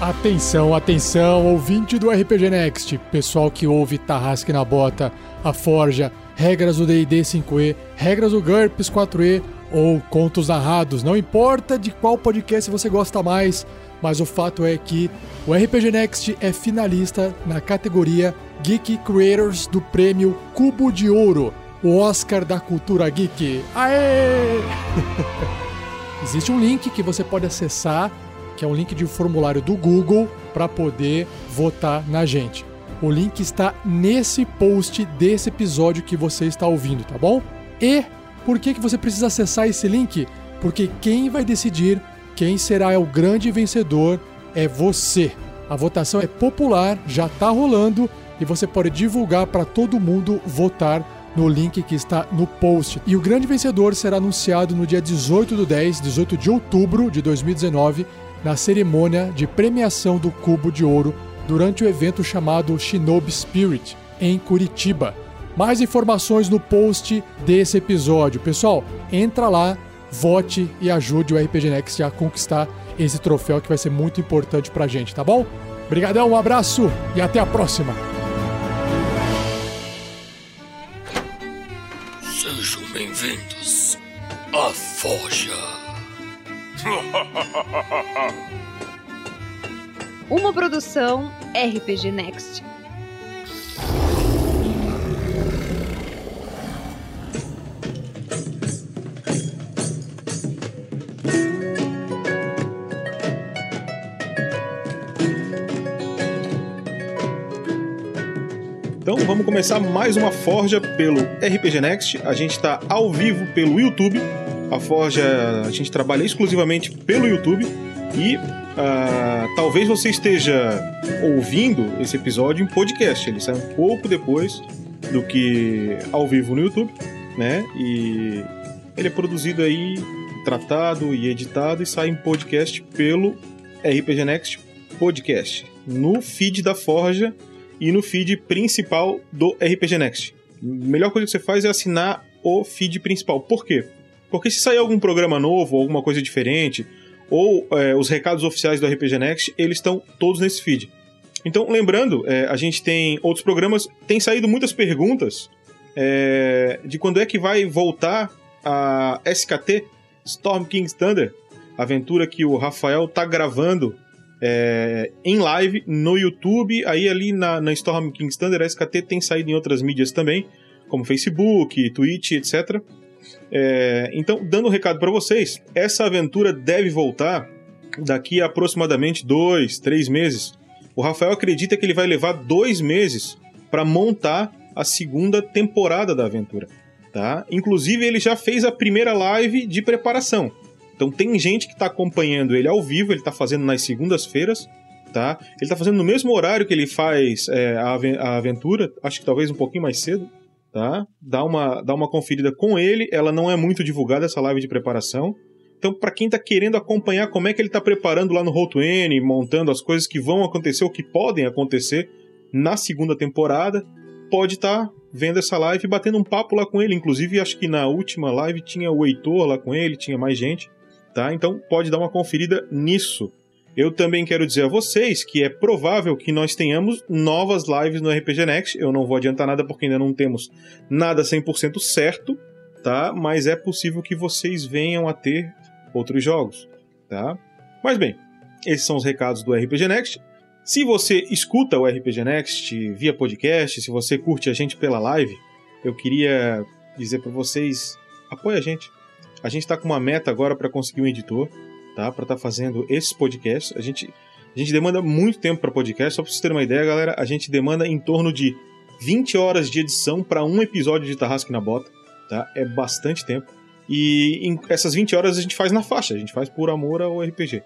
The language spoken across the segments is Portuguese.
Atenção, atenção, ouvinte do RPG Next, pessoal que ouve Tarrasque na Bota, a Forja, regras do D&D 5e, regras do GURPS 4e ou contos narrados, não importa de qual podcast você gosta mais, mas o fato é que o RPG Next é finalista na categoria Geek Creators do prêmio Cubo de Ouro, o Oscar da cultura geek. Aê! Existe um link que você pode acessar que é um link de um formulário do Google para poder votar na gente. O link está nesse post desse episódio que você está ouvindo, tá bom? E por que, que você precisa acessar esse link? Porque quem vai decidir quem será o grande vencedor é você. A votação é popular, já está rolando e você pode divulgar para todo mundo votar no link que está no post. E o grande vencedor será anunciado no dia 18 do 10, 18 de outubro de 2019, na cerimônia de premiação do Cubo de Ouro durante o evento chamado Shinobi Spirit, em Curitiba. Mais informações no post desse episódio. Pessoal, entra lá, vote e ajude o RPG Next a conquistar esse troféu que vai ser muito importante pra gente, tá bom? Obrigadão, um abraço e até a próxima! Sejam bem-vindos à Forja. Uma produção RPG Next. Então vamos começar mais uma Forja pelo RPG Next. A gente está ao vivo pelo YouTube a Forja, a gente trabalha exclusivamente pelo YouTube e uh, talvez você esteja ouvindo esse episódio em podcast. Ele sai um pouco depois do que ao vivo no YouTube, né? E ele é produzido aí, tratado e editado e sai em podcast pelo RPG Next Podcast, no feed da Forja e no feed principal do RPG Next. A melhor coisa que você faz é assinar o feed principal. Por quê? Porque se sair algum programa novo, alguma coisa diferente, ou é, os recados oficiais do RPG Next, eles estão todos nesse feed. Então, lembrando, é, a gente tem outros programas, tem saído muitas perguntas é, de quando é que vai voltar a SKT, Storm King's Thunder, aventura que o Rafael tá gravando é, em live no YouTube, aí ali na, na Storm King's Thunder, a SKT tem saído em outras mídias também, como Facebook, Twitch, etc. É, então, dando um recado para vocês, essa aventura deve voltar daqui a aproximadamente dois, três meses. O Rafael acredita que ele vai levar dois meses para montar a segunda temporada da aventura. Tá? Inclusive, ele já fez a primeira live de preparação. Então, tem gente que está acompanhando ele ao vivo, ele está fazendo nas segundas-feiras. Tá? Ele está fazendo no mesmo horário que ele faz é, a aventura, acho que talvez um pouquinho mais cedo tá? Dá uma, dá uma conferida com ele, ela não é muito divulgada essa live de preparação. Então, para quem está querendo acompanhar como é que ele está preparando lá no Roll20, montando as coisas que vão acontecer ou que podem acontecer na segunda temporada, pode estar tá vendo essa live e batendo um papo lá com ele. Inclusive, acho que na última live tinha o Heitor lá com ele, tinha mais gente, tá? Então, pode dar uma conferida nisso. Eu também quero dizer a vocês que é provável que nós tenhamos novas lives no RPG Next. Eu não vou adiantar nada porque ainda não temos nada 100% certo, tá? Mas é possível que vocês venham a ter outros jogos, tá? Mas bem, esses são os recados do RPG Next. Se você escuta o RPG Next via podcast, se você curte a gente pela live, eu queria dizer para vocês, apoie a gente. A gente está com uma meta agora para conseguir um editor tá? Para estar tá fazendo esses podcasts. A gente, a gente demanda muito tempo para podcast. Só para vocês terem uma ideia, galera, a gente demanda em torno de 20 horas de edição para um episódio de Tarrasque na Bota, tá? É bastante tempo. E em essas 20 horas a gente faz na faixa, a gente faz por amor ao RPG.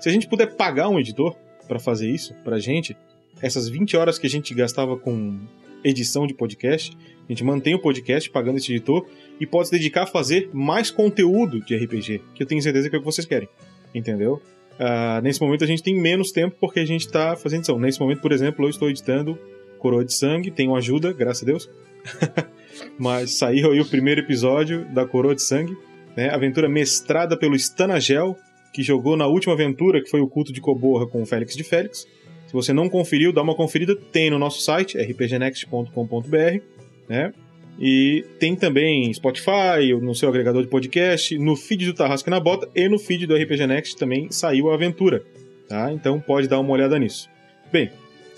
Se a gente puder pagar um editor para fazer isso pra gente, essas 20 horas que a gente gastava com edição de podcast, a gente mantém o podcast pagando esse editor e pode se dedicar a fazer mais conteúdo de RPG, que eu tenho certeza que é o que vocês querem entendeu? Uh, nesse momento a gente tem menos tempo porque a gente está fazendo edição. Nesse momento, por exemplo, eu estou editando Coroa de Sangue, tenho ajuda, graças a Deus. Mas saiu aí o primeiro episódio da Coroa de Sangue, né? Aventura mestrada pelo Stanagel, que jogou na última aventura, que foi o culto de Coborra com o Félix de Félix. Se você não conferiu, dá uma conferida, tem no nosso site, rpgnext.com.br, né? E tem também Spotify, no seu agregador de podcast, no feed do Tarrasca na Bota e no feed do RPG Next também saiu a aventura, tá? Então pode dar uma olhada nisso. Bem,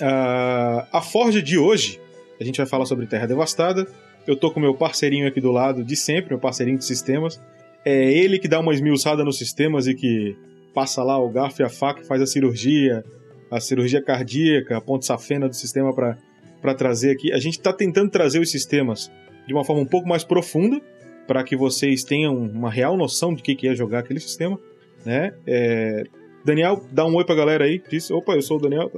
a, a Forja de hoje, a gente vai falar sobre Terra Devastada. Eu tô com meu parceirinho aqui do lado de sempre, meu parceirinho de sistemas. É ele que dá uma esmiuçada nos sistemas e que passa lá o garfo e a faca, faz a cirurgia, a cirurgia cardíaca, a ponte safena do sistema para trazer aqui. A gente está tentando trazer os sistemas de uma forma um pouco mais profunda, para que vocês tenham uma real noção de que é jogar aquele sistema. Né? É... Daniel, dá um oi pra galera aí. Diz, opa, eu sou o Daniel.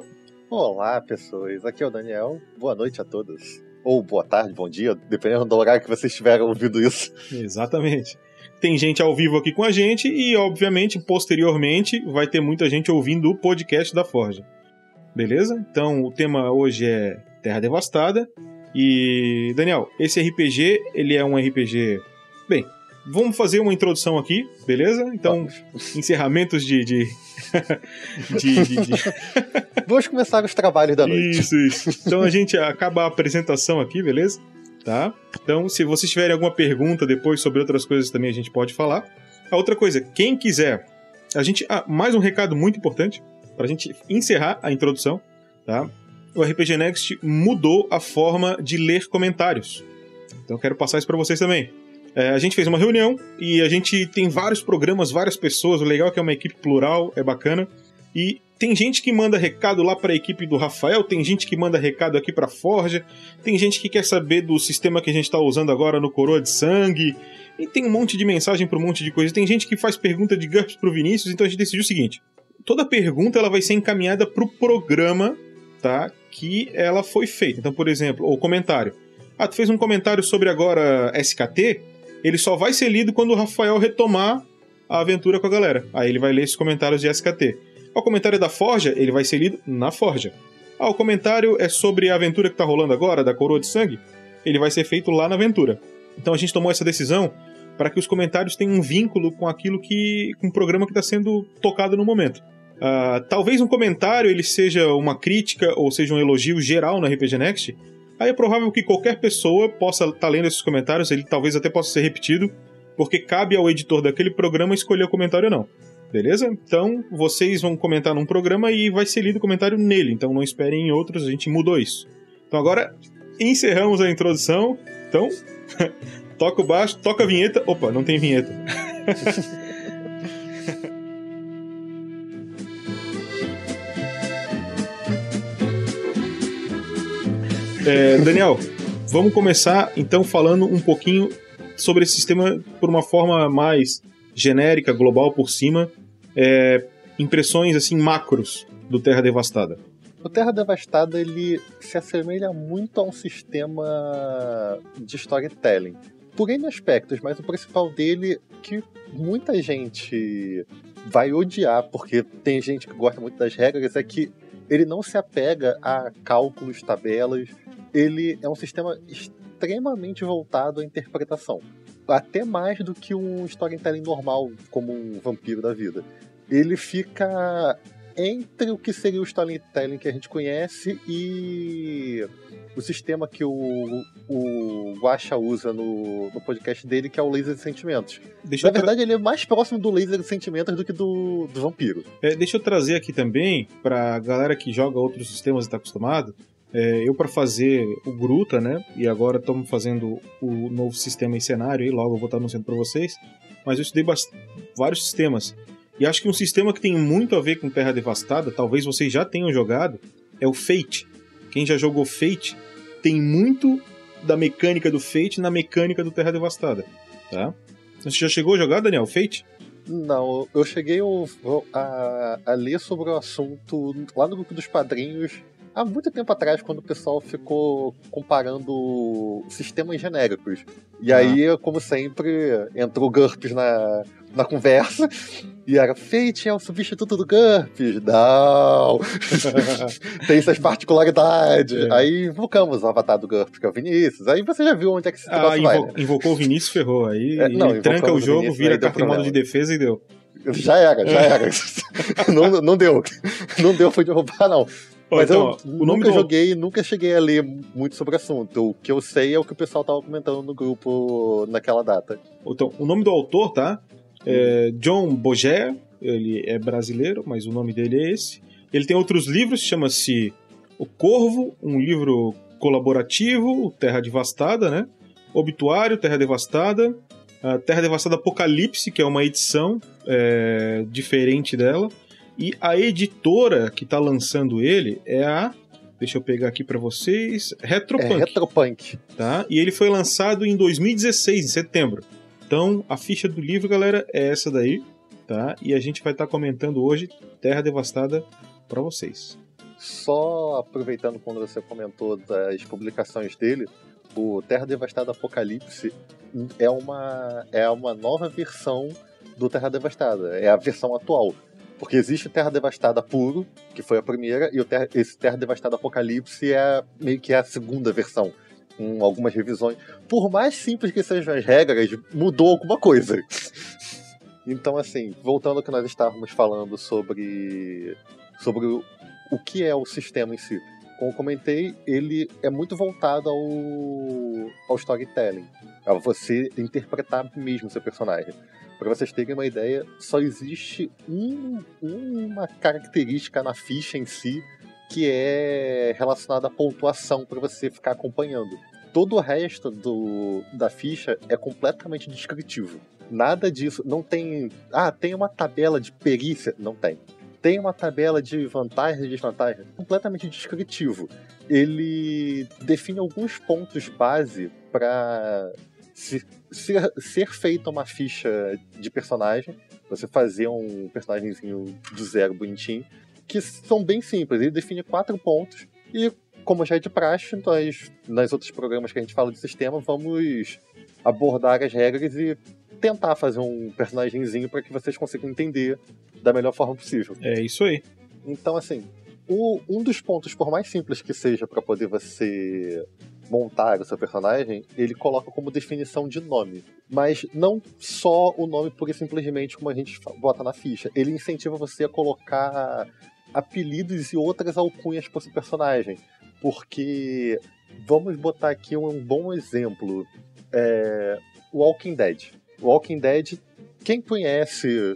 Olá, pessoas. Aqui é o Daniel. Boa noite a todos. Ou boa tarde, bom dia, dependendo do horário que vocês estiverem ouvindo isso. Exatamente. Tem gente ao vivo aqui com a gente e, obviamente, posteriormente, vai ter muita gente ouvindo o podcast da Forja. Beleza? Então, o tema hoje é Terra Devastada. E, Daniel, esse RPG, ele é um RPG. Bem, vamos fazer uma introdução aqui, beleza? Então, vamos. encerramentos de. de... de, de, de... vamos começar os trabalhos da noite. Isso, isso. Então a gente acaba a apresentação aqui, beleza? Tá? Então, se vocês tiverem alguma pergunta depois sobre outras coisas também a gente pode falar. A outra coisa, quem quiser, a gente. Ah, mais um recado muito importante para a gente encerrar a introdução, tá? o RPG Next mudou a forma de ler comentários. Então eu quero passar isso para vocês também. É, a gente fez uma reunião e a gente tem vários programas, várias pessoas. O legal é que é uma equipe plural, é bacana. E tem gente que manda recado lá para a equipe do Rafael, tem gente que manda recado aqui para Forja, tem gente que quer saber do sistema que a gente está usando agora no Coroa de Sangue, e tem um monte de mensagem para um monte de coisa. Tem gente que faz pergunta de GURPS pro Vinícius, então a gente decidiu o seguinte: toda pergunta ela vai ser encaminhada pro programa, tá? que ela foi feita. Então, por exemplo, o comentário. Ah, tu fez um comentário sobre agora SKT, ele só vai ser lido quando o Rafael retomar a aventura com a galera. Aí ele vai ler esses comentários de SKT. Ah, o comentário da Forja, ele vai ser lido na Forja. O comentário é sobre a aventura que tá rolando agora, da Coroa de Sangue, ele vai ser feito lá na aventura. Então a gente tomou essa decisão para que os comentários tenham um vínculo com aquilo que. com o programa que está sendo tocado no momento. Uh, talvez um comentário ele seja uma crítica ou seja um elogio geral no RPG Next. Aí é provável que qualquer pessoa possa estar tá lendo esses comentários, ele talvez até possa ser repetido, porque cabe ao editor daquele programa escolher o comentário ou não. Beleza? Então vocês vão comentar num programa e vai ser lido o comentário nele, então não esperem em outros, a gente mudou isso. Então agora encerramos a introdução. Então, toca o baixo, toca a vinheta. Opa, não tem vinheta. É, Daniel, vamos começar então falando um pouquinho sobre esse sistema por uma forma mais genérica, global por cima. É, impressões assim macros do Terra Devastada. O Terra Devastada ele se assemelha muito a um sistema de storytelling. Por N aspectos, mas o principal dele que muita gente vai odiar, porque tem gente que gosta muito das regras, é que ele não se apega a cálculos, tabelas, ele é um sistema extremamente voltado à interpretação. Até mais do que um storytelling normal, como um vampiro da vida. Ele fica entre o que seria o storytelling que a gente conhece e o sistema que o, o Guacha usa no, no podcast dele, que é o laser de sentimentos. Deixa Na verdade, ele é mais próximo do laser de sentimentos do que do, do vampiro. É, deixa eu trazer aqui também, pra galera que joga outros sistemas e está acostumado, é, eu para fazer o Gruta, né? E agora estamos fazendo o novo sistema em cenário, e logo eu vou estar anunciando para vocês. Mas eu estudei vários sistemas. E acho que um sistema que tem muito a ver com Terra Devastada, talvez vocês já tenham jogado, é o Fate. Quem já jogou Fate tem muito da mecânica do Fate na mecânica do Terra Devastada, tá? Você já chegou a jogar, Daniel, Fate? Não, eu cheguei a, a, ler sobre o assunto lá no grupo dos padrinhos há muito tempo atrás, quando o pessoal ficou comparando sistemas genéricos. E ah. aí, como sempre, entrou o GURPS na, na conversa. E era, Fate é o substituto do GURPS. Não! Tem essas particularidades. É. Aí invocamos o avatar do GURPS, que é o Vinícius. Aí você já viu onde é que esse ah, invo vai. Né? Invocou o Vinícius, ferrou. Aí é, não, tranca o jogo, Vinícius, vira carta em modo de defesa e deu. Já era, já era. não, não deu. Não deu pra derrubar, não. Mas então, eu o nome nunca do joguei, nunca cheguei a ler muito sobre o assunto. O que eu sei é o que o pessoal tava comentando no grupo naquela data. Então, o nome do autor, tá? É John Boger, ele é brasileiro, mas o nome dele é esse. Ele tem outros livros, chama-se O Corvo, um livro colaborativo, Terra Devastada, né? Obituário, Terra Devastada, a Terra Devastada Apocalipse, que é uma edição é, diferente dela. E a editora que tá lançando ele é a. Deixa eu pegar aqui pra vocês. É Retropunk Retropunk. tá? E ele foi lançado em 2016, em setembro. Então, a ficha do livro, galera, é essa daí, tá? E a gente vai estar comentando hoje Terra Devastada pra vocês. Só aproveitando quando você comentou das publicações dele, o Terra Devastada Apocalipse é uma, é uma nova versão do Terra Devastada. É a versão atual. Porque existe o Terra Devastada puro, que foi a primeira, e esse Terra Devastada Apocalipse é meio que a segunda versão, com algumas revisões. Por mais simples que sejam as regras, mudou alguma coisa. Então, assim, voltando ao que nós estávamos falando sobre, sobre o, que é o sistema em si. Como comentei, ele é muito voltado ao, ao storytelling, a você interpretar mesmo seu personagem. Para vocês terem uma ideia, só existe um, uma característica na ficha em si que é relacionada à pontuação para você ficar acompanhando. Todo o resto do, da ficha é completamente descritivo. Nada disso. Não tem. Ah, tem uma tabela de perícia. Não tem. Tem uma tabela de vantagens e desvantagens. Completamente descritivo. Ele define alguns pontos base para se, ser, ser feita uma ficha de personagem. Você fazer um personagemzinho do zero bonitinho. Que são bem simples. Ele define quatro pontos. E como já é de praxe, nós, nos outros programas que a gente fala de sistema, vamos abordar as regras e tentar fazer um personagemzinho para que vocês consigam entender da melhor forma possível. É isso aí. Então, assim, o- um dos pontos, por mais simples que seja para poder você montar o seu personagem, ele coloca como definição de nome. Mas não só o nome pura e simplesmente como a gente bota na ficha. Ele incentiva você a colocar apelidos e outras alcunhas para o seu personagem. Porque, vamos botar aqui um bom exemplo. É, Walking Dead. Walking Dead, quem conhece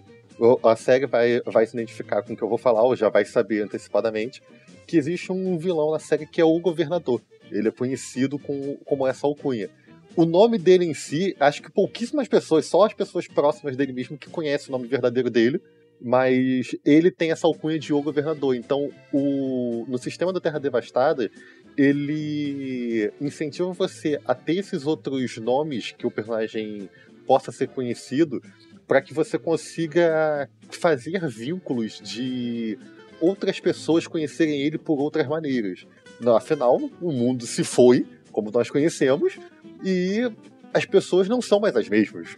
a série vai, vai se identificar com o que eu vou falar, ou já vai saber antecipadamente, que existe um vilão na série que é o Governador. Ele é conhecido com, como essa alcunha. O nome dele em si, acho que pouquíssimas pessoas, só as pessoas próximas dele mesmo que conhecem o nome verdadeiro dele, mas ele tem essa alcunha de O Governador. Então, o, no sistema da Terra Devastada, ele incentiva você a ter esses outros nomes que o personagem possa ser conhecido para que você consiga fazer vínculos de outras pessoas conhecerem ele por outras maneiras. Afinal, o mundo se foi, como nós conhecemos, e as pessoas não são mais as mesmas.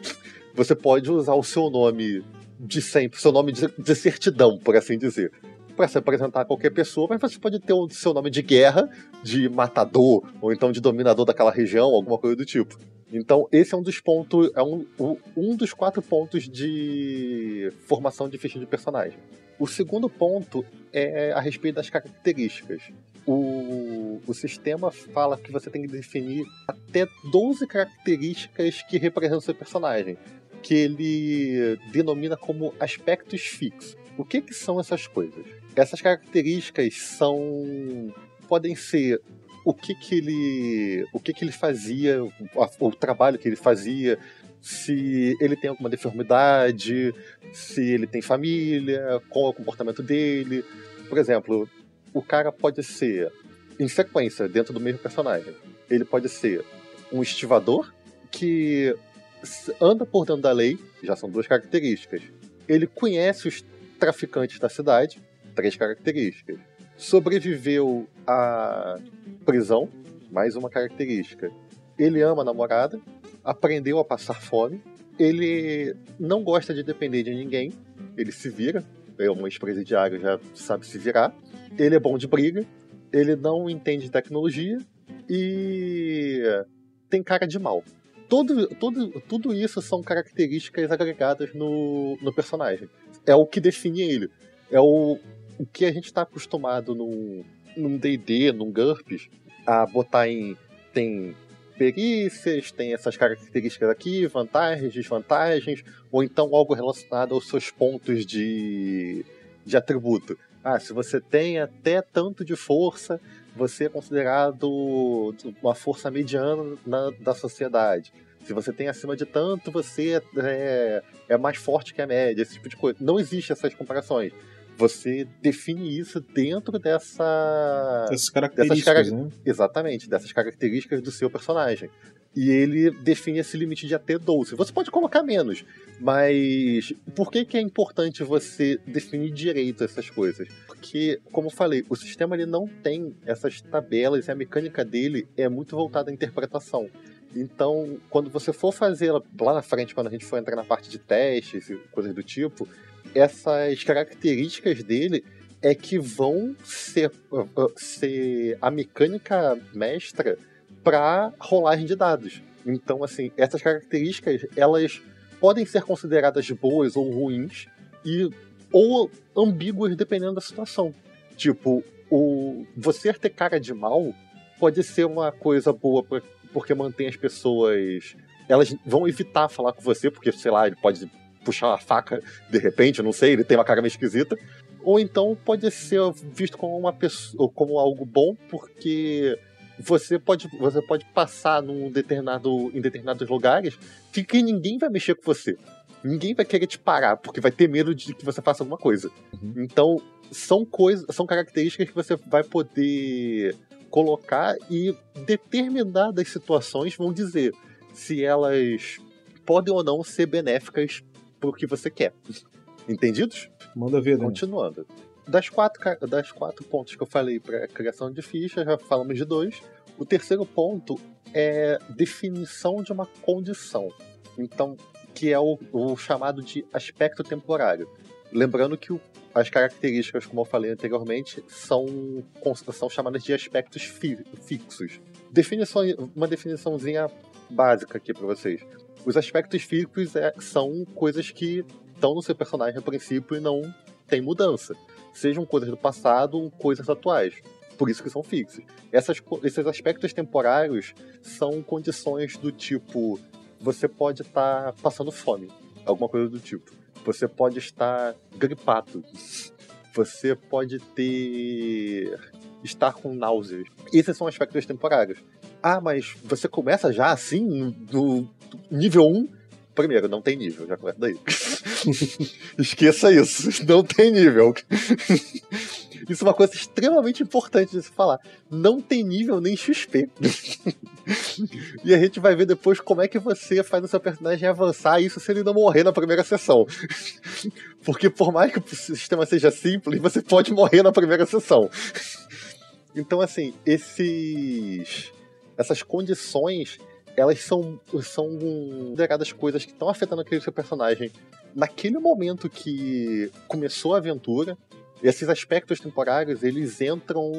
Você pode usar o seu nome de sempre, seu nome de certidão, por assim dizer, para se apresentar a qualquer pessoa, mas você pode ter o seu nome de guerra, de matador, ou então de dominador daquela região, alguma coisa do tipo. Então, esse é um dos pontos, é um, um dos quatro pontos de formação de ficha de personagem. O segundo ponto é a respeito das características. O, o sistema fala que você tem que definir até 12 características que representam o seu personagem, que ele denomina como aspectos fixos. O que, que são essas coisas? Essas características são podem ser o que que ele o que que ele fazia, o, o trabalho que ele fazia, se ele tem alguma deformidade, se ele tem família, qual é o comportamento dele. Por exemplo, o cara pode ser em sequência dentro do mesmo personagem. Ele pode ser um estivador que anda por dentro da lei, já são duas características. Ele conhece os traficantes da cidade, três características. Sobreviveu à prisão, mais uma característica. Ele ama a namorada, aprendeu a passar fome, ele não gosta de depender de ninguém, ele se vira, é um ex-presidiário, já sabe se virar. Ele é bom de briga, ele não entende tecnologia e tem cara de mal. Todo, todo, tudo isso são características agregadas no, no personagem. É o que define ele. É o, o que a gente está acostumado num, num D&D, num GURPS, a botar em... Tem perícias, tem essas características aqui, vantagens, desvantagens, ou então algo relacionado aos seus pontos de, de atributo. Ah, se você tem até tanto de força, você é considerado uma força mediana na, da sociedade. Se você tem acima de tanto, você é, é mais forte que a média, esse tipo de coisa. Não existe essas comparações. Você define isso dentro dessa. Essas características, dessas né? Exatamente, dessas características do seu personagem. E ele define esse limite de até 12. Você pode colocar menos, mas por que, que é importante você definir direito essas coisas? Porque, como eu falei, o sistema ele não tem essas tabelas e a mecânica dele é muito voltada à interpretação. Então, quando você for fazer lá na frente, quando a gente for entrar na parte de testes e coisas do tipo, essas características dele é que vão ser, ser a mecânica mestra para rolagem de dados. Então, assim, essas características elas podem ser consideradas boas ou ruins e ou ambíguas dependendo da situação. Tipo, o você ter cara de mal pode ser uma coisa boa pra, porque mantém as pessoas elas vão evitar falar com você porque sei lá ele pode puxar uma faca de repente, não sei, ele tem uma cara meio esquisita. Ou então pode ser visto como uma pessoa, como algo bom, porque você pode, você pode passar num determinado, em determinados lugares que ninguém vai mexer com você. Ninguém vai querer te parar, porque vai ter medo de que você faça alguma coisa. Uhum. Então, são coisas, são características que você vai poder colocar e determinadas situações vão dizer se elas podem ou não ser benéficas pro que você quer. Entendidos? Manda ver. Continuando. Das quatro, das quatro pontos que eu falei para criação de ficha, já falamos de dois. O terceiro ponto é definição de uma condição. Então, que é o, o chamado de aspecto temporário. Lembrando que o- as características, como eu falei anteriormente, são, são chamadas de aspectos fi- fixos. Definição, uma definiçãozinha básica aqui para vocês. Os aspectos fixos é- são coisas que estão no seu personagem a princípio e não tem mudança. Sejam coisas do passado ou coisas atuais. Por isso que são fixos. Essas, esses aspectos temporários são condições do tipo: você pode estar passando fome, alguma coisa do tipo. Você pode estar gripado. Você pode ter. estar com náuseas. Esses são aspectos temporários. Ah, mas você começa já assim, no nível 1? Primeiro, não tem nível, já começa daí. Esqueça isso, não tem nível. Isso é uma coisa extremamente importante de se falar. Não tem nível nem XP. e a gente vai ver depois como é que você faz o seu personagem avançar isso se ele não morrer na primeira sessão. Porque por mais que o sistema seja simples, você pode morrer na primeira sessão. Então, assim, esses, essas condições, elas são, são consideradas coisas que estão afetando aquele seu personagem naquele momento que começou a aventura. Esses aspectos temporários, eles entram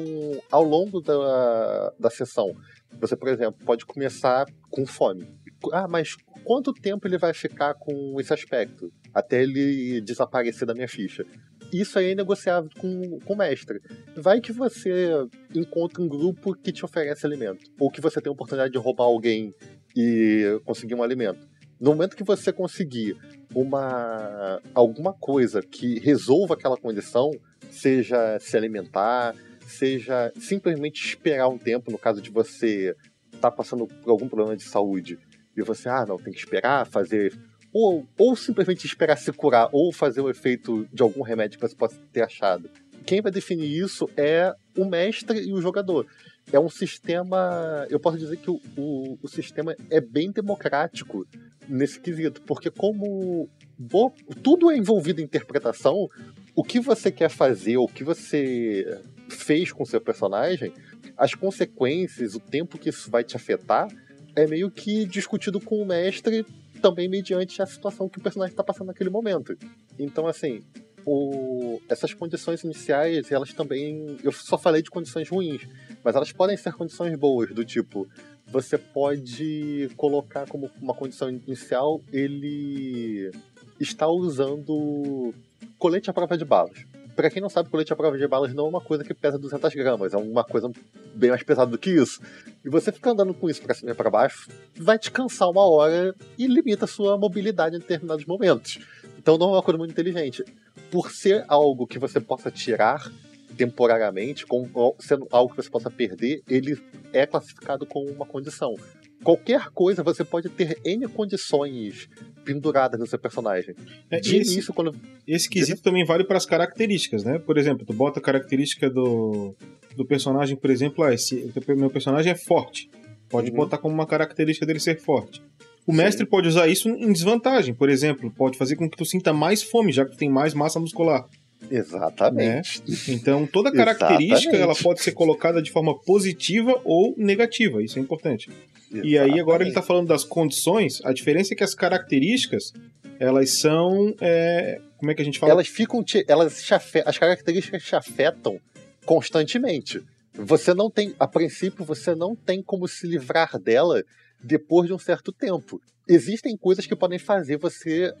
ao longo da, da sessão. Você, por exemplo, pode começar com fome. Ah, mas quanto tempo ele vai ficar com esse aspecto? Até ele desaparecer da minha ficha. Isso aí é negociável com, com o mestre. Vai que você encontra um grupo que te oferece alimento. Ou que você tem a oportunidade de roubar alguém e conseguir um alimento. No momento que você conseguir uma alguma coisa que resolva aquela condição, seja se alimentar, seja simplesmente esperar um tempo, no caso de você estar tá passando por algum problema de saúde, e você, ah, não, tem que esperar, fazer. Ou, ou simplesmente esperar se curar, ou fazer o efeito de algum remédio que você possa ter achado. Quem vai definir isso é o mestre e o jogador. É um sistema. Eu posso dizer que o, o, o sistema é bem democrático nesse quesito, porque como bo- tudo é envolvido em interpretação, o que você quer fazer, o que você fez com seu personagem, as consequências, o tempo que isso vai te afetar, é meio que discutido com o mestre também mediante a situação que o personagem está passando naquele momento. Então, assim, o- essas condições iniciais, elas também. Eu só falei de condições ruins, mas elas podem ser condições boas, do tipo. você pode colocar como uma condição inicial ele está usando colete à prova de balas. Para quem não sabe, colete à prova de balas não é uma coisa que pesa 200 gramas, é uma coisa bem mais pesada do que isso. E você ficar andando com isso para cima e para baixo vai te cansar uma hora e limita a sua mobilidade em determinados momentos. Então não é uma coisa muito inteligente. Por ser algo que você possa tirar temporariamente, com, sendo algo que você possa perder, ele é classificado como uma condição. Qualquer coisa você pode ter N condições penduradas no seu personagem. É, De esse, início, quando. esse quesito também vale para as características, né? Por exemplo, tu bota a característica do, do personagem, por exemplo, ah, esse, o meu personagem é forte. Pode Uhum. botar como uma característica dele ser forte. O Sim. mestre pode usar isso em desvantagem, por exemplo, pode fazer com que tu sinta mais fome, já que tu tem mais massa muscular. Exatamente. Então, toda característica ela Exatamente. pode ser colocada de forma positiva ou negativa, isso é importante. E aí agora ele tá falando das condições, a diferença é que as características, elas são, é, como é que a gente fala? Elas ficam. te- Elas afe- as características te afetam constantemente. Você não tem. A princípio, você não tem como se livrar dela depois de um certo tempo. Existem coisas que podem fazer você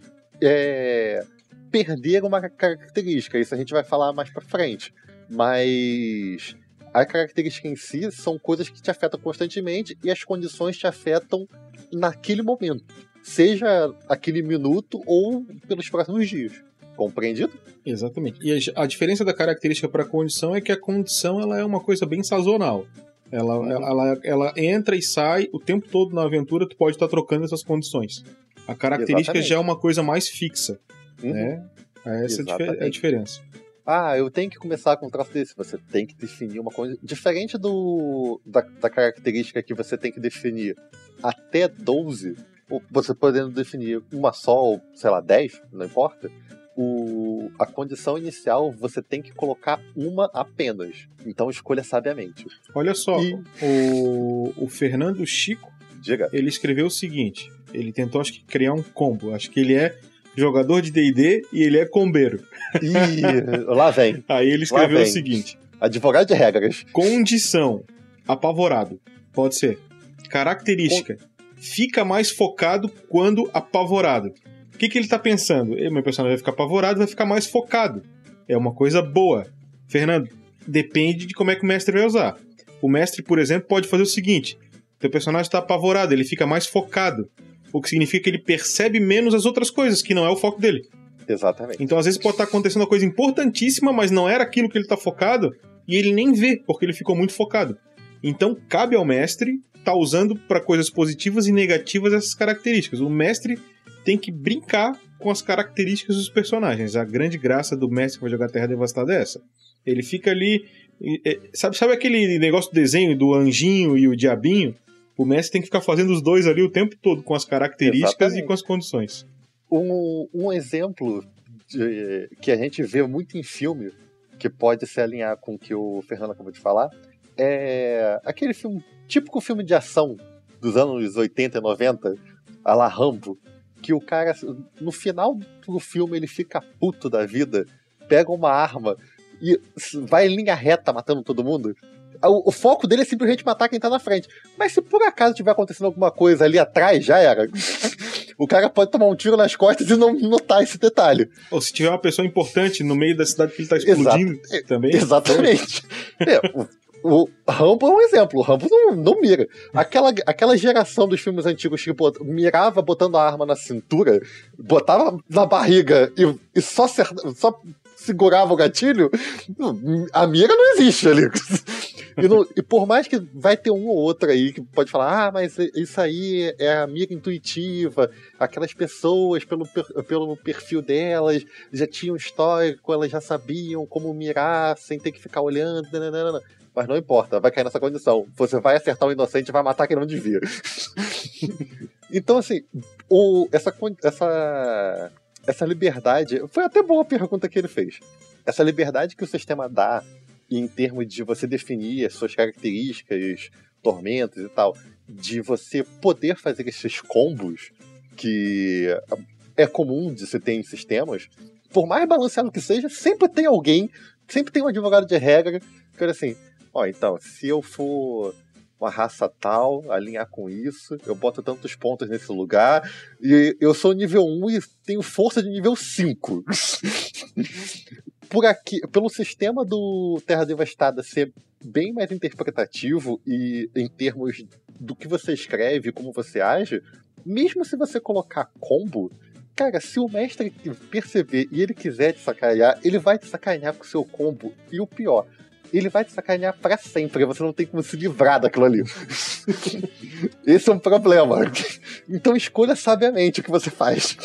é, perder uma característica. Isso a gente vai falar mais pra frente. Mas a característica em si são coisas que te afetam constantemente e as condições te afetam naquele momento. Seja aquele minuto ou pelos próximos dias. Compreendido? Exatamente. E a, a diferença da característica para a condição é que a condição ela é uma coisa bem sazonal. Ela, Uhum. ela, ela, ela entra e sai o tempo todo na aventura, tu pode estar trocando essas condições. A característica Exatamente. já é uma coisa mais fixa, Uhum. né? Essa é a difer- é a Exatamente. diferença. Ah, eu tenho que começar com um troço desse. Você tem que definir uma coisa. Diferente do da, da característica que você tem que definir até 12, ou você podendo definir uma só, ou sei lá, 10, não importa. O, a condição inicial você tem que colocar uma apenas. Então escolha sabiamente. Olha só, E- o, o Fernando Chico, Diga. ele escreveu o seguinte, ele tentou acho que criar um combo, acho que ele é jogador de D&D e ele é combeiro. Ih, lá vem. Aí ele escreveu o seguinte, Advogado de regras. Condição: apavorado. Pode ser. Característica: fica mais focado quando apavorado. O que, que ele tá pensando? Eh, Meu personagem vai ficar apavorado, vai ficar mais focado. É uma coisa boa. Fernando, depende de como é que o mestre vai usar. O mestre, por exemplo, pode fazer o seguinte: teu personagem está apavorado, ele fica mais focado. O que significa que ele percebe menos as outras coisas, que não é o foco dele. Exatamente. Então, às vezes, pode estar acontecendo uma coisa importantíssima, mas não era aquilo que ele está focado, e ele nem vê, porque ele ficou muito focado. Então, cabe ao mestre estar usando para coisas positivas e negativas essas características. O mestre tem que brincar com as características dos personagens. A grande graça do mestre que vai jogar Terra Devastada é essa. Ele fica ali. Sabe, sabe aquele negócio do desenho do anjinho e o diabinho? O mestre tem que ficar fazendo os dois ali o tempo todo, com as características Exatamente. e com as condições. Um, um exemplo de- que a gente vê muito em filme, que pode se alinhar com o que o Fernando acabou de falar, é aquele filme, típico filme de ação dos anos 80 e 90, a la Rambo, que o cara, no final do filme, ele fica puto da vida, pega uma arma e vai em linha reta matando todo mundo. O, o foco dele é simplesmente matar quem tá na frente. Mas se por acaso tiver acontecendo alguma coisa ali atrás, já era. O cara pode tomar um tiro nas costas e não notar esse detalhe. Ou se tiver uma pessoa importante no meio da cidade que ele tá explodindo também. Exatamente. É, o, o Rambo é um exemplo. O Rambo não, não mira. Aquela, aquela geração dos filmes antigos que bot- mirava botando a arma na cintura, botava na barriga e, e só, só segurava o gatilho, a mira não existe ali. E, não- e por mais que vai ter um ou outro aí que pode falar, ah, mas isso aí é a mira intuitiva, aquelas pessoas, pelo, pelo perfil delas, já tinham histórico, elas já sabiam como mirar sem ter que ficar olhando. nananana. Mas não importa, vai cair nessa condição. Você vai acertar o inocente e vai matar quem não devia. então, assim, o, essa, essa, essa liberdade. Foi até boa a pergunta que ele fez. Essa liberdade que o sistema dá em termos de você definir as suas características, tormentos e tal, de você poder fazer esses combos que é comum de se ter em sistemas, por mais balanceado que seja, sempre tem alguém, sempre tem um advogado de regra que olha assim, ó, então, se eu for uma raça tal, alinhar com isso, eu boto tantos pontos nesse lugar, e eu sou nível 1 e tenho força de nível 5. Por aqui, pelo sistema do Terra Devastada ser bem mais interpretativo e em termos do que você escreve, como você age, mesmo se você colocar combo, cara, se o mestre perceber e ele quiser te sacanear, ele vai te sacanear com o seu combo. E o pior, ele vai te sacanear pra sempre. Você não tem como se livrar daquilo ali. Esse é um problema. Então escolha sabiamente o que você faz.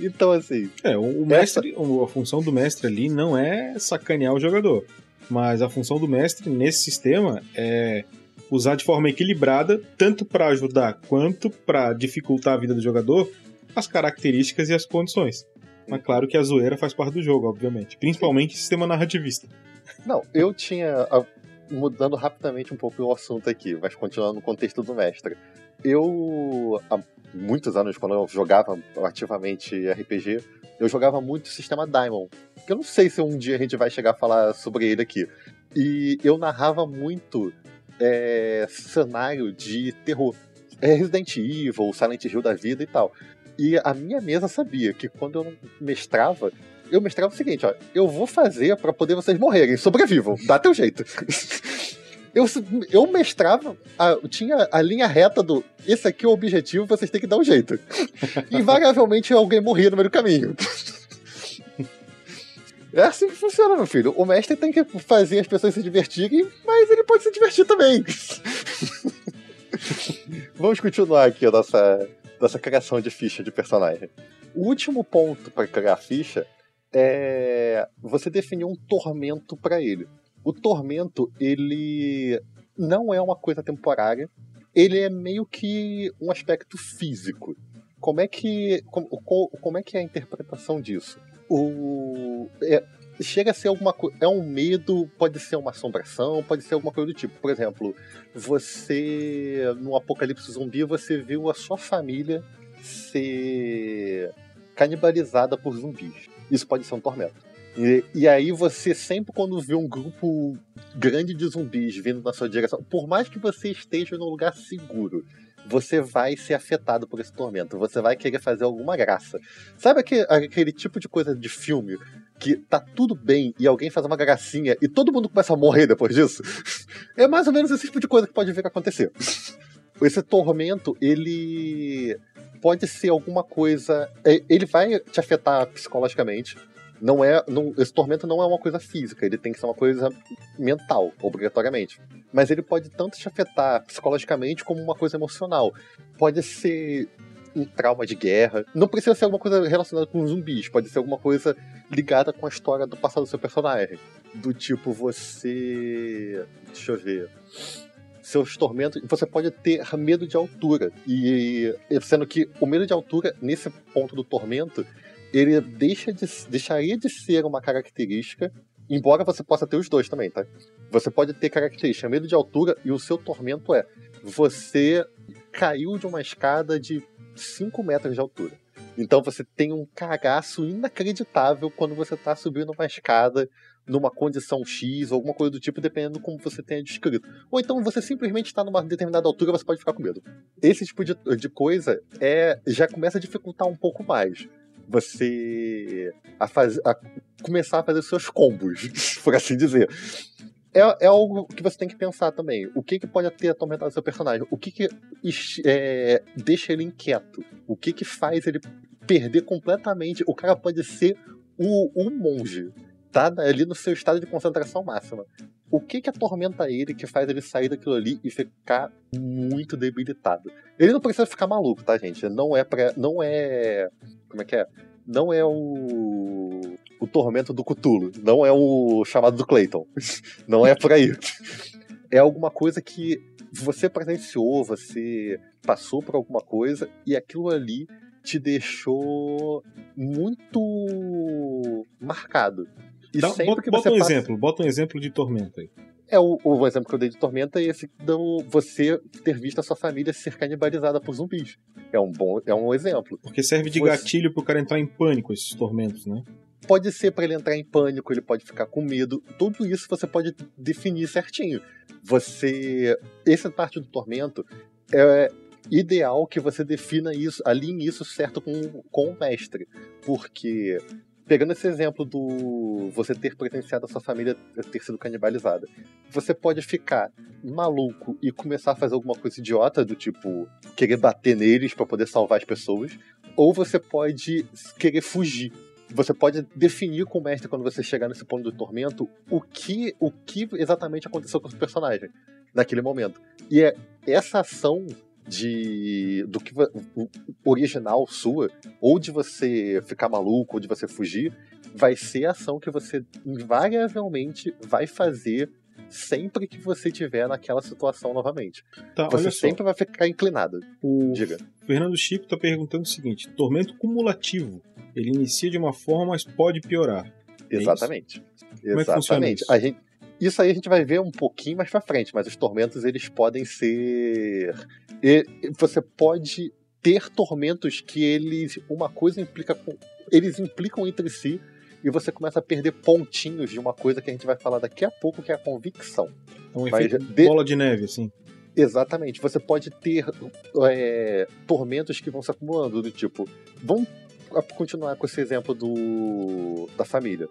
Então, assim. É, o mestre, essa... a função do mestre ali não é sacanear o jogador. Mas a função do mestre nesse sistema é usar de forma equilibrada, tanto para ajudar quanto para dificultar a vida do jogador, as características e as condições. Mas claro que a zoeira faz parte do jogo, obviamente. Principalmente sistema narrativista. Não, eu tinha. Mudando rapidamente um pouco o assunto aqui, mas continuando no contexto do mestre. Eu, há muitos anos, quando eu jogava ativamente RPG, eu jogava muito o sistema Diamond. Que eu não sei se um dia a gente vai chegar a falar sobre ele aqui. E eu narrava muito é, cenário de terror. É Resident Evil, Silent Hill da vida e tal. E a minha mesa sabia que quando eu mestrava, eu mestrava o seguinte, ó, eu vou fazer para poder vocês morrerem, sobrevivam, dá teu jeito. eu, eu mestrava, a, tinha a linha reta do esse aqui é o objetivo, vocês têm que dar um jeito. Invariavelmente alguém morria no meio do caminho. É assim que funciona, meu filho. O mestre tem que fazer as pessoas se divertirem, mas ele pode se divertir também. Vamos continuar aqui a nossa, nossa criação de ficha de personagem. O último ponto para criar a ficha é você definir um tormento para ele. O tormento, ele não é uma coisa temporária, ele é meio que um aspecto físico. Como é que como, como é que é a interpretação disso? o é, chega a ser alguma coisa. É um medo, pode ser uma assombração, pode ser alguma coisa do tipo. Por exemplo, você, no apocalipse zumbi, você viu a sua família ser canibalizada por zumbis. Isso pode ser um tormento. E, e, aí você sempre quando vê um grupo grande de zumbis vindo na sua direção, por mais que você esteja num lugar seguro, você vai ser afetado por esse tormento. Você vai querer fazer alguma graça. Sabe aquele, aquele tipo de coisa de filme que tá tudo bem e alguém faz uma gracinha e todo mundo começa a morrer depois disso? É mais ou menos esse tipo de coisa que pode vir a acontecer. Esse tormento, ele pode ser alguma coisa. É, ele vai te afetar psicologicamente não é. Não, esse tormento não é uma coisa física, ele tem que ser uma coisa mental, obrigatoriamente. Mas ele pode tanto te afetar psicologicamente como uma coisa emocional. Pode ser um trauma de guerra. Não precisa ser alguma coisa relacionada com zumbis, pode ser alguma coisa ligada com a história do passado do seu personagem. Do tipo, você. Deixa eu ver. Seus tormentos. Você pode ter medo de altura. E sendo que o medo de altura, nesse ponto do tormento, ele deixa de, deixaria de ser uma característica, embora você possa ter os dois também, tá? Você pode ter característica medo de altura e o seu tormento é você caiu de uma escada de 5 metros de altura. Então você tem um cagaço inacreditável quando você está subindo uma escada numa condição X ou alguma coisa do tipo, dependendo como você tenha descrito. Ou então você simplesmente está numa determinada altura você pode ficar com medo. Esse tipo de, de coisa é já começa a dificultar um pouco mais você a, faz, a começar a fazer seus combos, por assim dizer. É, é algo que você tem que pensar também. O que, que pode ter atormentado seu personagem? O que, que é, deixa ele inquieto? O que, que faz ele perder completamente? O cara pode ser o, o monge, tá ali no seu estado de concentração máxima. O que que atormenta ele que faz ele sair daquilo ali e ficar muito debilitado? Ele não precisa ficar maluco, tá, gente? Não é para, não é como é que é? Não é o. O tormento do Cthulhu. Não é o chamado do Clayton. Não é por aí. É alguma coisa que você presenciou, você passou por alguma coisa e aquilo ali te deixou muito marcado. E Dá, bota, bota um passa... exemplo, bota um exemplo de tormenta aí. É o, o exemplo que eu dei de Tormenta é esse do você ter visto a sua família ser canibalizada por zumbis. É um bom, é um exemplo. Porque serve de você... gatilho pro cara entrar em pânico esses tormentos, né? pode ser para ele entrar em pânico, ele pode ficar com medo. Tudo isso você pode definir certinho. Você. Essa parte do tormento é ideal que você defina isso, alinhe isso certo com, com o mestre. Porque pegando esse exemplo do você ter presenciado a sua família ter sido canibalizada, você pode ficar maluco e começar a fazer alguma coisa idiota, do tipo querer bater neles para poder salvar as pessoas, ou você pode querer fugir. Você pode definir com o mestre quando você chegar nesse ponto do tormento o que, o que exatamente aconteceu com o personagem naquele momento. E é essa ação de do que original sua, ou de você ficar maluco, ou de você fugir, vai ser a ação que você invariavelmente vai fazer sempre que você estiver naquela situação novamente. Tá, você sempre vai ficar inclinado. O Diga. Fernando Chico está perguntando o seguinte: tormento cumulativo. Ele inicia de uma forma, mas pode piorar. É Exatamente. É Exatamente. A gente, isso aí a gente vai ver um pouquinho mais pra frente, mas os tormentos eles podem ser. e- você pode ter tormentos que eles. Uma coisa implica com. Eles implicam entre si e você começa a perder pontinhos de uma coisa que a gente vai falar daqui a pouco, que é a convicção. É um efeito de- bola de neve, assim. Exatamente. Você pode ter é, tormentos que vão se acumulando, do tipo. Vamos continuar com esse exemplo do da família.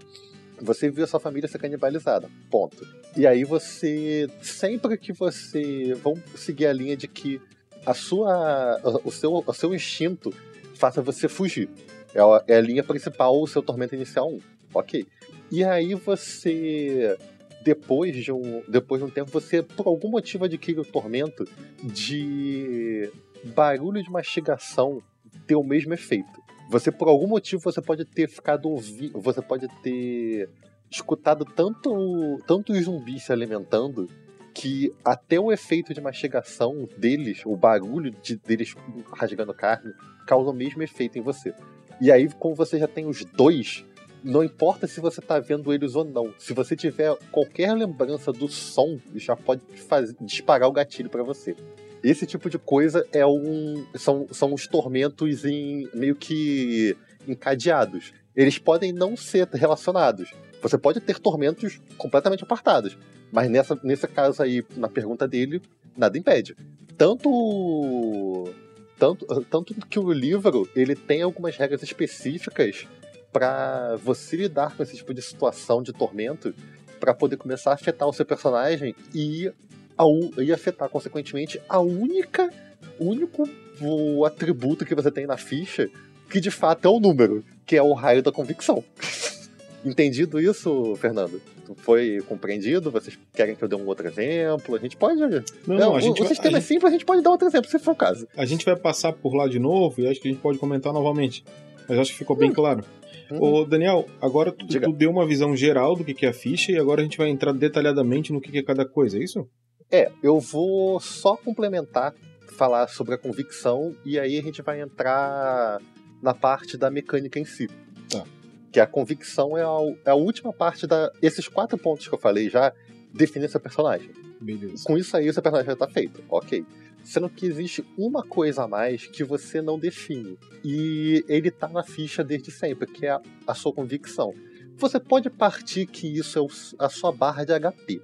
Você viu a sua família ser canibalizada. Ponto. E aí você. Sempre que você. Vamos seguir a linha de que a sua. O seu, o seu instinto faça você fugir. É a, é a linha principal, o seu tormento inicial 1. Ok. E aí você depois de um depois de um tempo você por algum motivo adquire o tormento de barulho de mastigação ter o mesmo efeito. Você por algum motivo você pode ter ficado ouvindo, você pode ter escutado tanto tanto zumbis se alimentando que até o efeito de mastigação deles, o barulho de, deles rasgando carne, causa o mesmo efeito em você. E aí, como você já tem os dois, não importa se você tá vendo eles ou não. Se você tiver qualquer lembrança do som, já pode fazer, disparar o gatilho pra você. Esse tipo de coisa é um são, são os tormentos em meio que encadeados. Eles podem não ser relacionados. Você pode ter tormentos completamente apartados, mas nessa, nesse caso aí, na pergunta dele, nada impede. Tanto tanto, tanto que o livro ele tem algumas regras específicas para você lidar com esse tipo de situação de tormento para poder começar a afetar o seu personagem e, a, e afetar consequentemente a única o único o atributo que você tem na ficha que de fato é o número, que é o raio da convicção. Entendido isso, Fernando? Foi compreendido? Vocês querem que eu dê um outro exemplo? A gente pode. Não, Não, a o, gente, o vai, sistema a, é gente, simples, a gente pode dar outro exemplo, se for o caso. a gente vai passar por lá de novo e acho que a gente pode comentar novamente. Mas acho que ficou bem claro. Hum. Ô, Daniel, agora tu, tu deu uma visão geral do que é a ficha e agora a gente vai entrar detalhadamente no que que é cada coisa, é isso? É, eu vou só complementar, falar sobre a convicção e aí a gente vai entrar na parte da mecânica em si. Tá. Que a convicção é a, é a última parte da. Esses quatro pontos que eu falei já definem seu personagem. Beleza. Com isso aí, seu personagem já tá feito. Ok. Sendo que existe uma coisa a mais que você não define. E ele tá na ficha desde sempre, que é a, a sua convicção. Você pode partir que isso é o- a sua barra de HP.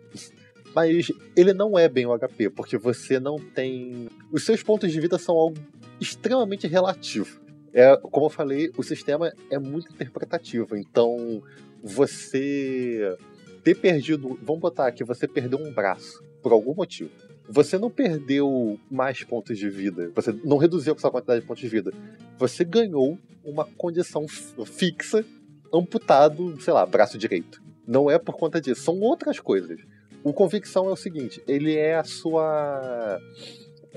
Mas ele não é bem o HP, porque você não tem. Os seus pontos de vida são algo extremamente relativo. É, como eu falei, o sistema é muito interpretativo. Então, você ter perdido. Vamos botar aqui, você perdeu um braço, por algum motivo. Você não perdeu mais pontos de vida. Você não reduziu a sua quantidade de pontos de vida. Você ganhou uma condição fixa, amputado, sei lá, braço direito. Não é por conta disso, são outras coisas. O convicção é o seguinte, ele é a sua.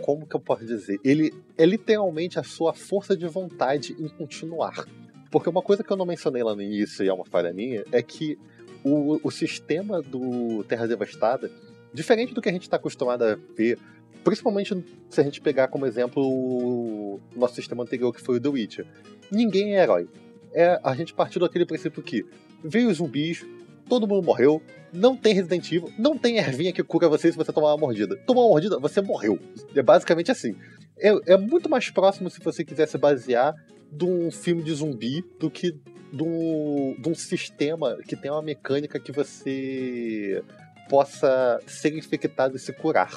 Como que eu posso dizer? Ele é literalmente a sua força de vontade em continuar. Porque uma coisa que eu não mencionei lá no início, e é uma falha minha, é que o, o sistema do Terra Devastada, diferente do que a gente está acostumado a ver, principalmente se a gente pegar como exemplo o nosso sistema anterior, que foi o The Witcher, ninguém é herói. É, a gente partiu daquele princípio que veio os zumbis, todo mundo morreu, não tem Resident Evil, não tem ervinha que cura você se você tomar uma mordida. Tomar uma mordida, você morreu. É basicamente assim. é, é muito mais próximo, se você quiser se basear, de um filme de zumbi do que de um, de um sistema que tem uma mecânica que você possa ser infectado e se curar.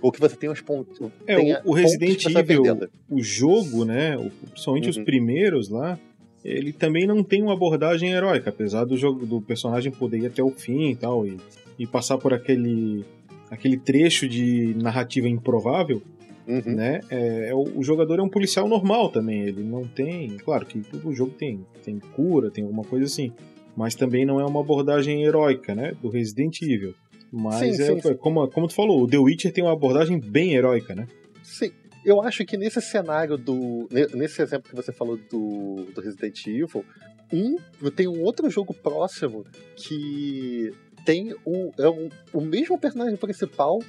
Ou que você tenha os pontos. É, o, o Resident Evil, o jogo, né, principalmente os Uhum. primeiros lá, ele também não tem uma abordagem heróica, apesar do jogo do personagem poder ir até o fim e tal e, e passar por aquele aquele trecho de narrativa improvável, Uhum. né? É, é o, jogador é um policial normal também, ele não tem, claro que todo jogo tem tem cura, tem alguma coisa assim, mas também não é uma abordagem heróica, né, do Resident Evil. Mas Sim, é, sim, sim. como como tu falou, o The Witcher tem uma abordagem bem heróica, né? Sim. Eu acho que nesse cenário do. ne- Nesse exemplo que você falou do, do Resident Evil, um, tem um outro jogo próximo que tem o, é um, o mesmo personagem principal,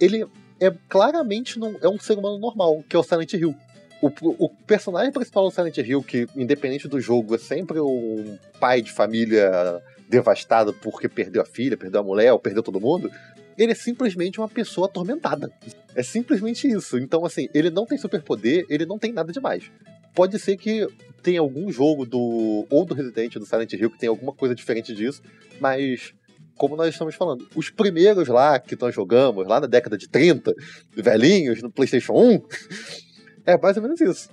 ele é claramente não, é um ser humano normal, que é o Silent Hill. O, o personagem principal do Silent Hill, que independente do jogo, é sempre um pai de família devastado porque perdeu a filha, perdeu a mulher ou perdeu todo mundo, ele é simplesmente uma pessoa atormentada. É simplesmente isso. Então, assim, ele não tem superpoder, ele não tem nada demais. Pode ser que tenha algum jogo do. ou do Resident do Silent Hill que tenha alguma coisa diferente disso, mas. Como nós estamos falando, os primeiros lá que nós jogamos, lá na década de 30, velhinhos, no PlayStation 1, é mais ou menos isso.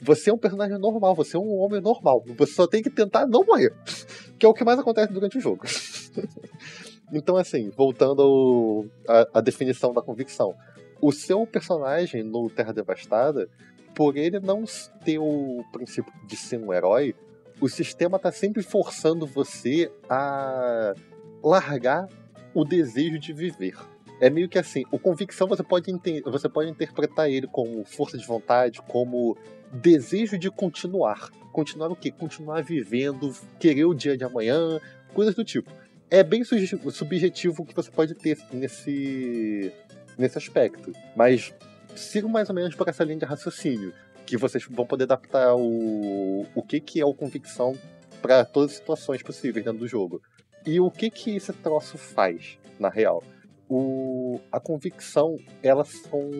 Você é um personagem normal, você é um homem normal. Você só tem que tentar não morrer. Que é o que mais acontece durante o jogo. Então, assim, voltando à definição da convicção. O seu personagem no Terra Devastada, por ele não ter o princípio de ser um herói, o sistema tá sempre forçando você a largar o desejo de viver. É meio que assim, o convicção você pode, você pode interpretar ele como força de vontade, como desejo de continuar. Continuar o quê? Continuar vivendo, querer o dia de amanhã, coisas do tipo é bem subjetivo o que você pode ter nesse, nesse aspecto. Mas sigam mais ou menos por essa linha de raciocínio, que vocês vão poder adaptar o, o que, que é o convicção para todas as situações possíveis dentro do jogo. E o que, que esse troço faz, na real? O, a convicção, elas são,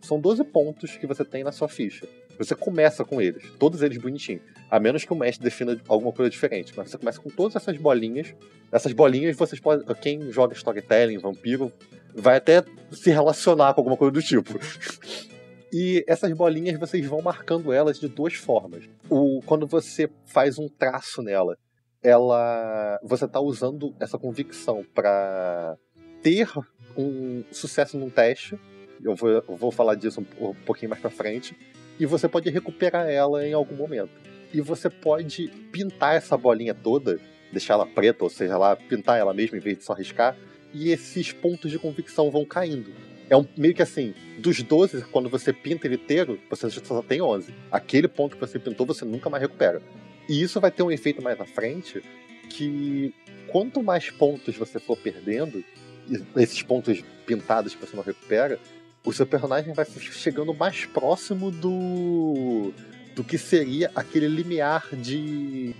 são 12 pontos que você tem na sua ficha. Você começa com eles, todos eles bonitinhos. A menos que o mestre defina alguma coisa diferente. Mas você começa com todas essas bolinhas. Essas bolinhas vocês podem. Quem joga storytelling, vampiro, vai até se relacionar com alguma coisa do tipo. E essas bolinhas vocês vão marcando elas de duas formas. O, quando você faz um traço nela, ela. Você está usando essa convicção para ter um sucesso num teste. Eu vou, eu vou falar disso um, um pouquinho mais pra frente. E você pode recuperar ela em algum momento. E você pode pintar essa bolinha toda, deixar ela preta, ou seja, lá, pintar ela mesmo em vez de só riscar. E esses pontos de convicção vão caindo. É um, meio que assim, dos 12, quando você pinta ele inteiro, você só tem 11. Aquele ponto que você pintou, você nunca mais recupera. E isso vai ter um efeito mais na frente, que quanto mais pontos você for perdendo, esses pontos pintados que você não recupera, o seu personagem vai chegando mais próximo do do que seria aquele limiar de,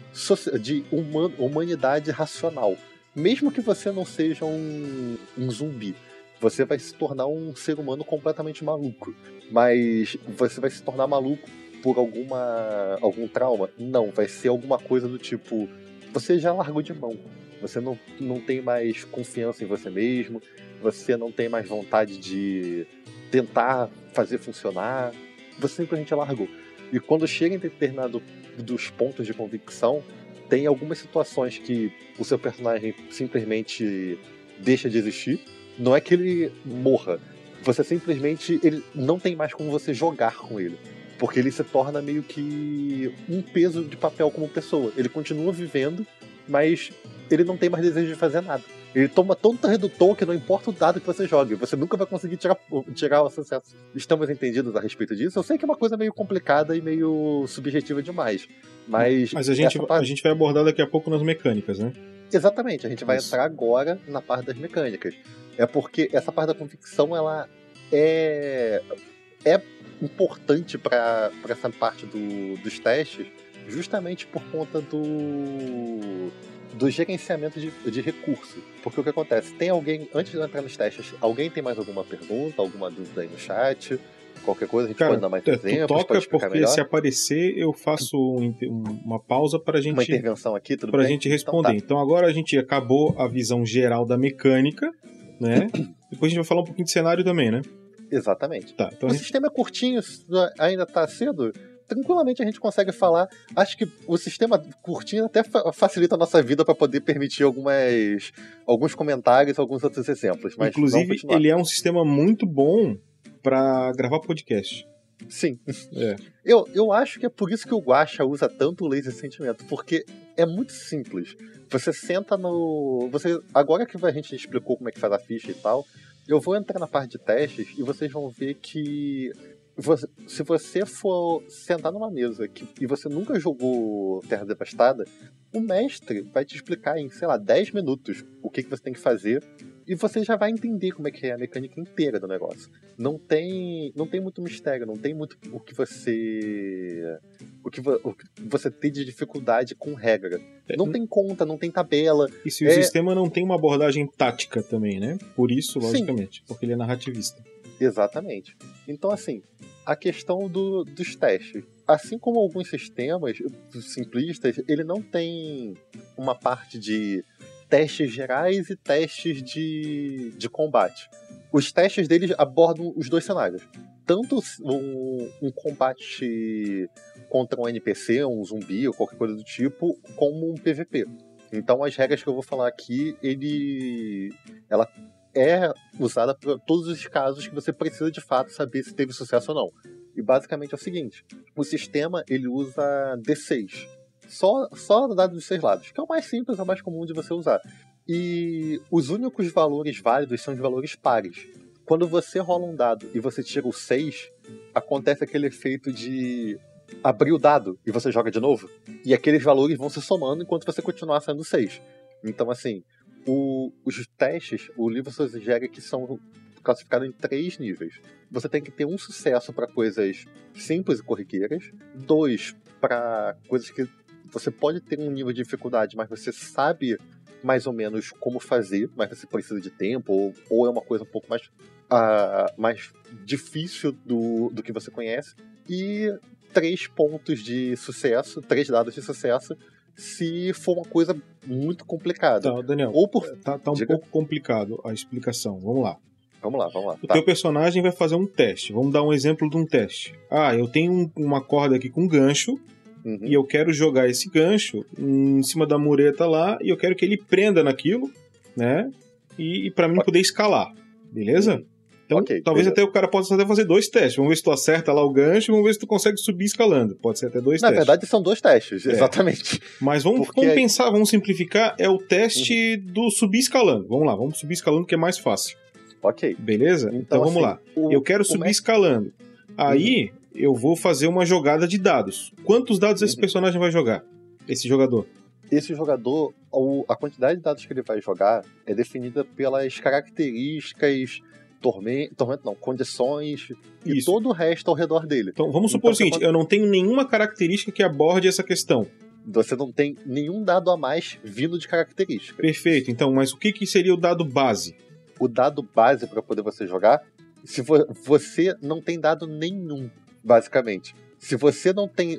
de human- humanidade racional. Mesmo que você não seja um, um zumbi, você vai se tornar um ser humano completamente maluco. Mas você vai se tornar maluco por alguma algum trauma? Não, vai ser alguma coisa do tipo, você já largou de mão. Você não, não tem mais confiança em você mesmo, você não tem mais vontade de tentar fazer funcionar, você simplesmente largou. E quando chega em determinado dos pontos de convicção, tem algumas situações que o seu personagem simplesmente deixa de existir. Não é que ele morra, você simplesmente ele não tem mais como você jogar com ele, porque ele se torna meio que um peso de papel como pessoa. Ele continua vivendo, mas ele não tem mais desejo de fazer nada. Ele toma tanto redutor que não importa o dado que você jogue, você nunca vai conseguir tirar, tirar o sucesso. Estamos entendidos a respeito disso? Eu sei que é uma coisa meio complicada e meio subjetiva demais, mas. Mas a gente, parte- a gente vai abordar daqui a pouco nas mecânicas, né? Exatamente, a gente vai Isso. entrar agora na parte das mecânicas. É porque essa parte da convicção ela é, é importante para essa parte do, dos testes, justamente por conta do, do gerenciamento de, de recurso. Porque o que acontece? Tem alguém, antes de entrar nos testes, alguém tem mais alguma pergunta, alguma dúvida aí no chat? Qualquer coisa a gente Cara, pode dar mais é, exemplos, toca porque melhor. se aparecer eu faço um- uma pausa para a Uma gente intervenção aqui, tudo pra bem? gente Então responder. tá. Então, agora a gente acabou a visão geral da mecânica, né? Depois a gente vai falar um pouquinho de cenário também, né? Exatamente. Tá, então o a gente sistema é curtinho, ainda tá cedo. Tranquilamente a gente consegue falar. Acho que o sistema curtinho até fa- facilita a nossa vida para poder permitir algumas, alguns comentários, alguns outros exemplos. Mas Inclusive, ele é um sistema muito bom pra gravar podcast. Sim. É. Eu, eu acho que é por isso que o Guacha usa tanto o laser sentimento, porque é muito simples. Você senta no. Você Agora que a gente explicou como é que faz a ficha e tal, eu vou entrar na parte de testes e vocês vão ver que. Você- se você for sentar numa mesa que, e você nunca jogou Terra Devastada, o mestre vai te explicar em, sei lá, 10 minutos o que, que você tem que fazer e você já vai entender como é que é a mecânica inteira do negócio. Não tem, não tem muito mistério, não tem muito o que você o que, o que você tem de dificuldade com regra. É, Não tem conta, não tem tabela. E se o É- sistema não tem uma abordagem tática também, né? Por isso, Sim. logicamente, porque ele é narrativista. Exatamente. Então, assim, a questão do- dos testes. Assim como alguns sistemas simplistas, ele não tem uma parte de testes gerais e testes de, de combate. Os testes deles abordam os dois cenários. Tanto um, um combate contra um NPC, um zumbi ou qualquer coisa do tipo, como um PVP. Então as regras que eu vou falar aqui, ele. ela é usada para todos os casos que você precisa de fato saber se teve sucesso ou não. E basicamente é o seguinte: o sistema ele usa D6. Só, só dados dos seis lados, que é o mais simples, é o mais comum de você usar. E os únicos valores válidos são os valores pares. Quando você rola um dado e você tira o 6, acontece aquele efeito de abrir o dado e você joga de novo. E aqueles valores vão se somando enquanto você continuar sendo 6. Então, assim, o- os testes, o livro sugere que são classificados em três níveis. Você tem que ter um sucesso para coisas simples e corriqueiras, dois para coisas que você pode ter um nível de dificuldade, mas você sabe mais ou menos como fazer, mas você precisa de tempo, ou, ou é uma coisa um pouco mais, ah, mais difícil do, do que você conhece, e três pontos de sucesso, três dados de sucesso, se for uma coisa muito complicada. Tá, Daniel, Ou por. tá, tá um Diga. pouco complicado a explicação. Vamos lá. Vamos lá, vamos lá. O Tá. teu personagem vai fazer um teste. Vamos dar um exemplo de um teste. Ah, eu tenho um- uma corda aqui com gancho Uhum. e eu quero jogar esse gancho em cima da mureta lá e eu quero que ele prenda naquilo, né? E, e para mim poder escalar, beleza? Então, Ok, talvez beleza. até o cara possa até fazer dois testes. Vamos ver se tu acerta lá o gancho, vamos ver se tu consegue subir escalando. Pode ser até dois Na testes. verdade, são dois testes, É. exatamente. Mas vamos, porque vamos pensar, vamos simplificar. É o teste do subir escalando. Vamos lá, vamos subir escalando que é mais fácil. Ok. Beleza? Então, vamos assim, lá. o- Eu quero subir escalando. Aí eu vou fazer uma jogada de dados. Quantos dados esse Uhum. personagem vai jogar? Esse jogador. Esse jogador, a quantidade de dados que ele vai jogar é definida pelas características, tormento, tormento não, condições e Isso. todo o resto ao redor dele. Então vamos supor Então, o seguinte: eu não tenho nenhuma característica que aborde essa questão. Você não tem nenhum dado a mais vindo de característica. Perfeito. Então, mas o que, que seria o dado base? O dado base para poder você jogar, se vo- você não tem dado nenhum, basicamente. Se você não tem.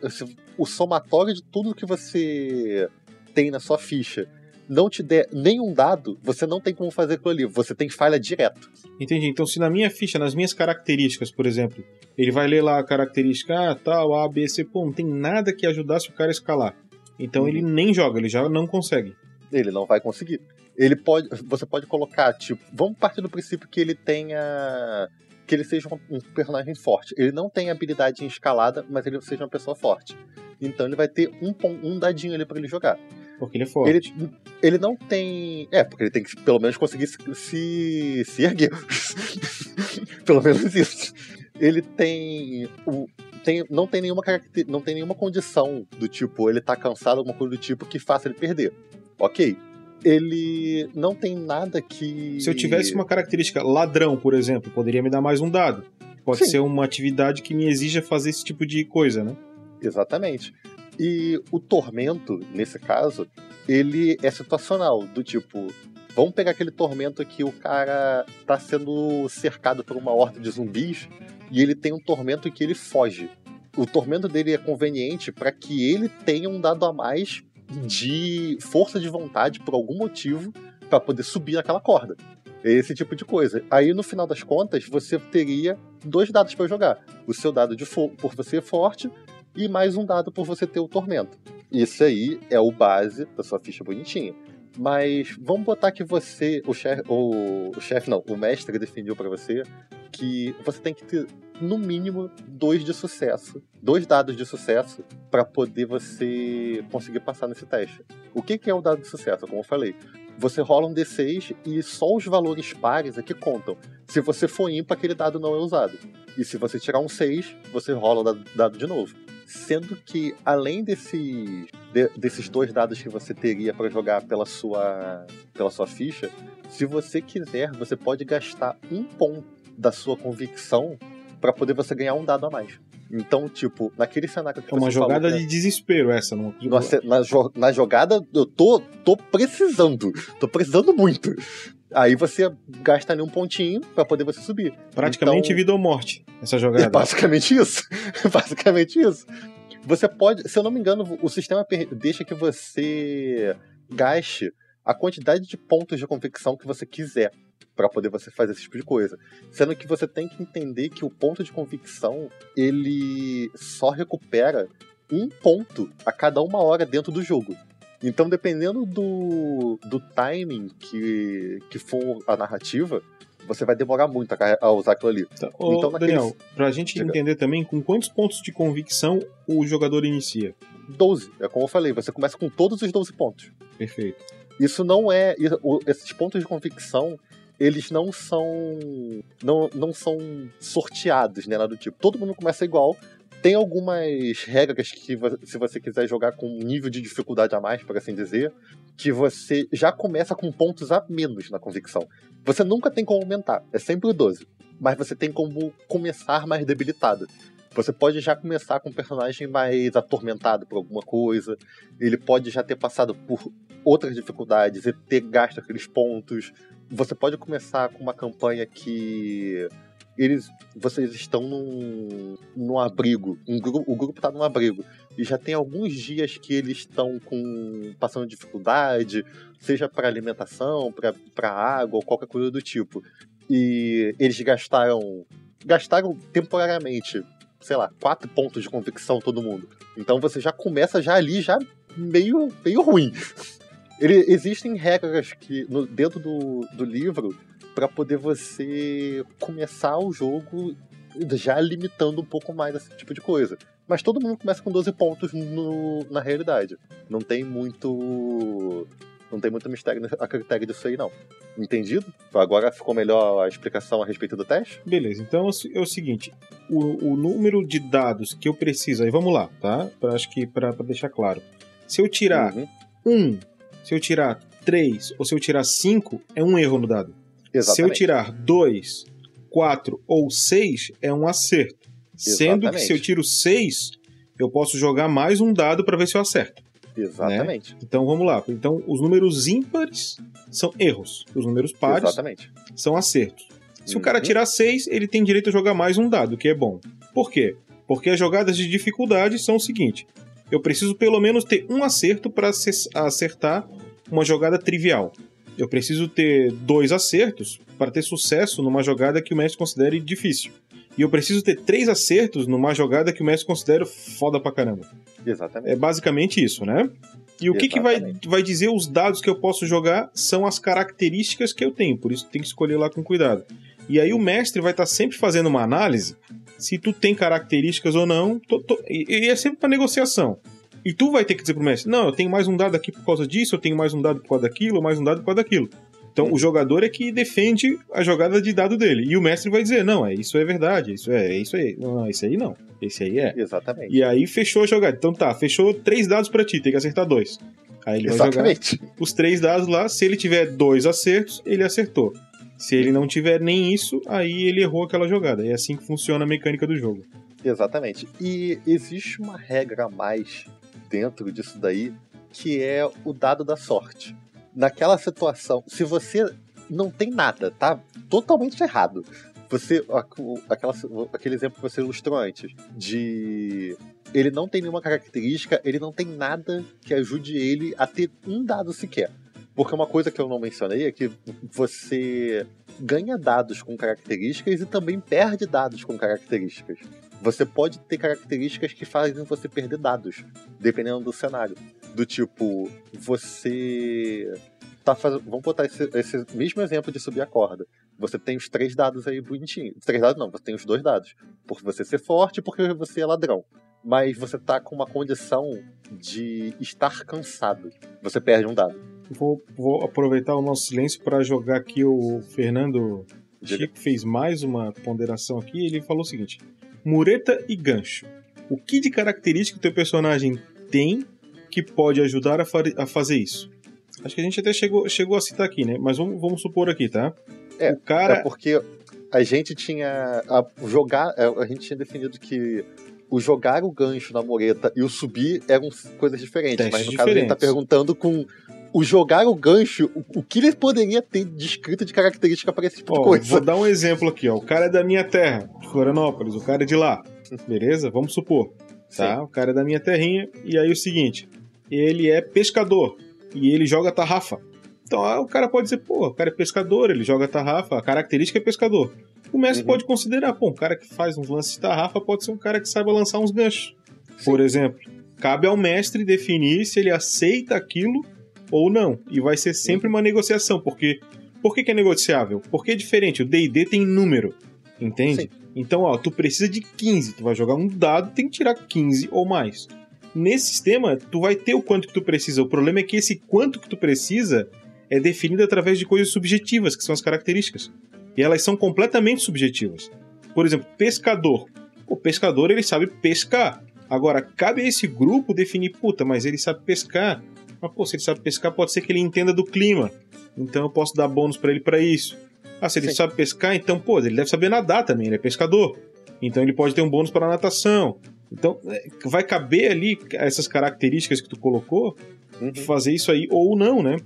o somatório de tudo que você tem na sua ficha não te der nenhum dado, você não tem como fazer aquilo ali. Você tem falha direto. Entendi. Então, se na minha ficha, nas minhas características, por exemplo, ele vai ler lá a característica ah, tal, A, B, C, pô, não tem nada que ajudasse o cara a escalar. Então Uhum. ele nem joga, ele já não consegue. Ele não vai conseguir. Ele pode. Você pode colocar, tipo, vamos partir do princípio que ele tenha. Que ele seja um, personagem forte. Ele não tem habilidade em escalada, mas ele seja uma pessoa forte. Então ele vai ter um, um dadinho ali pra ele jogar. Porque ele é forte. Ele, ele não tem. É, porque ele tem que pelo menos conseguir se, se, se erguer. pelo menos isso. Ele tem. O, tem não, tem nenhuma caracter, não tem nenhuma condição do tipo, ele tá cansado, alguma coisa do tipo que faça ele perder. Ok. Ele não tem nada que. Se eu tivesse uma característica ladrão, por exemplo, poderia me dar mais um dado. Pode Sim. ser uma atividade que me exija fazer esse tipo de coisa, né? Exatamente. E o tormento, nesse caso, ele é situacional, do tipo, Vamos pegar aquele tormento que o cara tá sendo cercado por uma horda de zumbis e ele tem um tormento que ele foge. O tormento dele é conveniente para que ele tenha um dado a mais de força de vontade por algum motivo para poder subir naquela corda. Esse tipo de coisa. Aí no final das contas, você teria dois dados para jogar: o seu dado de por você forte e mais um dado por você ter o tormento. Isso aí é o base da sua ficha bonitinha. Mas vamos botar que você, o chefe, o, o chefe não, o mestre definiu para você que você tem que ter no mínimo dois de sucesso, dois dados de sucesso para poder você conseguir passar nesse teste. O que, que é o dado de sucesso? Como eu falei, você rola um D6 e só os valores pares aqui contam. Se você for ímpar, aquele dado não é usado. E se você tirar um 6, você rola o dado de novo. Sendo que, além desse, de, desses dois dados que você teria para jogar pela sua, pela sua ficha, se você quiser, você pode gastar um ponto da sua convicção para poder você ganhar um dado a mais. Então, tipo, naquele cenário que É uma jogada falou, de desespero essa. Não... Na, jo na jogada eu tô, tô precisando. Tô precisando muito. Aí você gasta ali um pontinho para poder você subir. Praticamente então, vida ou morte, essa jogada. É basicamente isso. basicamente isso. Você pode, se eu não me engano, o sistema deixa que você gaste a quantidade de pontos de convicção que você quiser para poder você fazer esse tipo de coisa. Sendo que você tem que entender que o ponto de convicção, ele só recupera um ponto a cada uma hora dentro do jogo. Então, dependendo do, do timing que, que for a narrativa, você vai demorar muito a, a usar aquilo ali. Tá. Ô, então, naqueles... Daniel, pra gente Chega. entender também com quantos pontos de convicção o jogador inicia? 12. É como eu falei, você começa com todos os 12 pontos. Perfeito. Isso não é. Esses pontos de convicção, eles não são não, não são sorteados, né, nada do tipo. Todo mundo começa igual. Tem algumas regras que, se você quiser jogar com um nível de dificuldade a mais, por assim dizer, que você já começa com pontos a menos na convicção. Você nunca tem como aumentar, é sempre o 12. Mas você tem como começar mais debilitado. Você pode já começar com um personagem mais atormentado por alguma coisa. Ele pode já ter passado por outras dificuldades e ter gasto aqueles pontos. Você pode começar com uma campanha que eles, vocês estão num, num abrigo, um grupo, o grupo está num abrigo e já tem alguns dias que eles estão com passando dificuldade, seja para alimentação, para água ou qualquer coisa do tipo. E eles gastaram gastaram temporariamente, sei lá, quatro pontos de convicção todo mundo. Então você já começa já ali já meio meio ruim. Ele, existem regras que no, dentro do, do livro para poder você começar o jogo já limitando um pouco mais esse tipo de coisa. Mas todo mundo começa com 12 pontos no, na realidade. Não tem muito. Não tem muito mistério a critério disso aí, não. Entendido? Agora ficou melhor a explicação a respeito do teste? Beleza, então é o seguinte: o, o número de dados que eu preciso, aí vamos lá, tá? Pra, acho que para deixar claro. Se eu tirar uhum. um se eu tirar 3 ou se eu tirar 5, é um erro no dado. Exatamente. Se eu tirar 2, 4 ou 6, é um acerto. Exatamente. Sendo que se eu tiro 6, eu posso jogar mais um dado para ver se eu acerto. Exatamente. Né? Então vamos lá. Então os números ímpares são erros. Os números pares Exatamente. são acertos. Se uhum. o cara tirar 6, ele tem direito a jogar mais um dado, que é bom. Por quê? Porque as jogadas de dificuldade são o seguinte: eu preciso pelo menos ter um acerto para acertar uma jogada trivial. Eu preciso ter dois acertos para ter sucesso numa jogada que o mestre considere difícil. E eu preciso ter três acertos numa jogada que o mestre considera foda pra caramba. Exatamente. É basicamente isso, né? E o que, que vai, vai dizer os dados que eu posso jogar são as características que eu tenho, por isso tem que escolher lá com cuidado. E aí o mestre vai estar tá sempre fazendo uma análise se tu tem características ou não, tô, tô, e, e é sempre para negociação. E tu vai ter que dizer pro mestre: não, eu tenho mais um dado aqui por causa disso, eu tenho mais um dado por causa daquilo, mais um dado por causa daquilo. Então o jogador é que defende a jogada de dado dele. E o mestre vai dizer: não, é isso é verdade, isso é, é isso aí. Não, não, esse aí não. Esse aí é. Exatamente. E aí fechou a jogada. Então tá, fechou três dados para ti, tem que acertar dois. Aí ele Exatamente. vai jogar os três dados lá. Se ele tiver dois acertos, ele acertou. Se ele não tiver nem isso, aí ele errou aquela jogada. É assim que funciona a mecânica do jogo. Exatamente. E existe uma regra a mais dentro disso daí, que é o dado da sorte. naquela situação, se você não tem nada, tá totalmente errado. Você, aquela, aquele exemplo que você ilustrou antes, de ele não tem nenhuma característica, ele não tem nada que ajude ele a ter um dado sequer. Porque uma coisa que eu não mencionei é que você ganha dados com características e também perde dados com características. Você pode ter características que fazem você perder dados, dependendo do cenário. Do tipo, você tá fazendo. Vamos botar esse, esse, mesmo exemplo de subir a corda. Você tem os três dados aí bonitinhos. Os três dados não, você tem os dois dados. Por você ser forte e porque você é ladrão. Mas você tá com uma condição de estar cansado. Você perde um dado. Vou, vou aproveitar o nosso silêncio para jogar aqui o Fernando Chico fez mais uma ponderação aqui. Ele falou o seguinte: mureta e gancho. O que de característica o teu personagem tem que pode ajudar a, fa a fazer isso? Acho que a gente até chegou, chegou a citar aqui, né? Mas vamos, vamos supor aqui, tá? É, o cara... é porque a gente tinha. A, jogar, é, a gente tinha definido que o jogar o gancho na mureta e o subir eram coisas diferentes. Testes mas no caso a gente tá perguntando com o jogar o gancho, o, o que ele poderia ter descrito de característica para esse tipo ó, de coisa. Vou dar um exemplo aqui, ó. O cara é da minha terra, de Florianópolis, o cara é de lá. Beleza? Vamos supor. Tá? Sim. O cara é da minha terrinha. E aí o seguinte: ele é pescador e ele joga tarrafa. Então o cara pode dizer, pô, o cara é pescador, ele joga tarrafa, a característica é pescador. O mestre uhum. pode considerar, pô, um cara que faz uns lances de tarrafa pode ser um cara que saiba lançar uns ganchos. Sim. Por exemplo, cabe ao mestre definir se ele aceita aquilo ou não. E vai ser sempre uma negociação, porque por que, que é negociável? Porque é diferente, o D&D tem número, entende? Sim. Então, ó, tu precisa de 15, tu vai jogar um dado, tem que tirar 15 ou mais. Nesse sistema, tu vai ter o quanto que tu precisa. O problema é que esse quanto que tu precisa é definido através de coisas subjetivas, que são as características. E elas são completamente subjetivas. Por exemplo, pescador. O pescador, ele sabe pescar. Agora, cabe a esse grupo definir, puta, mas ele sabe pescar. Mas, pô, se ele sabe pescar, pode ser que ele entenda do clima. Então eu posso dar bônus para ele para isso. Ah, se ele Sim. sabe pescar, então, pô, ele deve saber nadar também, ele é pescador. Então ele pode ter um bônus para natação. Então, é, vai caber ali essas características que tu colocou, uhum. fazer isso aí ou não, né?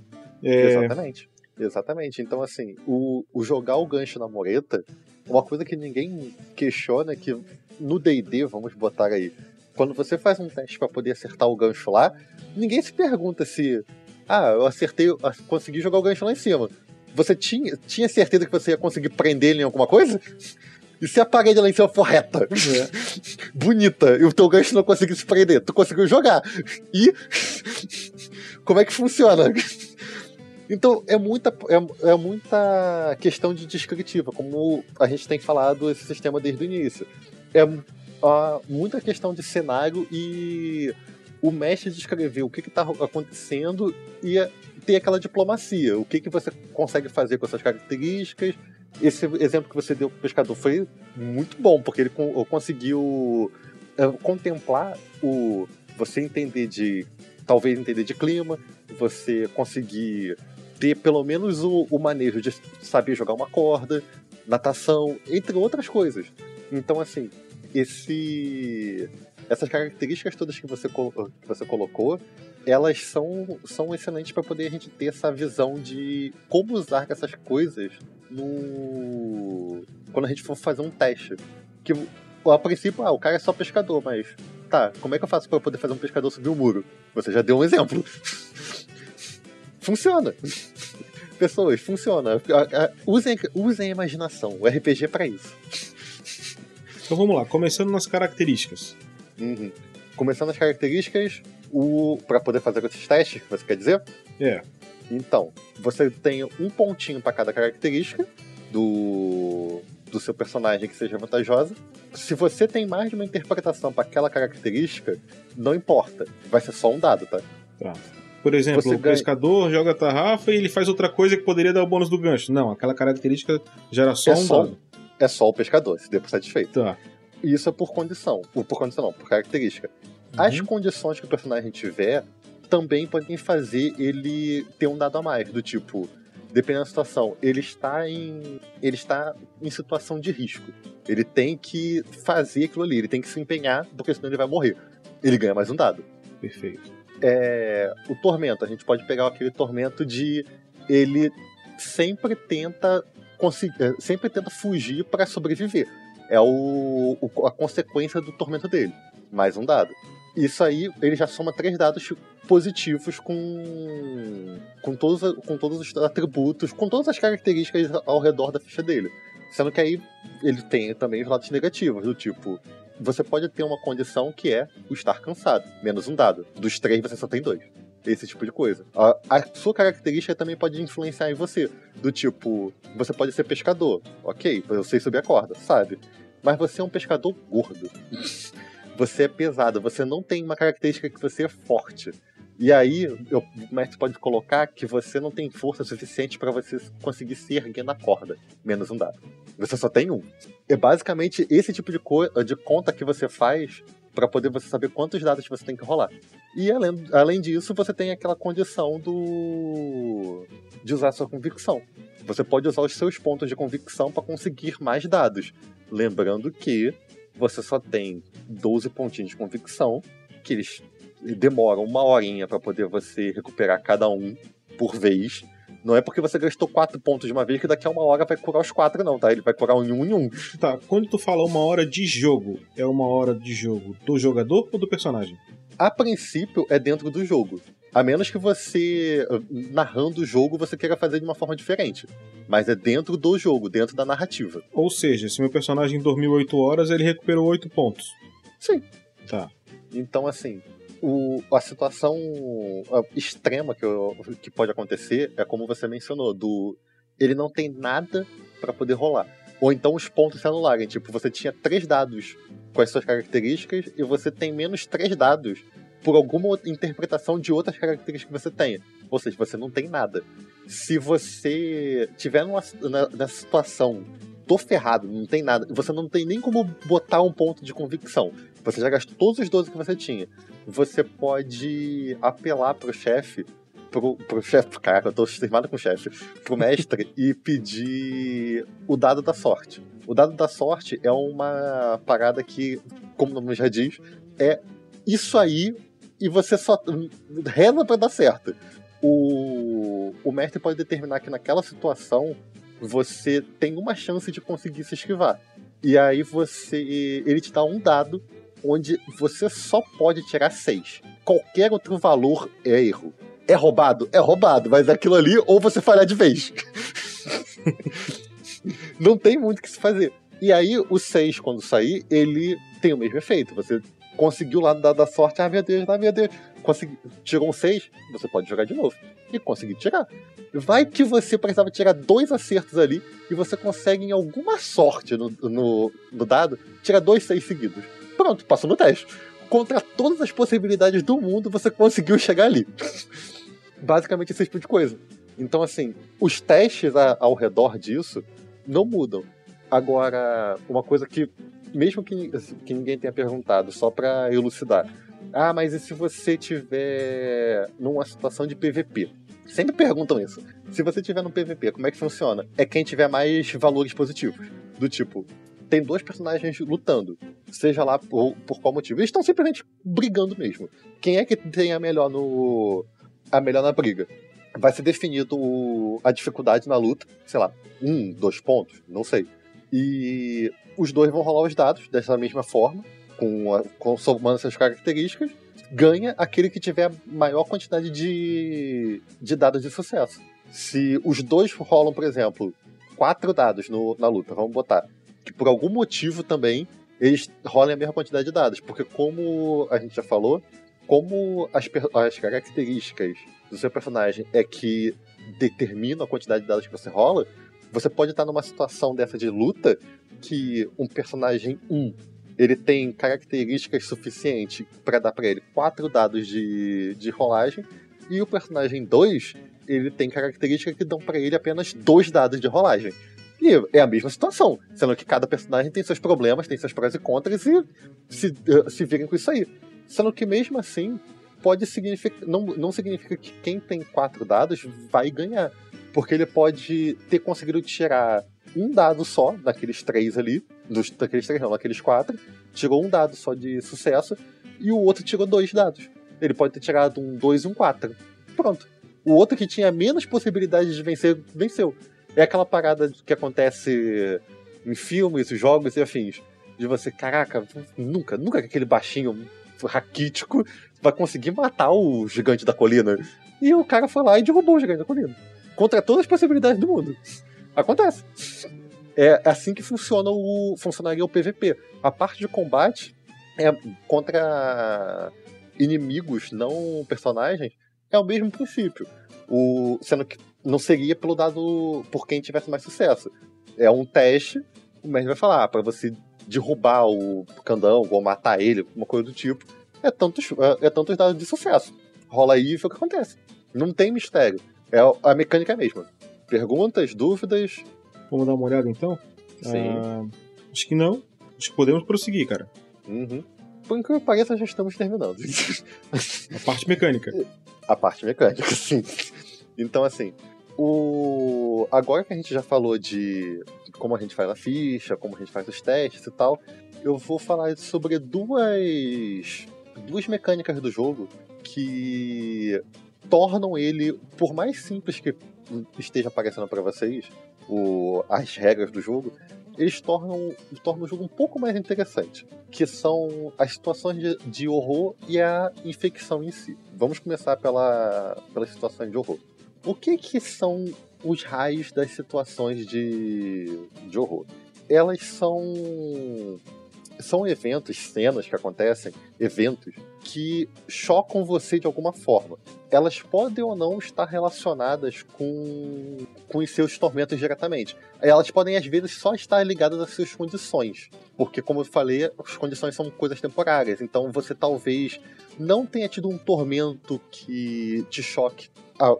É... Exatamente. Exatamente. Então, assim, o, o jogar o gancho na moreta, uma coisa que ninguém questiona é que no DD, vamos botar aí, quando você faz um teste para poder acertar o gancho lá, ninguém se pergunta se. Ah, eu acertei, consegui jogar o gancho lá em cima. Você tinha, tinha certeza que você ia conseguir prender ele em alguma coisa? E se a parede lá em cima for reta, é. bonita, e o teu gancho não conseguir se prender, tu conseguiu jogar. E como é que funciona? Então é muita, é, é, muita questão de descritiva, como a gente tem falado esse sistema desde o início. É uh, muita questão de cenário e o mestre descrever o que está acontecendo e ter aquela diplomacia. O que, que você consegue fazer com essas características. Esse exemplo que você deu para o pescador foi muito bom, porque ele conseguiu é, contemplar o. Você entender de. Talvez entender de clima, você conseguir ter pelo menos o, o manejo de saber jogar uma corda, natação, entre outras coisas. Então, assim, esse essas características todas que você, que você colocou, elas são, são excelentes para poder a gente ter essa visão de como usar essas coisas no quando a gente for fazer um teste. Que a princípio, ah, o cara é só pescador, mas tá, como é que eu faço para poder fazer um pescador subir o muro? Você já deu um exemplo. funciona. Pessoas, funciona. Usem, usem a imaginação. O RPG é para isso. Então vamos lá, começando nas características. Uhum. Começando as características, o para poder fazer esses testes, você quer dizer? É. Então, você tem um pontinho para cada característica do, do seu personagem que seja vantajosa. Se você tem mais de uma interpretação para aquela característica, não importa. Vai ser só um dado, tá? Tá. Por exemplo, você o ganha... pescador joga tarrafa e ele faz outra coisa que poderia dar o bônus do gancho. Não, aquela característica gera só é um só, dado. É só o pescador, se der por satisfeito. Tá. Isso é por condição. Por condição não, por característica. Uhum. As condições que o personagem tiver também podem fazer ele ter um dado a mais, do tipo, dependendo da situação, ele está em ele está em situação de risco. Ele tem que fazer aquilo ali, ele tem que se empenhar, porque senão ele vai morrer. Ele ganha mais um dado. Perfeito. é o tormento. A gente pode pegar aquele tormento de ele sempre tenta é, sempre tenta fugir para sobreviver. É o, o, a consequência do tormento dele. Mais um dado. Isso aí, ele já soma três dados positivos com, com, todos, com todos os atributos, com todas as características ao redor da ficha dele. Sendo que aí ele tem também os lados negativos, do tipo, você pode ter uma condição que é o estar cansado, menos um dado. Dos três você só tem dois. Esse tipo de coisa. A, a sua característica também pode influenciar em você. Do tipo, você pode ser pescador. Ok, eu sei subir a corda, sabe? Mas você é um pescador gordo. você é pesado, você não tem uma característica que você é forte. E aí, o mestre pode colocar que você não tem força suficiente para você conseguir se erguer na corda. Menos um dado. Você só tem um. É basicamente esse tipo de, de conta que você faz para poder você saber quantos dados você tem que rolar. E além, além disso, você tem aquela condição do de usar sua convicção. Você pode usar os seus pontos de convicção para conseguir mais dados. Lembrando que você só tem 12 pontinhos de convicção, que eles demoram uma horinha para poder você recuperar cada um por vez. Não é porque você gastou quatro pontos de uma vez que daqui a uma hora vai curar os quatro, não, tá? Ele vai curar um em um em um. Tá, quando tu fala uma hora de jogo, é uma hora de jogo do jogador ou do personagem? A princípio é dentro do jogo. A menos que você, narrando o jogo, você queira fazer de uma forma diferente. Mas é dentro do jogo, dentro da narrativa. Ou seja, se meu personagem dormiu 8 horas, ele recuperou 8 pontos. Sim. Tá. Então, assim, o, a situação extrema que, eu, que pode acontecer é como você mencionou, do ele não tem nada para poder rolar. Ou então os pontos se anularem. Tipo, você tinha três dados com as suas características e você tem menos três dados por alguma interpretação de outras características que você tenha. Ou seja, você não tem nada. Se você tiver numa, nessa situação, tô ferrado, não tem nada, você não tem nem como botar um ponto de convicção. Você já gastou todos os 12 que você tinha. Você pode apelar pro chefe pro, pro chefe, cara, eu tô firmado com o chefe, pro mestre e pedir o dado da sorte. O dado da sorte é uma parada que, como o nome já diz, é isso aí e você só reza para dar certo. O, o mestre pode determinar que naquela situação você tem uma chance de conseguir se esquivar. E aí você. Ele te dá um dado onde você só pode tirar seis. Qualquer outro valor é erro. É roubado? É roubado, mas aquilo ali, ou você falhar de vez. Não tem muito o que se fazer. E aí, o 6, quando sair, ele tem o mesmo efeito. Você conseguiu lá dar da sorte, ah, meu Deus, ah, meu Deus. Consegui... Tirou um 6, você pode jogar de novo. E conseguir tirar. Vai que você precisava tirar dois acertos ali e você consegue, em alguma sorte no, no, no dado, tirar dois 6 seguidos. Pronto, passou no teste. Contra todas as possibilidades do mundo, você conseguiu chegar ali. Basicamente esse tipo de coisa. Então, assim, os testes a, ao redor disso não mudam. Agora, uma coisa que, mesmo que, que ninguém tenha perguntado, só para elucidar. Ah, mas e se você tiver numa situação de PVP? Sempre perguntam isso. Se você tiver no PVP, como é que funciona? É quem tiver mais valores positivos. Do tipo, tem dois personagens lutando, seja lá por, por qual motivo. Eles estão simplesmente brigando mesmo. Quem é que tem a melhor no a melhor na briga? Vai ser definido a dificuldade na luta, sei lá, um, dois pontos, não sei. E os dois vão rolar os dados dessa mesma forma, com, a, com somando essas características. Ganha aquele que tiver a maior quantidade de, de dados de sucesso. Se os dois rolam, por exemplo, quatro dados no, na luta, vamos botar que por algum motivo também eles rolem a mesma quantidade de dados. Porque como a gente já falou, como as, as características do seu personagem é que determinam a quantidade de dados que você rola, você pode estar numa situação dessa de luta que um personagem 1 ele tem características suficientes para dar para ele quatro dados de, de rolagem e o personagem 2 ele tem características que dão para ele apenas dois dados de rolagem. E é a mesma situação, sendo que cada personagem tem seus problemas, tem seus prós e contras e se, uh, se virem com isso aí. Sendo que mesmo assim, pode significar. Não, não significa que quem tem quatro dados vai ganhar. Porque ele pode ter conseguido tirar um dado só daqueles três ali, dos, daqueles três não, daqueles quatro, tirou um dado só de sucesso, e o outro tirou dois dados. Ele pode ter tirado um 2 e um 4. Pronto. O outro que tinha menos possibilidades de vencer, venceu. É aquela parada que acontece em filmes, jogos e afins. De você, caraca, nunca, nunca que aquele baixinho raquítico vai conseguir matar o gigante da colina. E o cara foi lá e derrubou o gigante da colina. Contra todas as possibilidades do mundo. Acontece. É assim que funciona o, funcionaria o PVP. A parte de combate é contra inimigos, não personagens, é o mesmo princípio. O, sendo que não seria pelo dado por quem tivesse mais sucesso. É um teste, o mestre vai falar, ah, para você derrubar o candão ou matar ele, uma coisa do tipo, é tantos, é, é tantos dados de sucesso. Rola aí e vê o que acontece. Não tem mistério. É a mecânica mesma. Perguntas, dúvidas. Vamos dar uma olhada então? Sim. Ah, acho que não. Acho que podemos prosseguir, cara. Uhum. Por que pareça, já estamos terminando. A parte mecânica. a parte mecânica, sim. Então, assim, o... agora que a gente já falou de como a gente faz a ficha, como a gente faz os testes e tal, eu vou falar sobre duas, duas mecânicas do jogo que tornam ele, por mais simples que esteja aparecendo para vocês, o, as regras do jogo, eles tornam, tornam o jogo um pouco mais interessante, que são as situações de, de horror e a infecção em si. Vamos começar pela, pelas situações de horror. O que que são os raios das situações de, de horror? Elas são são eventos, cenas que acontecem, eventos que chocam você de alguma forma. Elas podem ou não estar relacionadas com, com os seus tormentos diretamente. Elas podem, às vezes, só estar ligadas às suas condições. Porque, como eu falei, as condições são coisas temporárias. Então, você talvez não tenha tido um tormento que te choque. Ah,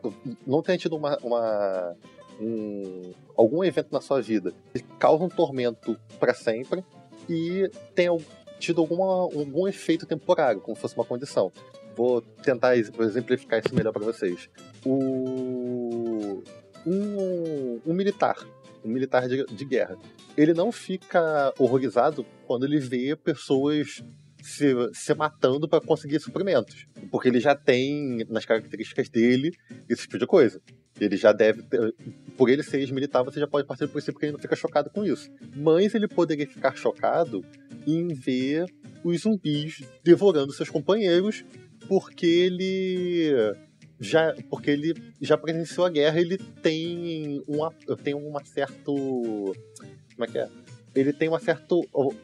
não tenha tido uma, uma um, algum evento na sua vida que causa um tormento para sempre e tenha tido alguma, algum efeito temporário, como se fosse uma condição. Vou tentar exemplificar isso melhor para vocês. O, um, um, militar, um militar de, de guerra, ele não fica horrorizado quando ele vê pessoas se, se matando para conseguir suprimentos. Porque ele já tem nas características dele esse tipo de coisa. Ele já deve ter, Por ele ser ex-militar, você já pode partir do princípio que ele não fica chocado com isso. Mas ele poderia ficar chocado em ver os zumbis devorando seus companheiros, porque ele já porque ele já presenciou a guerra, ele tem uma tem uma certo como é que é? Ele tem uma certa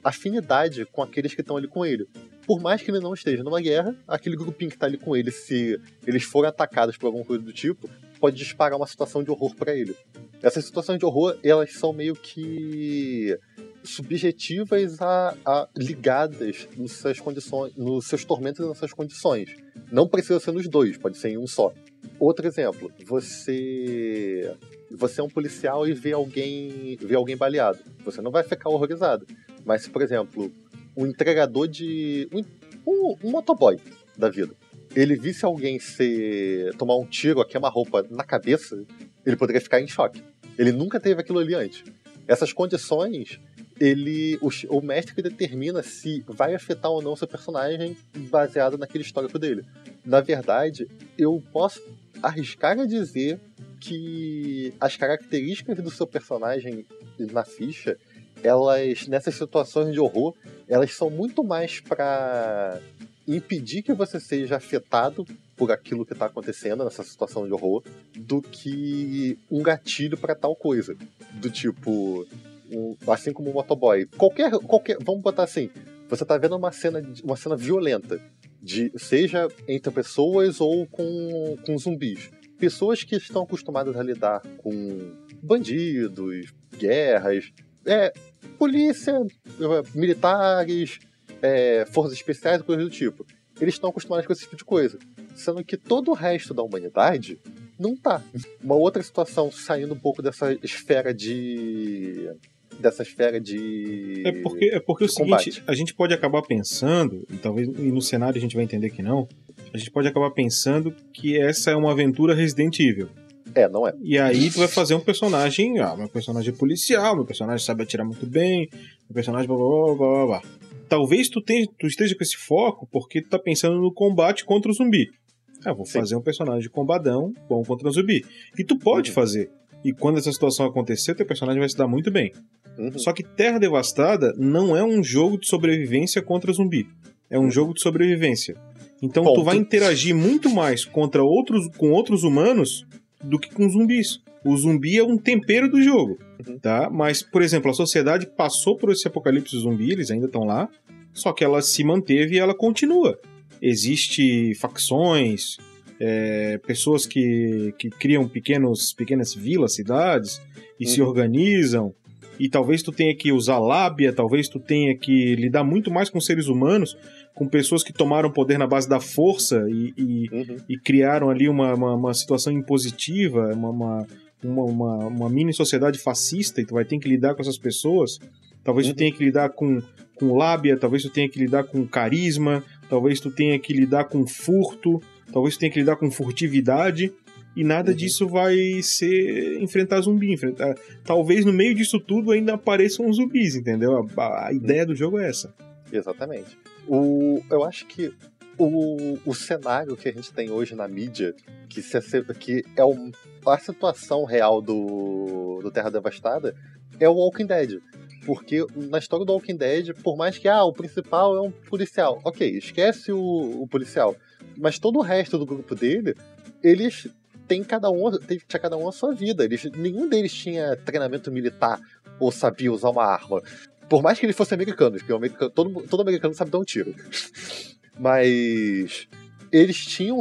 afinidade com aqueles que estão ali com ele. Por mais que ele não esteja numa guerra, aquele grupinho que está ali com ele, se eles forem atacados por alguma coisa do tipo, pode disparar uma situação de horror para ele. Essas situações de horror, elas são meio que subjetivas a, a, ligadas nos seus condições, nos seus tormentos e nas suas condições. Não precisa ser nos dois, pode ser em um só. Outro exemplo, você você é um policial e vê alguém vê alguém baleado. Você não vai ficar horrorizado. Mas por exemplo, um entregador de um, um, um motoboy da vida ele visse alguém se tomar um tiro a queima-roupa na cabeça, ele poderia ficar em choque. Ele nunca teve aquilo ali antes. Essas condições, ele o, o mestre que determina se vai afetar ou não seu personagem baseado naquele histórico dele. Na verdade, eu posso arriscar a dizer que as características do seu personagem na ficha, elas nessas situações de horror, elas são muito mais para impedir que você seja afetado por aquilo que está acontecendo nessa situação de horror do que um gatilho para tal coisa. Do tipo, um, assim como o motoboy. Qualquer, qualquer. Vamos botar assim: você está vendo uma cena, uma cena violenta, de, seja entre pessoas ou com, com zumbis. Pessoas que estão acostumadas a lidar com bandidos, guerras, é, polícia, militares, é, forças especiais coisas do tipo. Eles estão acostumados com esse tipo de coisa. Sendo que todo o resto da humanidade não tá. Uma outra situação saindo um pouco dessa esfera de. Dessa esfera de. É porque, é porque é o seguinte, a gente pode acabar pensando, e talvez e no cenário a gente vai entender que não, a gente pode acabar pensando que essa é uma aventura Resident Evil. É, não é. E aí tu vai fazer um personagem, ah, meu personagem policial, meu personagem sabe atirar muito bem, meu personagem blá blá blá blá blá. talvez tu, tenha, tu esteja com esse foco porque tu tá pensando no combate contra o zumbi. Ah, vou Sim. fazer um personagem de combadão bom contra o zumbi. E tu pode Uhum. fazer. E quando essa situação acontecer, teu personagem vai se dar muito bem. Uhum. Só que Terra Devastada não é um jogo de sobrevivência contra zumbi. É um jogo de sobrevivência. Então tu Ponto. vai interagir muito mais contra outros, com outros humanos do que com zumbis. O zumbi é um tempero do jogo, Uhum. tá? Mas, por exemplo, a sociedade passou por esse apocalipse zumbi, eles ainda estão lá, só que ela se manteve e ela continua. Existe facções, é, pessoas que, que criam pequenos, pequenas vilas, cidades e se Uhum. organizam. E talvez tu tenha que usar lábia, talvez tu tenha que lidar muito mais com seres humanos, com pessoas que tomaram poder na base da força e, e, Uhum. e criaram ali uma, uma, uma situação impositiva, uma, uma, uma, uma- mini sociedade fascista, e tu vai ter que lidar com essas pessoas. Talvez tu Uhum. tenha que lidar com, com lábia, talvez tu tenha que lidar com carisma, talvez tu tenha que lidar com furto, talvez tu tenha que lidar com furtividade. E nada Uhum. disso vai ser enfrentar zumbi. Enfrentar... Talvez no meio disso tudo ainda apareçam zumbis, entendeu? A, a- a ideia do jogo é essa. Exatamente. O, eu acho que o, o cenário que a gente tem hoje na mídia, que, se, que é o, a situação real do, do Terra Devastada, é o Walking Dead. Porque na história do Walking Dead, por mais que ah, o principal é um policial, ok, esquece o, o policial. Mas todo o resto do grupo dele, eles têm cada um, tem- tinha cada um a sua vida. Eles, nenhum deles tinha treinamento militar ou sabia usar uma arma. Por mais que eles fossem americanos, porque americano- todo, todo americano sabe dar um tiro. Mas eles tinham,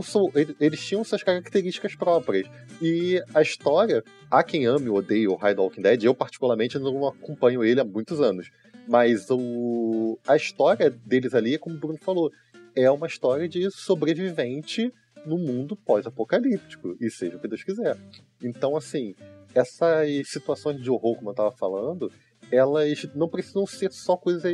eles tinham suas características próprias. E a história, há quem ame ou odeie o do Walking Dead, eu particularmente não acompanho ele há muitos anos. Mas o, a história deles ali, como o Bruno falou, é uma história de sobrevivente no mundo pós-apocalíptico, e seja o que Deus quiser. Então, assim, essas situações de horror, como eu tava falando, elas não precisam ser só coisas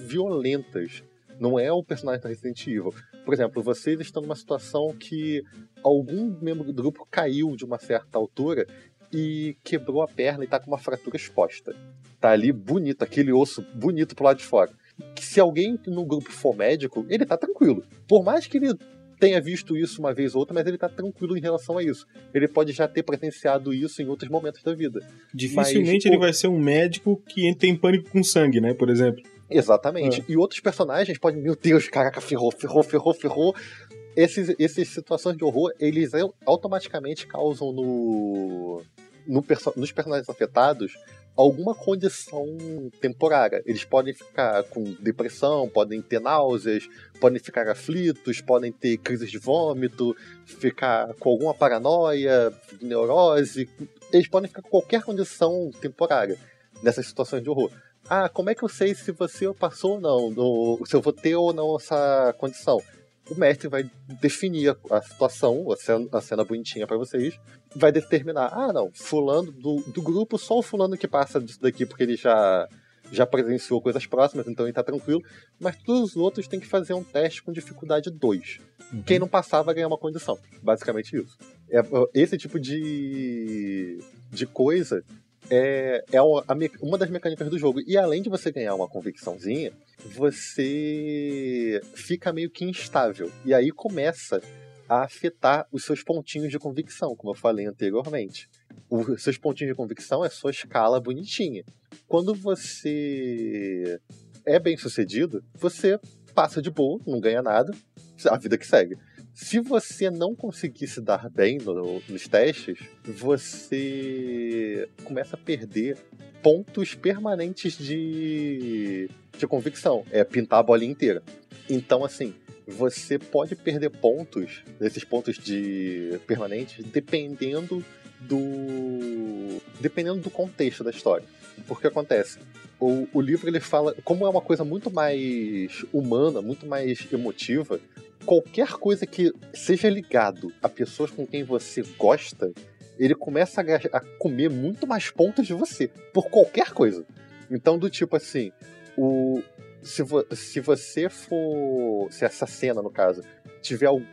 violentas. Não é o personagem da Resident Evil. Por exemplo, vocês estão numa situação que algum membro do grupo caiu de uma certa altura e quebrou a perna e tá com uma fratura exposta. Tá ali bonito, aquele osso bonito pro lado de fora. Se alguém no grupo for médico, ele tá tranquilo. Por mais que ele tenha visto isso uma vez ou outra, mas ele tá tranquilo em relação a isso. Ele pode já ter presenciado isso em outros momentos da vida. Dificilmente Mas, ele o- vai ser um médico que entra em pânico com sangue, né? Por exemplo. Exatamente. E outros personagens podem, meu Deus, caraca, ferrou, ferrou, ferrou, ferrou. Esses, essas situações de horror, eles au- automaticamente causam no, no perso- nos personagens afetados alguma condição temporária. Eles podem ficar com depressão, podem ter náuseas, podem ficar aflitos, podem ter crises de vômito, ficar com alguma paranoia, neurose. Eles podem ficar com qualquer condição temporária nessas situações de horror. Ah, como é que eu sei se você passou ou não, se eu vou ter ou não essa condição? O mestre vai definir a, situação, a cena, a cena bonitinha pra vocês, vai determinar, ah, não, fulano do, do grupo, só o fulano que passa disso daqui porque ele já já presenciou coisas próximas, então ele tá tranquilo, mas todos os outros têm que fazer um teste com dificuldade 2. Quem não passar vai ganhar uma condição. Basicamente isso. É, esse tipo de, de coisa é, é uma das mecânicas do jogo. E além de você ganhar uma convicçãozinha, você fica meio que instável. E aí começa a afetar os seus pontinhos de convicção, como eu falei anteriormente. Os seus pontinhos de convicção é sua escala bonitinha. Quando você é bem sucedido, você passa de boa, não ganha nada, a vida que segue. Se você não conseguir se dar bem no- nos testes, você começa a perder pontos permanentes de, de convicção. É pintar a bolinha inteira. Então, assim, você pode perder pontos, esses pontos de permanentes, dependendo do. dependendo do contexto da história. Porque acontece. O, o livro ele fala. Como é uma coisa muito mais humana, muito mais emotiva, qualquer coisa que seja ligado a pessoas com quem você gosta, ele começa a, a comer muito mais pontos de você. Por qualquer coisa. Então, do tipo assim, o, se, vo- se você for. Se essa cena, no caso, tiver algo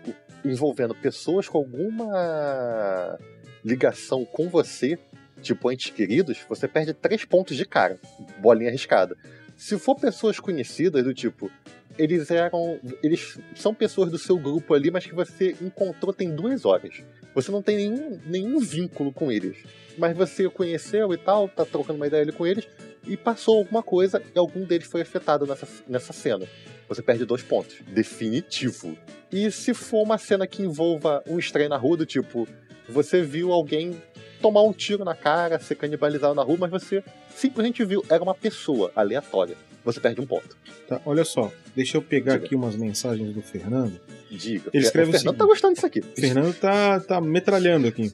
envolvendo pessoas com alguma ligação com você, tipo entes queridos, você perde três pontos de cara. Bolinha arriscada. Se for pessoas conhecidas, do tipo, eles eram. Eles são pessoas do seu grupo ali, mas que você encontrou tem duas horas. Você não tem nenhum, nenhum vínculo com eles. Mas você conheceu e tal, tá trocando uma ideia ali com eles, e passou alguma coisa e algum deles foi afetado nessa, nessa cena. Você perde dois pontos. Definitivo. E se for uma cena que envolva um estranho na rua, do tipo, você viu alguém tomar um tiro na cara, ser canibalizado na rua, mas você simplesmente viu, era uma pessoa aleatória. Você perde um ponto. Tá, olha só, deixa eu pegar Diga. aqui umas mensagens do Fernando. Diga. Ele escreve o Fernando seguinte. tá gostando disso aqui. O Fernando tá, tá metralhando aqui.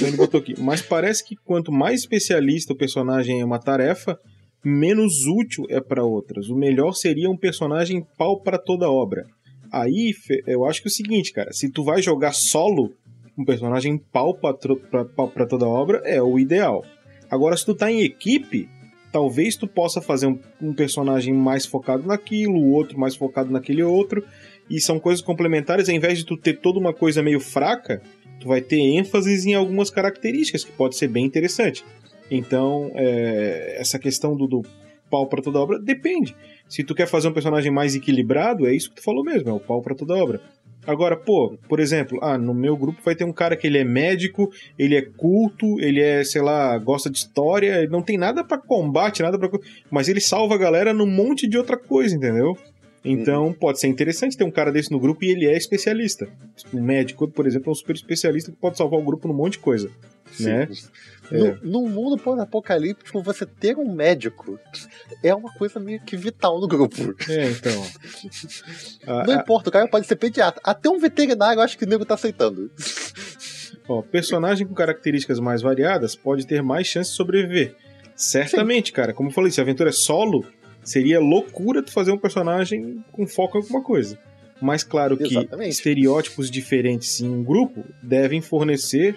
Ele botou aqui. Mas parece que quanto mais especialista o personagem é uma tarefa, menos útil é para outras. O melhor seria um personagem pau para toda obra. Aí, eu acho que é o seguinte, cara. Se tu vai jogar solo, um personagem pau pra toda obra é o ideal. Agora, se tu tá em equipe, talvez tu possa fazer um, um personagem mais focado naquilo, o outro mais focado naquele outro, e são coisas complementares, ao invés de tu ter toda uma coisa meio fraca, tu vai ter ênfases em algumas características, que pode ser bem interessante. Então, é, essa questão do, do pau pra toda obra depende. Se tu quer fazer um personagem mais equilibrado, é isso que tu falou mesmo, é o pau pra toda obra. Agora, pô, por exemplo, ah, no meu grupo vai ter um cara que ele é médico, ele é culto, ele é, sei lá, gosta de história, ele não tem nada pra combate, nada para mas ele salva a galera num monte de outra coisa, entendeu? Então, pode ser interessante ter um cara desse no grupo e ele é especialista. Um médico, por exemplo, é um super especialista que pode salvar o grupo num monte de coisa, né? No, num mundo pós-apocalíptico, você ter um médico é uma coisa meio que vital no grupo. É, então. Ah, Não ah, importa, o cara pode ser pediatra. Até um veterinário eu acho que o nego tá aceitando. Ó, personagem com características mais variadas pode ter mais chance de sobreviver. Certamente, cara. Como eu falei, se a aventura é solo, seria loucura tu fazer um personagem com foco em alguma coisa. Mas claro que Exatamente. estereótipos diferentes em um grupo devem fornecer,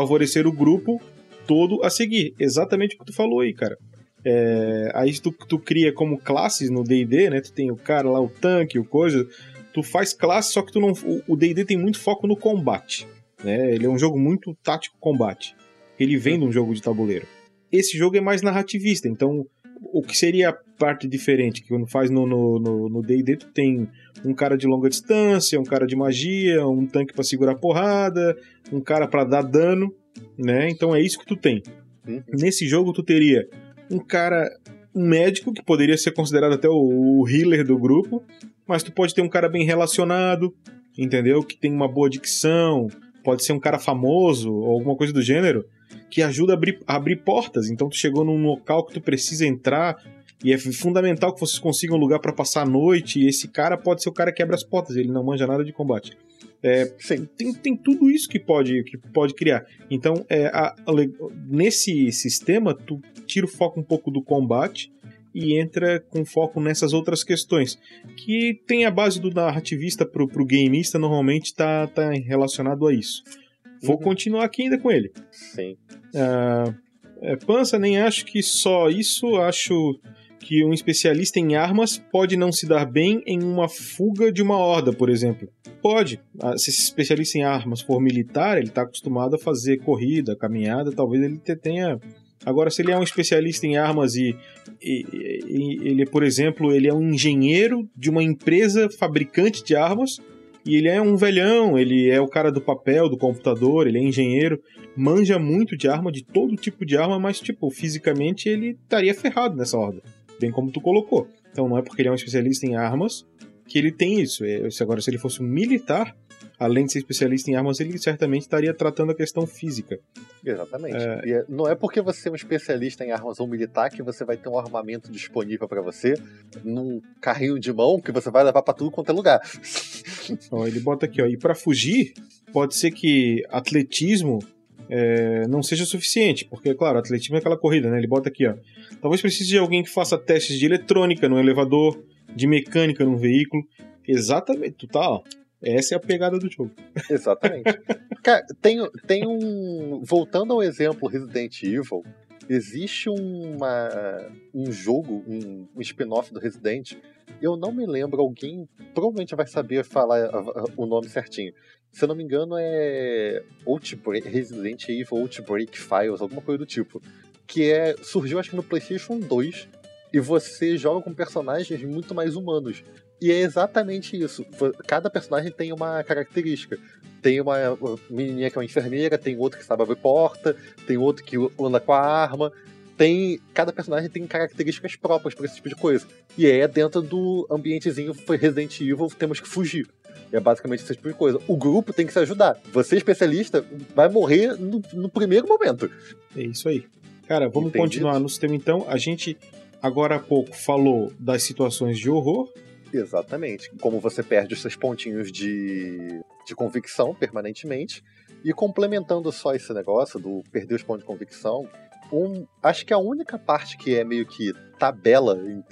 favorecer o grupo todo a seguir. Exatamente o que tu falou aí, cara. É, aí tu, tu cria como classes no D&D, né? Tu tem o cara lá, o tanque, o coisa. Tu faz classe, só que tu não. o- D&D tem muito foco no combate. Né? Ele é um jogo muito tático combate. Ele vem de um jogo de tabuleiro. Esse jogo é mais narrativista, então o que seria a parte diferente que quando faz no no- D&D tu tem um cara de longa distância, um cara de magia, um tanque pra segurar porrada, um cara pra dar dano, né? Então é isso que tu tem. Uhum. Nesse jogo tu teria um cara, um médico que poderia ser considerado até o, o healer do grupo, mas tu pode ter um cara bem relacionado, entendeu? Que tem uma boa dicção, pode ser um cara famoso ou alguma coisa do gênero que ajuda a abrir, a abrir portas. Então tu chegou num local que tu precisa entrar e é fundamental que vocês consigam um lugar pra passar a noite. E esse cara pode ser o cara que abre as portas, ele não manja nada de combate. É, tem, tem tudo isso que pode, que pode criar. Então, é, a- a nesse sistema, tu tira o foco um pouco do combate e entra com foco nessas outras questões. Que tem a base do narrativista pro, pro gameista, normalmente tá, tá relacionado a isso. Vou Uhum. continuar aqui ainda com ele. Sim. Ah, é, Pança, nem acho que só isso. Acho que um especialista em armas pode não se dar bem em uma fuga de uma horda, por exemplo. Pode. Ah, Se esse especialista em armas for militar, ele está acostumado a fazer corrida, caminhada, talvez ele te- tenha. Agora, se ele é um especialista em armas e, e- e- ele, por exemplo, ele é um engenheiro de uma empresa fabricante de armas e ele é um velhão, ele é o cara do papel, do computador, ele é engenheiro, manja muito de arma, de todo tipo de arma, mas, tipo, fisicamente ele estaria ferrado nessa horda. Bem como tu colocou. Então não é porque ele é um especialista em armas que ele tem isso. É, se agora, se ele fosse um militar, além de ser especialista em armas, ele certamente estaria tratando a questão física. Exatamente. E é- não é porque você é um especialista em armas ou militar que você vai ter um armamento disponível pra você num carrinho de mão que você vai levar pra tudo quanto é lugar. Ó, ele bota aqui, ó, e para fugir, pode ser que atletismo é, não seja suficiente, porque, claro, atletismo é aquela corrida, né? Ele bota aqui, ó. Talvez precise de alguém que faça testes de eletrônica no elevador, de mecânica num veículo. Exatamente, tu tá, ó. Essa é a pegada do jogo. Exatamente. Cara, tem, tem um. Voltando ao exemplo Resident Evil, existe uma, um jogo, um, um spin-off do Resident. Eu não me lembro, alguém provavelmente vai saber falar o nome certinho. Se eu não me engano, é Outbreak, Resident Evil Outbreak Files, alguma coisa do tipo. Que é, surgiu acho que no PlayStation 2 e você joga com personagens muito mais humanos. E é exatamente isso. Cada personagem tem uma característica. Tem uma menininha que é uma enfermeira, tem outro que sabe abrir porta, tem outro que anda com a arma. Tem, cada personagem tem características próprias para esse tipo de coisa. E é dentro do ambientezinho foi Resident Evil, temos que fugir. É basicamente esse tipo de coisa. O grupo tem que se ajudar. Você, especialista, vai morrer no, no primeiro momento. É isso aí. Cara, vamos Entendido. continuar no sistema então. A gente agora há pouco falou das situações de horror. Exatamente. Como você perde os seus pontinhos de, de convicção permanentemente. E complementando só esse negócio do perder os pontos de convicção, um, acho que a única parte que é meio que tabela em,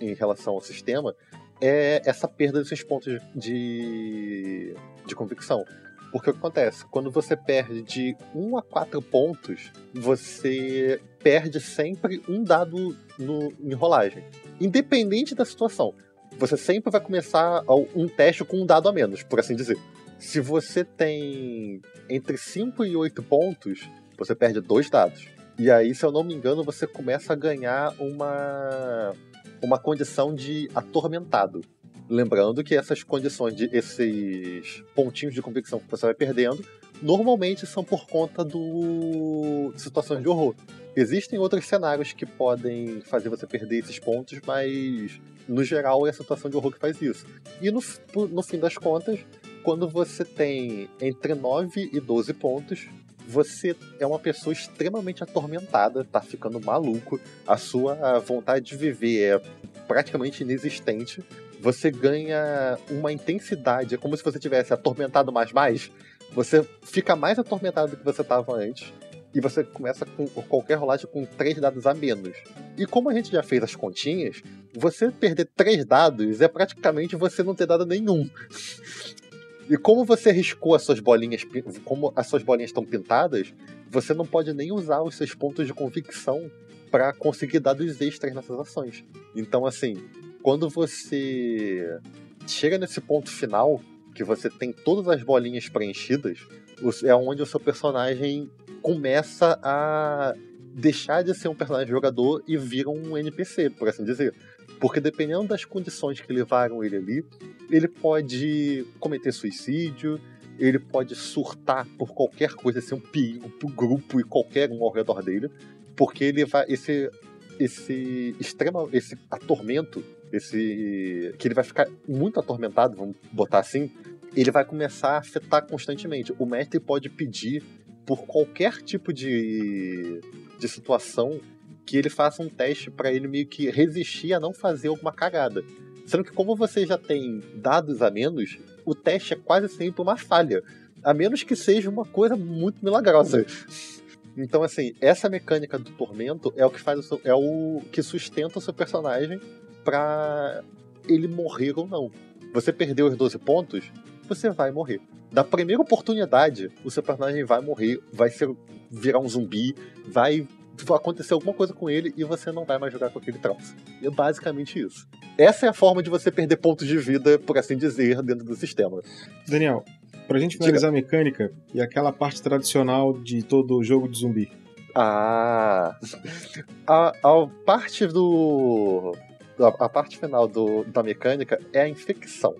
em relação ao sistema é essa perda desses pontos de, de convicção. Porque o que acontece? Quando você perde de 1 a 4 pontos, você perde sempre um dado no, em rolagem. Independente da situação. Você sempre vai começar um teste com um dado a menos, por assim dizer. Se você tem entre 5 e 8 pontos, você perde dois dados. E aí, se eu não me engano, você começa a ganhar uma, uma condição de atormentado. Lembrando que essas condições, de esses pontinhos de convicção que você vai perdendo, normalmente são por conta do situações de horror. Existem outros cenários que podem fazer você perder esses pontos, mas no geral é a situação de horror que faz isso. E no, no fim das contas, quando você tem entre 9 e 12 pontos, você é uma pessoa extremamente atormentada, tá ficando maluco, a sua vontade de viver é praticamente inexistente. Você ganha uma intensidade, é como se você tivesse atormentado mais mais. Você fica mais atormentado do que você estava antes. E você começa com qualquer rolagem com três dados a menos. E como a gente já fez as continhas, você perder três dados é praticamente você não ter dado nenhum. E como você riscou as suas bolinhas, como as suas bolinhas estão pintadas, você não pode nem usar os seus pontos de convicção para conseguir dados extras nessas ações. Então, assim, quando você chega nesse ponto final, que você tem todas as bolinhas preenchidas, é onde o seu personagem começa a deixar de ser um personagem jogador e vira um NPC, por assim dizer. Porque dependendo das condições que levaram ele ali, ele pode cometer suicídio, ele pode surtar por qualquer coisa, ser um perigo pro grupo e qualquer um ao redor dele, porque ele vai esse esse extrema esse atormento, esse que ele vai ficar muito atormentado, vamos botar assim, ele vai começar a afetar constantemente. O mestre pode pedir por qualquer tipo de, de situação que ele faça um teste para ele meio que resistir a não fazer alguma cagada. Sendo que como você já tem dados a menos, o teste é quase sempre uma falha. A menos que seja uma coisa muito milagrosa. Então, assim, essa mecânica do tormento é o que faz o seu, é o que sustenta o seu personagem para ele morrer ou não. Você perdeu os 12 pontos, você vai morrer. Da primeira oportunidade, o seu personagem vai morrer, vai ser virar um zumbi, vai acontecer alguma coisa com ele e você não vai mais jogar com aquele troço. E é basicamente isso. Essa é a forma de você perder pontos de vida, por assim dizer, dentro do sistema. Daniel, pra gente finalizar Diga. a mecânica e aquela parte tradicional de todo jogo de zumbi. Ah! A, a parte do. A, a parte final do, da mecânica é a infecção.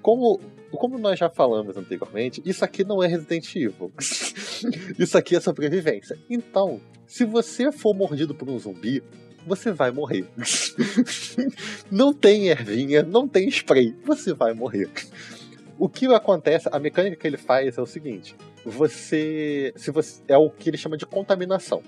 Como como nós já falamos anteriormente, isso aqui não é Resident Evil. isso aqui é sobrevivência. Então, se você for mordido por um zumbi, você vai morrer. não tem ervinha, não tem spray, você vai morrer. O que acontece, a mecânica que ele faz é o seguinte: você, se você é o que ele chama de contaminação.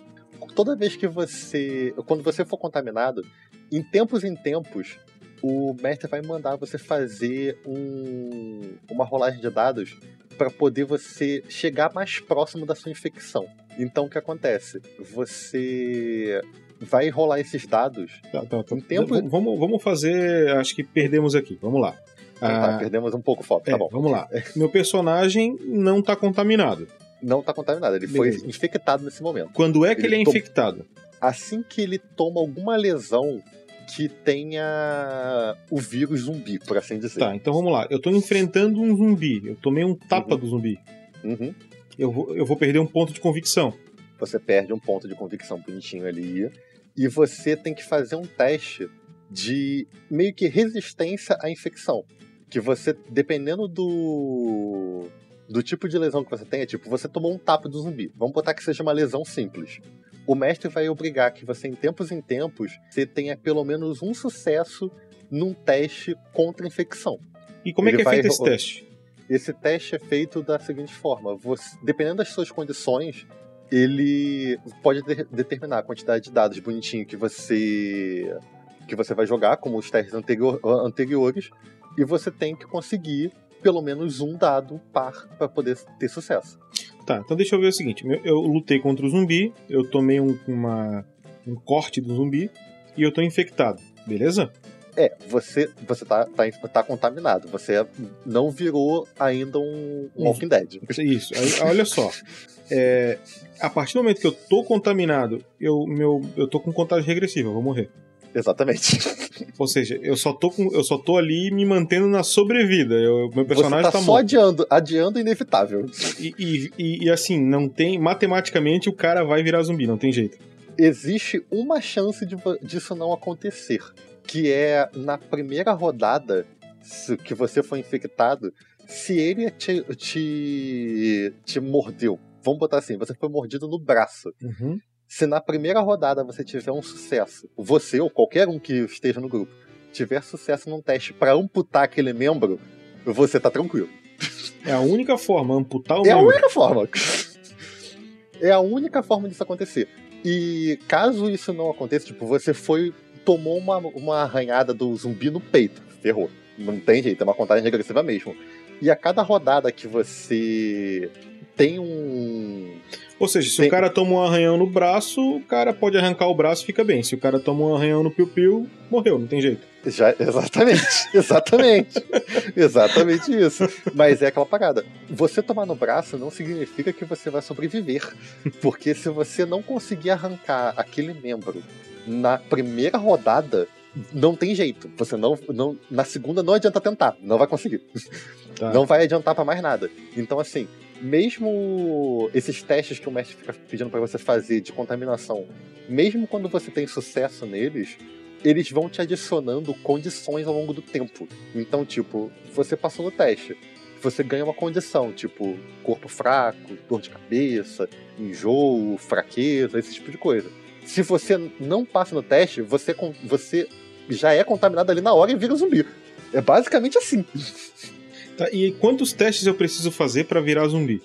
Toda vez que você, quando você for contaminado, em tempos em tempos, o mestre vai mandar você fazer um, uma rolagem de dados para poder você chegar mais próximo da sua infecção. Então o que acontece? Você vai rolar esses dados. Tá, tá, tá. Tempo... Vamos, vamos fazer. Acho que perdemos aqui. Vamos lá. Tá, ah, perdemos um pouco o foco. Tá é, bom. Vamos lá. Meu personagem não está contaminado. Não está contaminado. Ele Beleza. foi infectado nesse momento. Quando é que ele, ele é infectado? Assim que ele toma alguma lesão que tenha o vírus zumbi, por assim dizer. Tá, então vamos lá. Eu tô enfrentando um zumbi. Eu tomei um tapa uhum. do zumbi. Uhum. Eu, vou, eu vou perder um ponto de convicção. você perde um ponto de convicção bonitinho ali, e você tem que fazer um teste de meio que resistência à infecção. Que você, dependendo do, do tipo de lesão que você é tipo, você tomou um tapa do zumbi. Vamos botar que seja uma lesão simples. O mestre vai obrigar que você, em tempos em tempos, você tenha pelo menos um sucesso num teste contra infecção. E como é que é vai feito esse teste? Esse teste é feito da seguinte forma: você, dependendo das suas condições, ele pode de- determinar a quantidade de dados bonitinho que você que você vai jogar, como os testes anterior- anteriores, e você tem que conseguir pelo menos um dado par para poder ter sucesso. Tá, então deixa eu ver o seguinte: meu- eu lutei contra o zumbi, eu tomei um, uma, um corte do zumbi e eu tô infectado, beleza? É, você, você tá, tá, tá contaminado. Você não virou ainda um, um. Walking Dead. Isso, aí, olha só. É, a partir do momento que eu tô contaminado, eu, meu, eu tô com contagem regressiva, eu vou morrer. Exatamente. Ou seja, eu só tô, com, eu só tô ali me mantendo na sobrevida. Eu, meu personagem você tá, tá, só morto. adiando, adiando inevitável. E, e, e- e, assim, não tem. Matematicamente o cara vai virar zumbi, não tem jeito. existe uma chance de disso não acontecer, que é na primeira rodada se- que você foi infectado, se ele te, te, te mordeu, vamos botar assim, você foi mordido no braço. Uhum. Se na primeira rodada você tiver um sucesso, você ou qualquer um que esteja no grupo tiver sucesso num teste pra amputar aquele membro, você tá tranquilo. É a única forma, amputar o É a membro. única forma. É a única forma disso acontecer. E caso isso não aconteça, tipo, você foi. tomou uma, uma arranhada do zumbi no peito. Ferrou. Não tem jeito, é uma contagem regressiva mesmo. E a cada rodada que você tem um. Ou seja, se Tem- o cara toma um arranhão no braço, o cara pode arrancar o braço e fica bem. Se o cara toma um arranhão no piu-piu, morreu, não tem jeito. Já, exatamente, exatamente. exatamente isso. Mas é aquela parada. Você tomar no braço não significa que você vai sobreviver. Porque se você não conseguir arrancar aquele membro na primeira rodada, não tem jeito. Você não, não. Na segunda não adianta tentar. Não vai conseguir. Tá. Não vai adiantar pra mais nada. Então, assim, mesmo esses testes que o mestre fica pedindo pra você fazer de contaminação, mesmo quando você tem sucesso neles, eles vão te adicionando condições ao longo do tempo. Então, tipo, você passou no teste, você ganha uma condição, tipo, corpo fraco, dor de cabeça, enjoo, fraqueza, esse tipo de coisa. Se você não passa no teste, você, você já é contaminado ali na hora e vira zumbi. É basicamente assim. Tá, e quantos testes eu preciso fazer pra virar zumbi?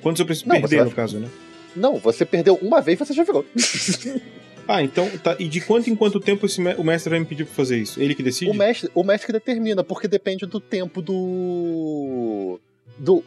Quantos eu preciso Não, perder, no caso, né? Não, você perdeu uma vez, você já virou. Ah, então, tá. E de quanto em quanto tempo esse o mestre vai me pedir pra fazer isso? Ele que decide? O mestre, o mestre que determina, porque depende do tempo do. do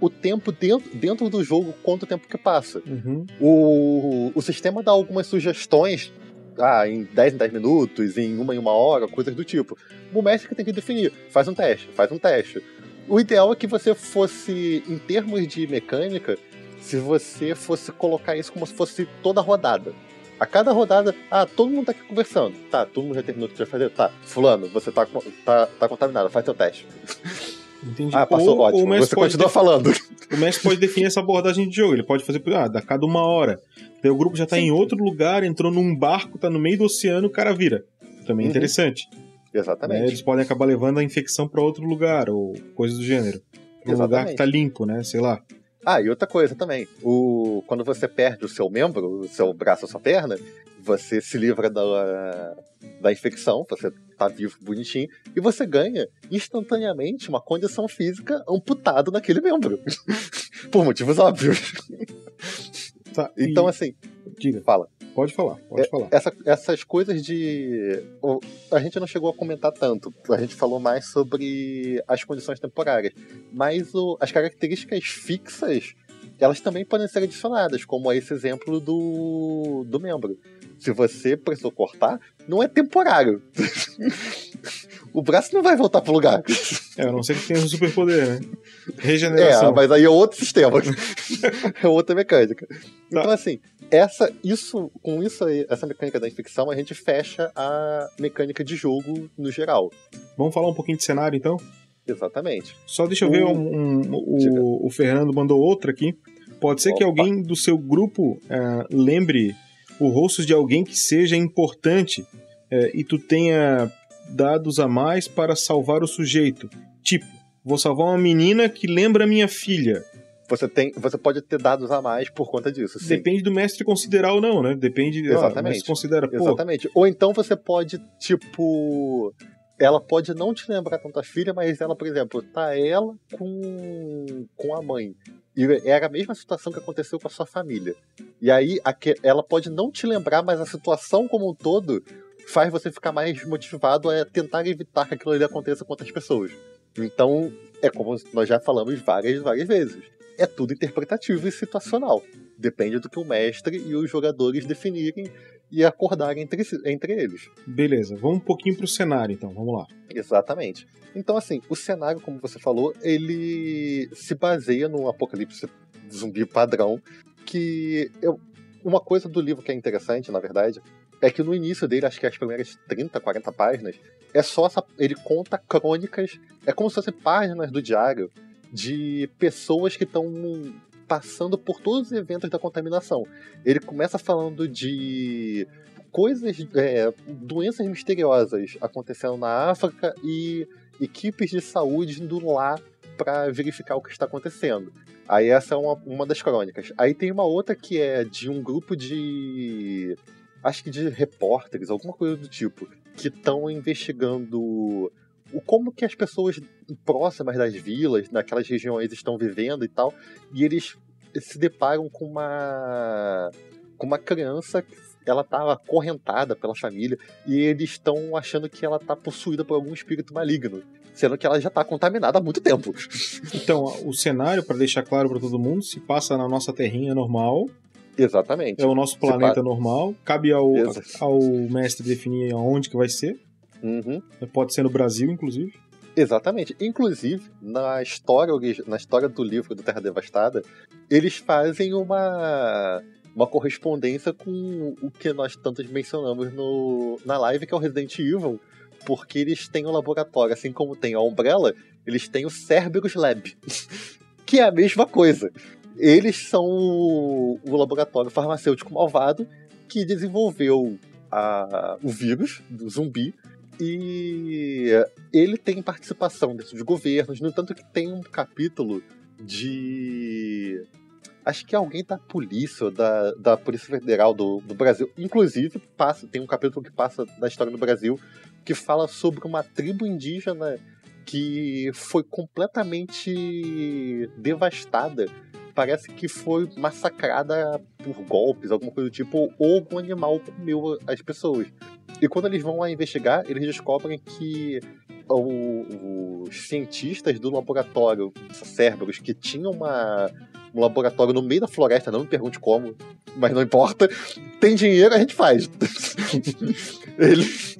o tempo dentro, dentro do jogo, quanto tempo que passa. Uhum. O, o sistema dá algumas sugestões, ah, em 10 em 10 minutos, em uma em uma hora, coisas do tipo. O mestre que tem que definir, faz um teste, faz um teste. O ideal é que você fosse, em termos de mecânica, se você fosse colocar isso como se fosse toda rodada. A cada rodada, ah, todo mundo tá aqui conversando. Tá, todo mundo já terminou o que que fazer. Tá, fulano, você tá, tá, tá contaminado, faz seu teste. Entendi. Ah, passou Ou- ótimo. ou o mestre Você pode continua falando. O mestre pode definir essa abordagem de jogo. Ele pode fazer, ah, a cada uma hora. Daí o grupo já tá Sim. em outro lugar, entrou num barco, tá no meio do oceano, o cara vira. Também é Uhum. interessante. Né? Exatamente. Eles podem acabar levando a infecção pra outro lugar, ou coisas do gênero. Um lugar que Exatamente. tá limpo, né? Sei lá. Ah, e outra coisa também. O... Quando você perde o seu membro, o seu braço, a sua perna, você se livra da, da infecção, você tá vivo bonitinho, e você ganha instantaneamente uma condição física amputada naquele membro. Por motivos óbvios. Tá, Então, assim, diga. fala. Pode falar, pode falar. essa- essas coisas de. A gente não chegou a comentar tanto. A gente falou mais sobre as condições temporárias. Mas o- as características fixas, elas também podem ser adicionadas, como esse exemplo do, do membro. Se você precisou cortar, não é temporário. o braço não vai voltar pro lugar. É, a não ser que tenha um superpoder, né? É, Regeneração. mas aí é outro sistema. é outra mecânica. Então, assim, essa, isso, com isso aí, essa mecânica da infecção, a gente fecha a mecânica de jogo no geral. Vamos falar um pouquinho de cenário, então? Exatamente. Só deixa eu ver, O- um, um- o, o Fernando mandou outra aqui. Pode ser que Opa. alguém do seu grupo eh, lembre o rosto de alguém que seja importante eh, e tu tenha dados a mais para salvar o sujeito. Tipo, vou salvar uma menina que lembra minha filha. Você, tem, você pode ter dados a mais por conta disso. Sim. Depende do mestre considerar ou não, né? Depende. ah, o Exatamente. mestre considera, pô, Exatamente. Ou então você pode, tipo. Ela pode não te lembrar tanto a filha, mas ela, por exemplo, tá ela com, com a mãe. E era a mesma situação que aconteceu com a sua família. E aí ela pode não te lembrar, mas a situação como um todo faz você ficar mais motivado a tentar evitar que aquilo ali aconteça com outras pessoas. Então, é como nós já falamos várias, várias vezes. É tudo interpretativo e situacional. Depende do que o mestre e os jogadores definirem e acordarem entre, entre eles. beleza. Vamos um pouquinho pro cenário, então. Vamos lá. Exatamente. Então, assim, o cenário, como você falou, ele se baseia num apocalipse zumbi padrão. Que eu, uma coisa do livro que é interessante, na verdade, é que no início dele, acho que as primeiras 30, 40 páginas, é só essa, ele conta crônicas, é como se fossem páginas do diário de pessoas que estão passando por todos os eventos da contaminação. Ele começa falando de coisas, é, doenças misteriosas acontecendo na África e equipes de saúde indo lá para verificar o que está acontecendo. Aí essa é uma, uma das crônicas. Aí tem uma outra que é de um grupo de. Acho que de repórteres, alguma coisa do tipo, que estão investigando o como que as pessoas próximas das vilas, naquelas regiões, estão vivendo e tal. E eles se deparam com uma. com uma criança que ela tá acorrentada pela família e eles estão achando que ela tá possuída por algum espírito maligno, sendo que ela já tá contaminada há muito tempo. Então, o cenário, para deixar claro para todo mundo, se passa na nossa terrinha normal, Exatamente. é o nosso planeta normal. Cabe ao, ao mestre definir aonde que vai ser. Uhum. Pode ser no Brasil, inclusive. Exatamente. Inclusive, na história, na história do livro do Terra Devastada, eles fazem uma, uma correspondência com o que nós tantos mencionamos no, na live, que é o Resident Evil, porque eles têm um laboratório, assim como tem a Umbrella, eles têm o Cerberus Lab, que é a mesma coisa. Eles são o, o laboratório farmacêutico malvado que desenvolveu a- o vírus do zumbi e ele tem participação dentro de governos, no entanto que tem um capítulo de. Acho que é alguém da polícia, da, da Polícia Federal do, do Brasil. Inclusive, passa, tem um capítulo que passa da história do Brasil que fala sobre uma tribo indígena que foi completamente devastada. Parece que foi massacrada por golpes, alguma coisa do tipo, ou algum animal comeu as pessoas. E quando eles vão lá investigar, eles descobrem que o- os cientistas do laboratório Cerberus, que tinham uma, um laboratório no meio da floresta, não me pergunte como, mas não importa, tem dinheiro, a gente faz. eles,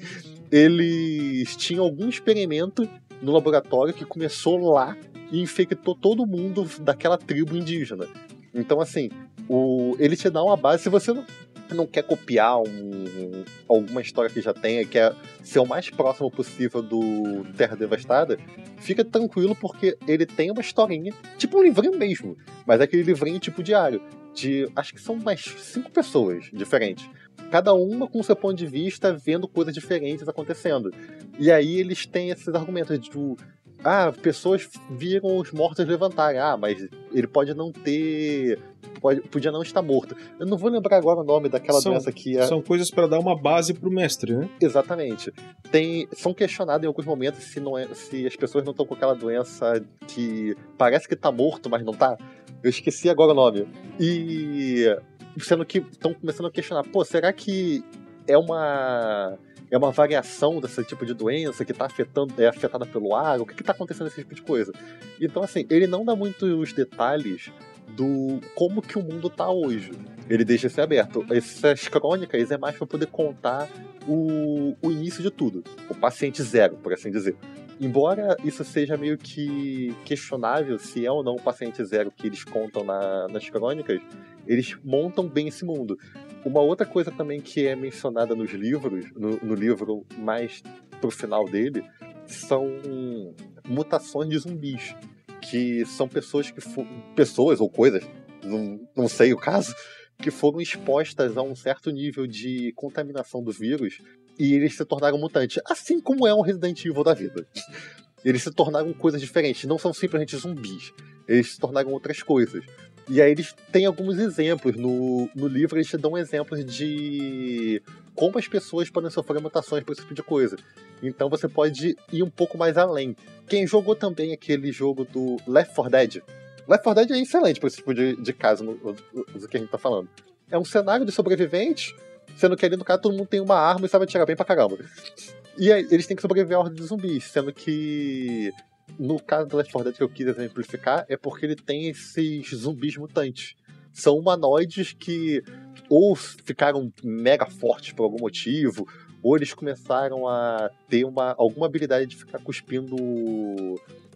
eles tinham algum experimento no laboratório que começou lá e infectou todo mundo daquela tribo indígena. Então, assim, o, ele te dá uma base. Se você não, não quer copiar um- alguma história que já tenha, quer ser o mais próximo possível do Terra Devastada, fica tranquilo porque ele tem uma historinha, tipo um livrinho mesmo, mas é aquele livrinho tipo diário. De, acho que são mais cinco pessoas diferentes. Cada uma com seu ponto de vista, vendo coisas diferentes acontecendo. E aí eles têm esses argumentos de ah, pessoas viram os mortos levantarem. Ah, mas ele pode não ter. Pode, podia não estar morto. Eu não vou lembrar agora o nome daquela São- doença que é. São coisas para dar uma base pro mestre, né? Exatamente. Tem, são questionados em alguns momentos se, não é, se as pessoas não estão com aquela doença que parece que tá morto, mas não tá. Eu esqueci agora o nome. E sendo que estão começando a questionar, pô, será que é uma é uma variação desse tipo de doença que tá afetando, é afetada pelo ar? O que, que tá acontecendo nesse tipo de coisa? Então, assim, ele não dá muitos detalhes do como que o mundo tá hoje. Ele deixa isso aberto. Essas crônicas é mais para poder contar o, o início de tudo. O paciente zero, por assim dizer. Embora isso seja meio que questionável se é ou não o paciente zero que eles contam na- nas crônicas, eles montam bem esse mundo. Uma outra coisa também que é mencionada nos livros, no, no livro mais pro final dele, são mutações de zumbis. Que são pessoas que pessoas ou coisas não, não sei o caso, que foram expostas a um certo nível de contaminação do vírus e eles se tornaram mutantes, assim como é um Resident Evil da vida. Eles se tornaram coisas diferentes, não são simplesmente zumbis. Eles se tornaram outras coisas. E aí eles têm alguns exemplos. No, no livro eles te dão exemplos de como as pessoas podem sofrer mutações por esse tipo de coisa. Então você pode ir um pouco mais além. Quem jogou também aquele jogo do Left 4 Dead. Left 4 Dead é excelente para esse tipo de, de caso no, do que a gente tá falando. É um cenário de sobreviventes, sendo que ali no caso todo mundo tem uma arma e sabe atirar bem pra caramba. E aí, eles têm que sobreviver à ordem de zumbis, sendo que no caso do Left 4 Dead que eu quis exemplificar é porque ele tem esses zumbis mutantes. São humanoides que ou ficaram mega fortes por algum motivo, ou eles começaram a ter uma, alguma habilidade de ficar cuspindo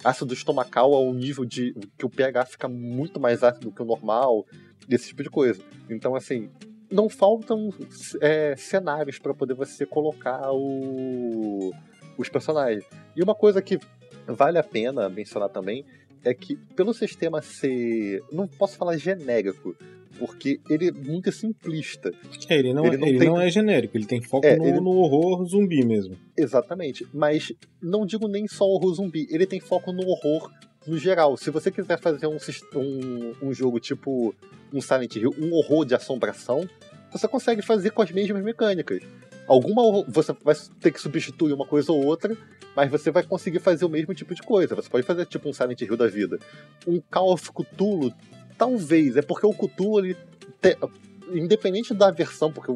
ácido estomacal a um nível de que o pH fica muito mais ácido do que o normal, esse tipo de coisa. Então, assim, não faltam é, cenários para poder você colocar o, os personagens. E uma coisa que vale a pena mencionar também é que, pelo sistema ser. Não posso falar genérico, porque ele é muito simplista. É, ele não, ele é, não, ele tem... não é genérico, ele tem foco é, no, ele... no, horror zumbi mesmo. Exatamente, mas não digo nem só horror zumbi, ele tem foco no horror no geral. Se você quiser fazer um, um, um jogo tipo um Silent Hill, um horror de assombração, você consegue fazer com as mesmas mecânicas. Alguma você vai ter que substituir uma coisa ou outra, mas você vai conseguir fazer o mesmo tipo de coisa. Você pode fazer tipo um Silent Hill da vida. Um Call of Cthulhu, talvez. É porque o Cthulhu, ele te... independente da versão, porque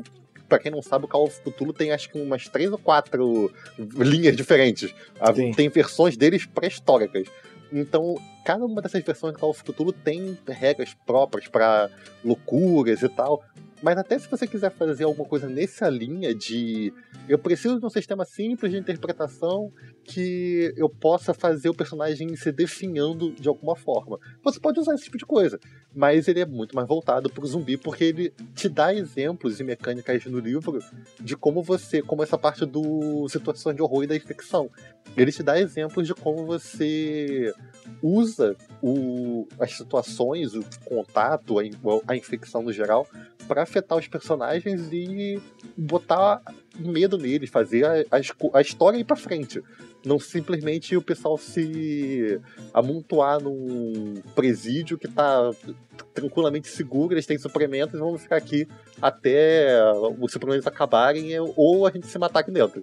para quem não sabe, o Call of Cthulhu tem acho que umas três ou quatro linhas diferentes. Sim. Tem versões deles pré-históricas. Então, cada uma dessas versões do Call of Cthulhu tem regras próprias para loucuras e tal. Mas até se você quiser fazer alguma coisa nessa linha de eu preciso de um sistema simples de interpretação que eu possa fazer o personagem se definhando de alguma forma. Você pode usar esse tipo de coisa, mas ele é muito mais voltado para o zumbi porque ele te dá exemplos e mecânicas no livro de como você, como essa parte do situação de horror e da infecção. Ele te dá exemplos de como você usa o, as situações, o contato, a, a infecção no geral, para afetar os personagens e botar medo neles, fazer a, a, a história ir pra frente. Não simplesmente o pessoal se amontoar num presídio que tá tranquilamente seguro, eles têm suplementos e vamos ficar aqui até os suplementos acabarem ou a gente se matar aqui dentro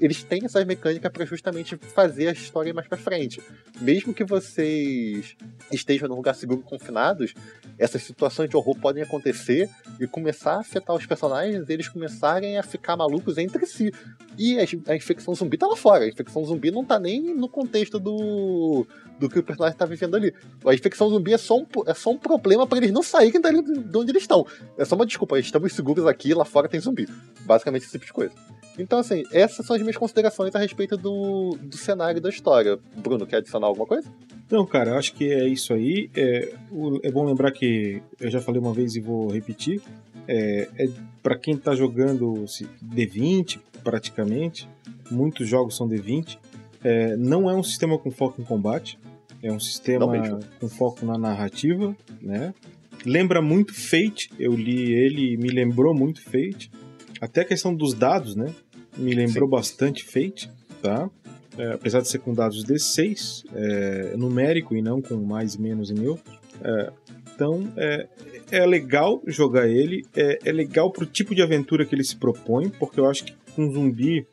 eles têm essas mecânicas para justamente fazer a história mais para frente. Mesmo que vocês estejam num lugar seguro confinados, essas situações de horror podem acontecer e começar a afetar os personagens, eles começarem a ficar malucos entre si. E a, a infecção zumbi tá lá fora. A infecção zumbi não tá nem no contexto do, do que o personagem tá vivendo ali. A infecção zumbi é só um, é só um problema para eles não saírem dali de onde eles estão. É só uma desculpa, estamos seguros aqui, lá fora tem zumbi. Basicamente esse tipo de coisa. Então, assim, essas são as minhas considerações a respeito do, do cenário da história. Bruno, quer adicionar alguma coisa? Não, cara, acho que é isso aí. É, é bom lembrar que eu já falei uma vez e vou repetir. É, é para quem está jogando D20, praticamente, muitos jogos são D20. É, não é um sistema com foco em combate, é um sistema com foco na narrativa, né? Lembra muito Fate, eu li ele e me lembrou muito Fate. Até a questão dos dados, né? me lembrou Sim. bastante Fate, tá? É, apesar de ser com dados D6, é, numérico e não com mais, menos e mil. É, então é, é legal jogar ele, é, é legal pro tipo de aventura que ele se propõe, porque eu acho que com zumbi,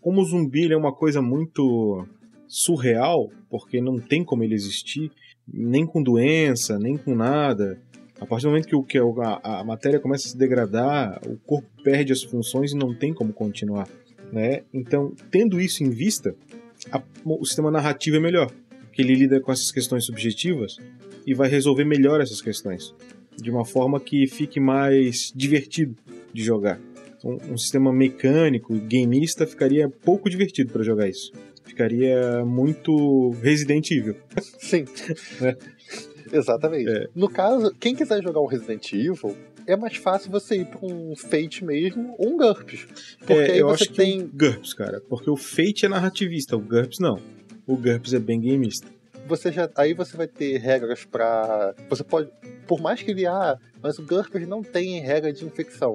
como o zumbi é uma coisa muito surreal, porque não tem como ele existir, nem com doença, nem com nada. A partir do momento que, o, que a, a matéria começa a se degradar, o corpo perde as funções e não tem como continuar. Né? Então, tendo isso em vista, a, o sistema narrativo é melhor, que ele lida com essas questões subjetivas e vai resolver melhor essas questões, de uma forma que fique mais divertido de jogar. Um, um sistema mecânico, gameista, ficaria pouco divertido para jogar isso. Ficaria muito Resident Evil. Sim. é. Exatamente. É. No caso, quem quiser jogar um Resident Evil, é mais fácil você ir pra um Fate mesmo ou um GURPS. Porque é, aí eu você acho tem. Que GURPS, cara. Porque o Fate é narrativista, o GURPS não. O GURPS é bem gameista. você já aí você vai ter regras pra. você pode por mais que ele ah, mas o GURPS não tem regra de infecção.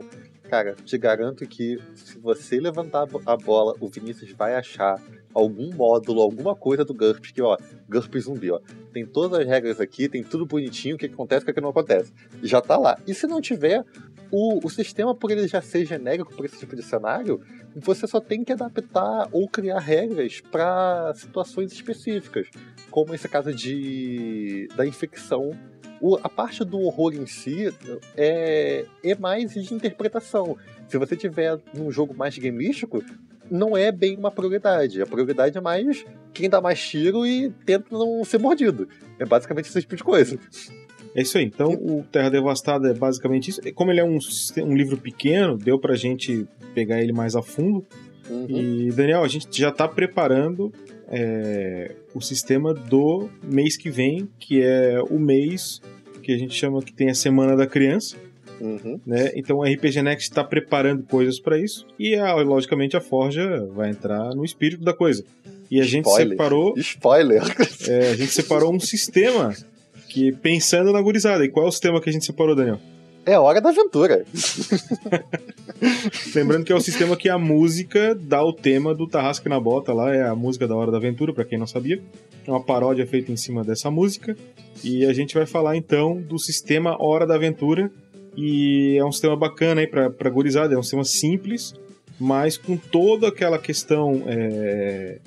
Cara, te garanto que se você levantar a bola, o Vinícius vai achar algum módulo, alguma coisa do GURPS, que ó, GURPS zumbi, ó. Tem todas as regras aqui, tem tudo bonitinho, o que, acontece, o que, que não acontece. Já tá lá. E se não tiver, o, o sistema, por ele já ser genérico para esse tipo de cenário, você só tem que adaptar ou criar regras para situações específicas, como esse caso de da infecção o, a parte do horror em si é, é mais de interpretação. Se você tiver num jogo mais gameístico, não é bem uma prioridade. A prioridade é mais quem dá mais tiro e tenta não ser mordido. É basicamente esse tipo de coisa. É isso aí. Então, o Terra Devastada é basicamente isso. Como ele é um, um livro pequeno, deu pra gente pegar ele mais a fundo. Uhum. E, Daniel, a gente já tá preparando é, o sistema do mês que vem, que é o mês que a gente chama que tem a Semana da Criança. Uhum. Né? Então o RPG Next está preparando coisas para isso e a, logicamente a Forja vai entrar no espírito da coisa. E a gente Spoiler. separou. Spoiler! É, a gente separou um sistema que pensando na gurizada. E qual é o sistema que a gente separou, Daniel? É hora da aventura. Lembrando que é o sistema que a música dá o tema do Tarrasque na Bota lá, é a música da Hora da Aventura, para quem não sabia. É uma paródia feita em cima dessa música. E a gente vai falar então do sistema Hora da Aventura. E é um sistema bacana aí pra, pra gurizada, é um sistema simples, mas com toda aquela questão é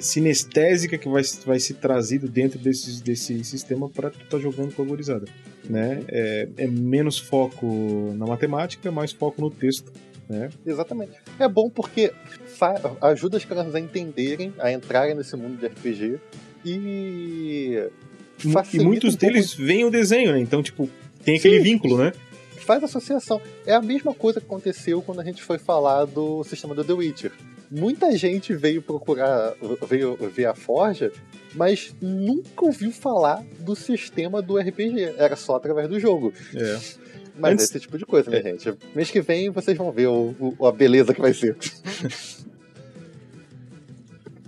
sinestésica que vai, vai ser trazido dentro desse, desse sistema para tu estar tá jogando com a gurizada né? É, é menos foco na matemática, mais foco no texto. Né? Exatamente. É bom porque ajuda as crianças a entenderem, a entrarem nesse mundo de RPG e. E muitos um deles pouco... veem o desenho, né? Então, tipo, tem aquele Sim. vínculo, né? Faz associação. É a mesma coisa que aconteceu quando a gente foi falar do sistema do The Witcher. Muita gente veio procurar, veio ver a Forja mas nunca ouviu falar do sistema do RPG. Era só através do jogo. É. Mas Antes... é esse tipo de coisa, minha é. gente. Mês que vem vocês vão ver o, o, a beleza que vai ser.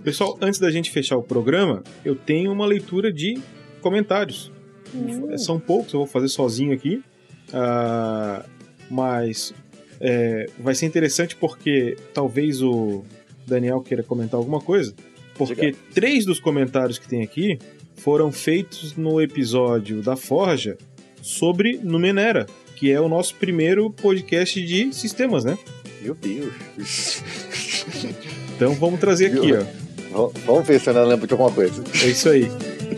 Pessoal, antes da gente fechar o programa, eu tenho uma leitura de comentários. Hum. São poucos, eu vou fazer sozinho aqui. Uh, mas é, vai ser interessante porque talvez o Daniel queira comentar alguma coisa. Porque três dos comentários que tem aqui foram feitos no episódio da Forja sobre Numenera, que é o nosso primeiro podcast de sistemas, né? Meu Deus. Então vamos trazer aqui, ó. Vamos ver se eu não lembro de alguma coisa. É isso aí.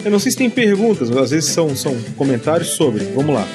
Eu não sei se tem perguntas, mas às vezes são, são comentários sobre. Vamos lá.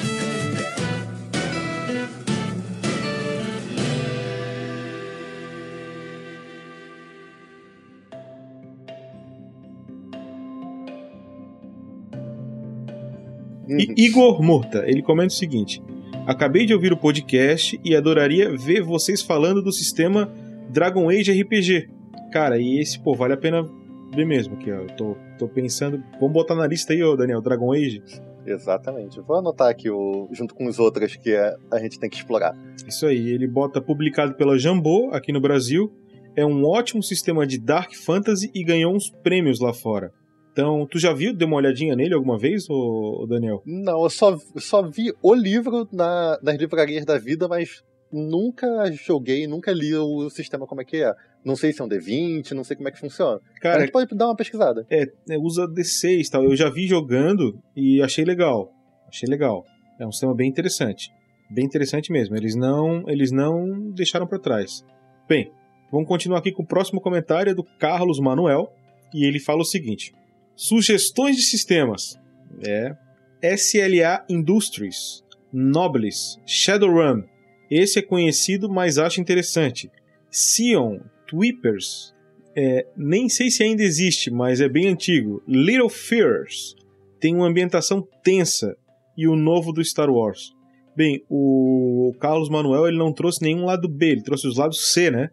Igor Murta, ele comenta o seguinte: Acabei de ouvir o podcast e adoraria ver vocês falando do sistema Dragon Age RPG. Cara, e esse, pô, vale a pena ver mesmo aqui, ó. Eu tô, tô pensando. Vamos botar na lista aí, ô Daniel, Dragon Age. Exatamente. Vou anotar aqui o, junto com os outros que a, a gente tem que explorar. Isso aí, ele bota publicado pela Jambô aqui no Brasil. É um ótimo sistema de Dark Fantasy e ganhou uns prêmios lá fora. Então, tu já viu, deu uma olhadinha nele alguma vez, ô, Daniel? Não, eu só, só vi o livro na, nas livrarias da vida, mas nunca joguei, nunca li o sistema como é que é. Não sei se é um D20, não sei como é que funciona. Cara, a gente pode dar uma pesquisada. É, é usa D6 tal. Eu já vi jogando e achei legal. Achei legal. É um sistema bem interessante. Bem interessante mesmo. Eles não, eles não deixaram para trás. Bem, vamos continuar aqui com o próximo comentário é do Carlos Manuel. E ele fala o seguinte: Sugestões de sistemas. É. SLA Industries, Nobles, Shadowrun. Esse é conhecido, mas acho interessante. Sion, Twippers. É, nem sei se ainda existe, mas é bem antigo. Little Fears. Tem uma ambientação tensa. E o novo do Star Wars. Bem, o Carlos Manuel ele não trouxe nenhum lado B, ele trouxe os lados C, né?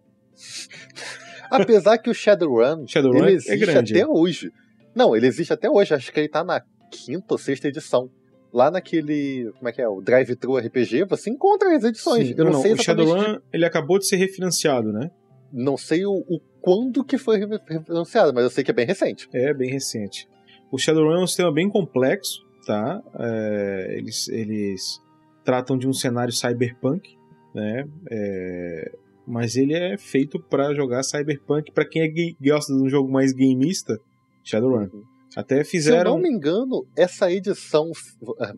Apesar que o Shadowrun, Shadowrun ele é existe grande. até hoje. Não, ele existe até hoje. Acho que ele tá na quinta ou sexta edição. Lá naquele. Como é que é? O Drive-Thru RPG, você encontra as edições. Sim, eu não, não sei O Shadowrun, ele acabou de ser refinanciado, né? Não sei o, o quando que foi refinanciado, mas eu sei que é bem recente. É, bem recente. O Shadowrun é um sistema bem complexo, tá? É, eles, eles tratam de um cenário cyberpunk, né? É, mas ele é feito para jogar cyberpunk. Para quem é gosta de um jogo mais gameista, Shadowrun. Uhum. Até fizeram. Se eu não me engano, essa edição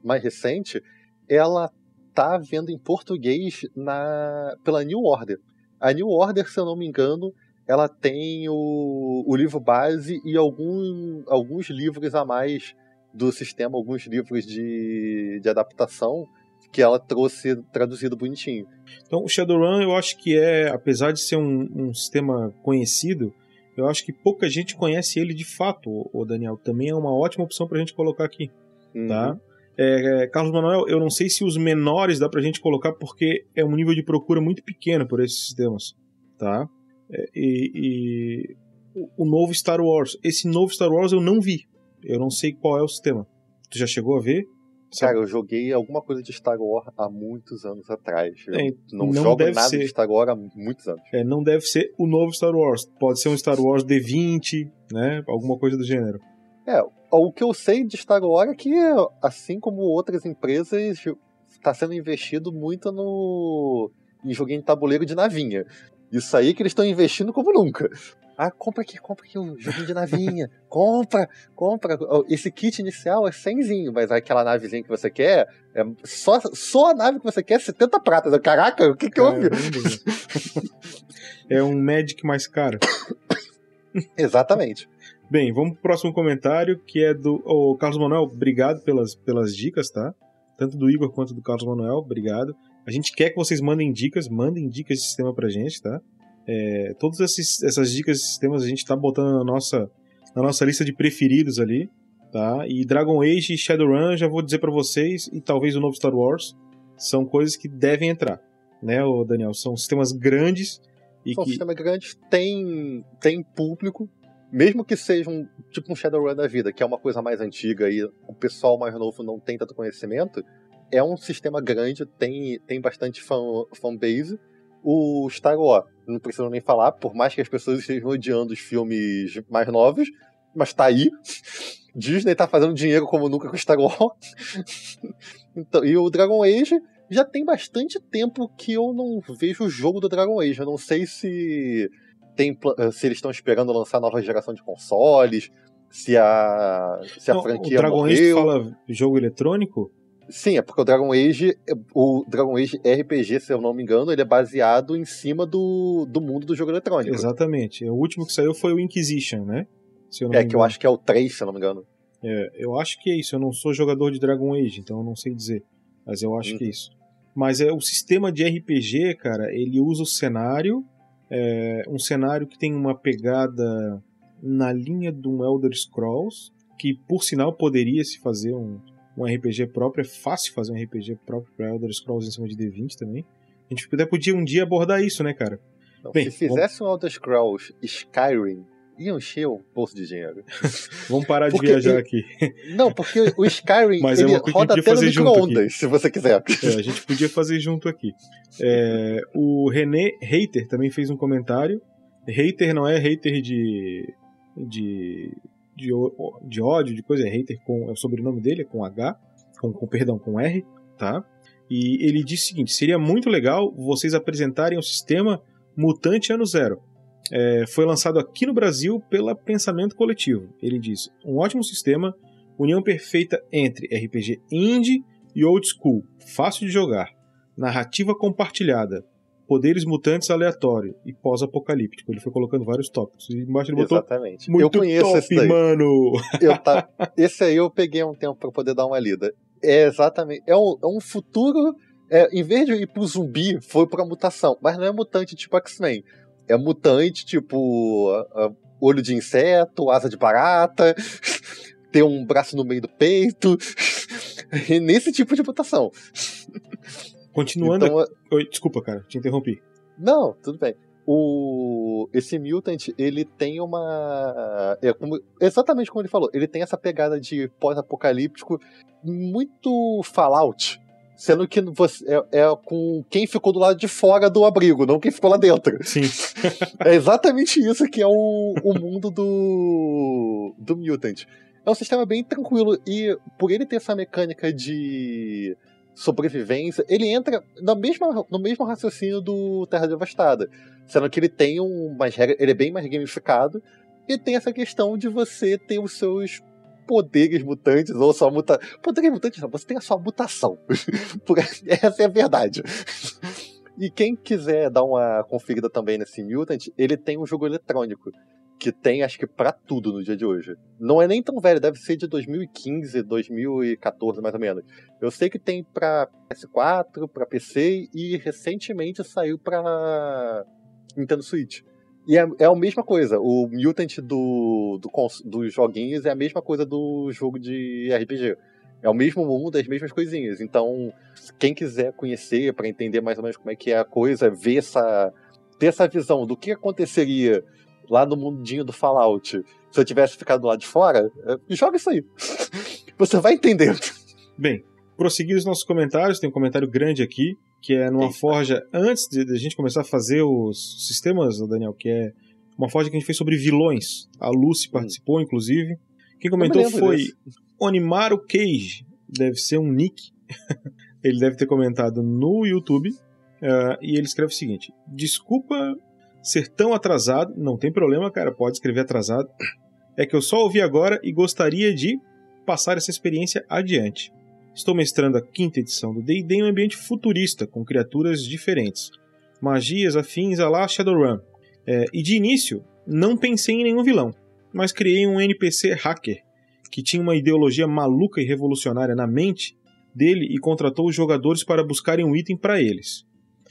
mais recente, ela tá vendo em português na pela New Order. A New Order, se eu não me engano, ela tem o, o livro base e algum, alguns livros a mais do sistema, alguns livros de, de adaptação que ela trouxe traduzido bonitinho. Então, o Shadowrun, eu acho que é, apesar de ser um, um sistema conhecido, eu acho que pouca gente conhece ele de fato, o Daniel. Também é uma ótima opção para a gente colocar aqui, uhum. tá? É, é, Carlos Manuel, eu não sei se os menores dá pra gente colocar porque é um nível de procura muito pequeno por esses sistemas, tá? É, e, e o novo Star Wars, esse novo Star Wars eu não vi. Eu não sei qual é o sistema. Tu já chegou a ver? Cara, eu joguei alguma coisa de Star Wars há muitos anos atrás. É, não, não jogo nada ser. de Star Wars há muitos anos. É, não deve ser o novo Star Wars. Pode ser um Star Wars D20, né? Alguma coisa do gênero. É, o que eu sei de Star Wars é que, assim como outras empresas, está sendo investido muito no em joguinho de tabuleiro de navinha. Isso aí que eles estão investindo como nunca. Ah, compra aqui, compra aqui o joguinho de navinha. compra, compra. Esse kit inicial é 100, mas aquela navezinha que você quer, é só, só a nave que você quer é 70 pratas. Caraca, o que que houve? É um Magic mais caro. Exatamente. Bem, vamos pro próximo comentário, que é do oh, Carlos Manuel. Obrigado pelas, pelas dicas, tá? Tanto do Igor quanto do Carlos Manuel, obrigado. A gente quer que vocês mandem dicas, mandem dicas de sistema pra gente, tá? É, todas esses, essas dicas de sistemas a gente está botando na nossa, na nossa lista de preferidos ali, tá? E Dragon Age e Shadowrun, já vou dizer para vocês, e talvez o novo Star Wars, são coisas que devem entrar, né, o Daniel? São sistemas grandes e são que... sistemas grandes, tem, tem público, mesmo que seja um, tipo um Shadowrun da vida, que é uma coisa mais antiga e o pessoal mais novo não tem tanto conhecimento, é um sistema grande, tem, tem bastante fan, fanbase, o Star Wars, não preciso nem falar, por mais que as pessoas estejam odiando os filmes mais novos, mas tá aí. Disney tá fazendo dinheiro como nunca com Star Wars. então, e o Dragon Age já tem bastante tempo que eu não vejo o jogo do Dragon Age. Eu não sei se tem se eles estão esperando lançar nova geração de consoles, se a se a não, franquia o Dragon morreu. Age fala jogo eletrônico? Sim, é porque o Dragon Age, o Dragon Age RPG, se eu não me engano, ele é baseado em cima do, do mundo do jogo eletrônico. Exatamente. O último que saiu foi o Inquisition, né? é, que eu acho que é o 3, se eu não me engano. É, eu acho que é isso. Eu não sou jogador de Dragon Age, então eu não sei dizer. Mas eu acho que é uhum. isso. Mas é o sistema de RPG, cara, ele usa o cenário, é, um cenário que tem uma pegada na linha de um Elder Scrolls, que por sinal poderia se fazer um, um RPG próprio, é fácil fazer um RPG próprio para Elder Scrolls em cima de D20 também. A gente até podia um dia abordar isso, né, cara? Não, Bem, se fizesse vamos... um Elder Scrolls Skyrim, ia encher o poço de dinheiro. vamos parar de porque viajar aqui. Não, porque o Skyrim Mas ele é roda até no micro-ondas, se você quiser. É, a gente podia fazer junto aqui. É, o René Hater também fez um comentário. Hater não é hater de, de de, de ódio, de coisa, é hater com é o sobrenome dele, é com H, com, com perdão, com R, tá? E ele disse o seguinte: seria muito legal vocês apresentarem o sistema Mutante Ano Zero. É, foi lançado aqui no Brasil pela Pensamento Coletivo. Ele diz: um ótimo sistema, união perfeita entre RPG indie e old school, fácil de jogar, narrativa compartilhada, poderes mutantes aleatório e pós-apocalíptico. Ele foi colocando vários tópicos. E embaixo ele botou. Exatamente. Muito eu conheço top, esse daí. mano. Eu tá... Esse aí eu peguei um tempo para poder dar uma lida. É exatamente. É um, é um futuro. É, em vez de ir pro zumbi, foi pra mutação. Mas não é mutante tipo X-Men. É mutante tipo. Uh, uh, olho de inseto, asa de barata, ter um braço no meio do peito. nesse tipo de mutação. Continuando. Então, Oi, desculpa, cara, te interrompi. Não, tudo bem. O... Esse Mutant, ele tem uma. É como... Exatamente como ele falou, ele tem essa pegada de pós-apocalíptico muito Fallout. Sendo que você é, é, com quem ficou do lado de fora do abrigo, não quem ficou lá dentro. Sim. é exatamente isso que é o, o mundo do, do Mutant. é um sistema bem tranquilo. E por ele ter essa mecânica de sobrevivência, ele entra no mesmo, no mesmo raciocínio do Terra Devastada. Sendo que ele tem umas regras. Ele é bem mais gamificado. E tem essa questão de você ter os seus poderes mutantes, ou só muta... Poderes mutantes não, você tem a sua mutação. Essa é a verdade. E quem quiser dar uma conferida também nesse Mutant, ele tem um jogo eletrônico. Que tem, acho que, pra tudo no dia de hoje. Não é nem tão velho, deve ser de 2015, 2014, mais ou menos. Eu sei que tem pra PS4, pra PC e recentemente saiu pra Nintendo Switch. E é, é a mesma coisa. O Mutant do, do, dos joguinhos é a mesma coisa do jogo de RPG. É o mesmo mundo, as mesmas coisinhas. Então, quem quiser conhecer para entender mais ou menos como é que é a coisa, ver essa ter essa visão do que aconteceria lá no mundinho do Fallout se eu tivesse ficado lá de fora, é, joga isso aí. Você vai entender. Bem, prosseguir os nossos comentários, tem um comentário grande aqui que é numa Eita. forja, antes de, de, a gente começar a fazer os sistemas, Daniel, que é uma forja que a gente fez sobre vilões. A Lucy hum. participou, inclusive. Quem comentou foi desse. Onimaru Cage, deve ser um nick. ele deve ter comentado no YouTube. Uh, e ele escreve o seguinte: Desculpa ser tão atrasado, não tem problema, cara, pode escrever atrasado. É que eu só ouvi agora e gostaria de passar essa experiência adiante. Estou mestrando a quinta edição do D&D em um ambiente futurista, com criaturas diferentes, magias afins a lá Shadowrun. É, e de início, não pensei em nenhum vilão, mas criei um NPC hacker, que tinha uma ideologia maluca e revolucionária na mente dele e contratou os jogadores para buscarem um item para eles.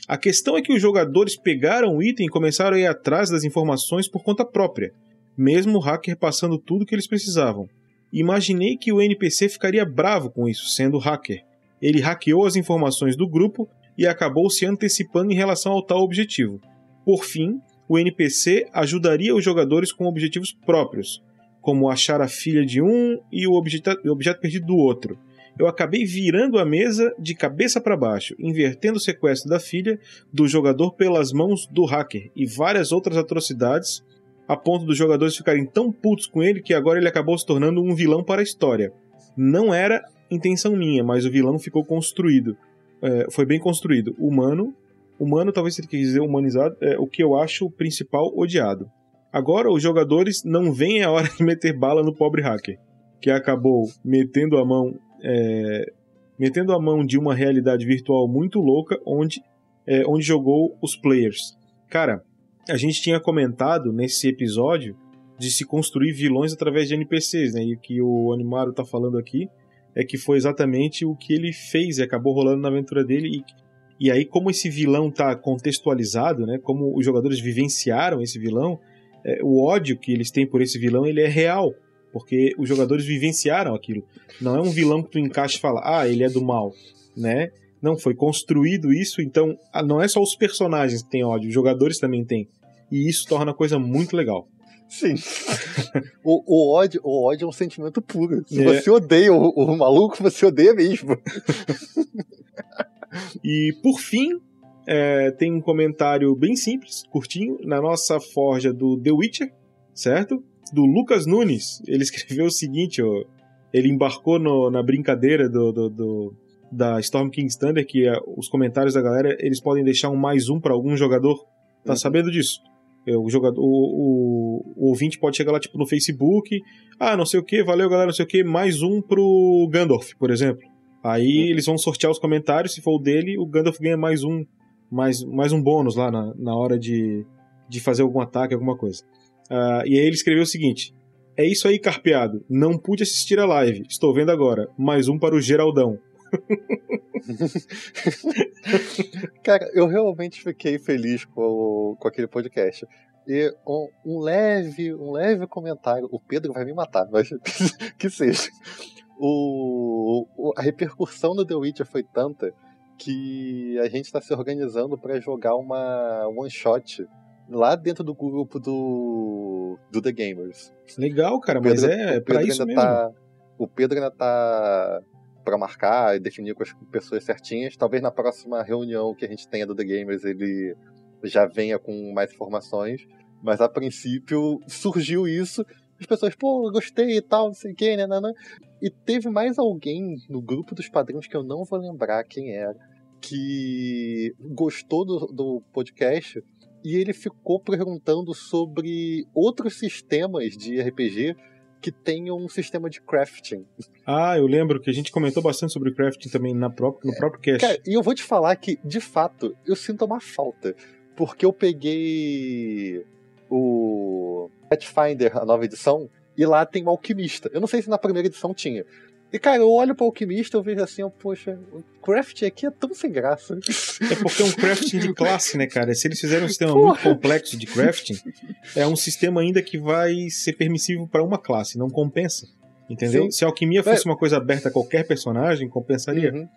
A questão é que os jogadores pegaram o item e começaram a ir atrás das informações por conta própria, mesmo o hacker passando tudo o que eles precisavam. Imaginei que o NPC ficaria bravo com isso, sendo hacker. Ele hackeou as informações do grupo e acabou se antecipando em relação ao tal objetivo. Por fim, o NPC ajudaria os jogadores com objetivos próprios, como achar a filha de um e o objeto perdido do outro. Eu acabei virando a mesa de cabeça para baixo, invertendo o sequestro da filha do jogador pelas mãos do hacker e várias outras atrocidades a ponto dos jogadores ficarem tão putos com ele que agora ele acabou se tornando um vilão para a história. Não era intenção minha, mas o vilão ficou construído. É, foi bem construído. Humano, humano talvez ele quis dizer humanizado, é o que eu acho o principal odiado. Agora os jogadores não veem a hora de meter bala no pobre hacker, que acabou metendo a mão, é, metendo a mão de uma realidade virtual muito louca, onde, é, onde jogou os players. Cara, a gente tinha comentado nesse episódio de se construir vilões através de NPCs, né? E o que o Animaro tá falando aqui é que foi exatamente o que ele fez e acabou rolando na aventura dele. E, e aí, como esse vilão tá contextualizado, né? Como os jogadores vivenciaram esse vilão, é, o ódio que eles têm por esse vilão ele é real. Porque os jogadores vivenciaram aquilo. Não é um vilão que tu encaixa e fala, ah, ele é do mal, né? Não, foi construído isso, então ah, não é só os personagens que têm ódio, os jogadores também têm e isso torna a coisa muito legal. Sim. o, o, ódio, o ódio é um sentimento puro. Se é. você odeia o, o maluco, você odeia mesmo. e por fim, é, tem um comentário bem simples, curtinho, na nossa forja do The Witcher, certo? Do Lucas Nunes. Ele escreveu o seguinte: ó, ele embarcou no, na brincadeira do, do, do, da Storm King's Thunder, que é, os comentários da galera eles podem deixar um mais um para algum jogador. Tá uhum. sabendo disso? É, o jogador, o, o, o, ouvinte pode chegar lá tipo no Facebook, ah, não sei o que, valeu galera, não sei o que, mais um pro Gandalf, por exemplo. Aí uhum. eles vão sortear os comentários, se for o dele, o Gandalf ganha mais um, mais, mais um bônus lá na, na hora de, de fazer algum ataque, alguma coisa. Uh, e aí ele escreveu o seguinte: É isso aí, carpeado. Não pude assistir a live. Estou vendo agora. Mais um para o Geraldão. Cara, eu realmente fiquei feliz com, com aquele podcast. E um, um, leve, um leve comentário. O Pedro vai me matar, mas que seja. O, o, a repercussão do The Witcher foi tanta que a gente está se organizando para jogar uma one shot lá dentro do grupo do, do The Gamers. Legal, cara, mas é, é para isso mesmo. Tá, o Pedro ainda tá para marcar e definir com as pessoas certinhas. Talvez na próxima reunião que a gente tenha do The Gamers ele já venha com mais informações. Mas a princípio surgiu isso as pessoas, pô, gostei e tal, não sei o que, né, né, né. E teve mais alguém no grupo dos padrinhos que eu não vou lembrar quem era, que gostou do, do podcast e ele ficou perguntando sobre outros sistemas de RPG que tenham um sistema de crafting. Ah, eu lembro que a gente comentou bastante sobre crafting também na própria, no próprio cast. Cara, e eu vou te falar que, de fato, eu sinto uma falta. Porque eu peguei o Pathfinder, a nova edição, e lá tem um alquimista. Eu não sei se na primeira edição tinha. E, cara, eu olho pro alquimista eu vejo assim, poxa, o craft aqui é tão sem graça. É porque é um crafting de classe, né, cara? Se eles fizerem um sistema Porra. muito complexo de crafting, é um sistema ainda que vai ser permissivo para uma classe, não compensa. Entendeu? Sim. Se a alquimia fosse é. uma coisa aberta a qualquer personagem, compensaria. Uhum.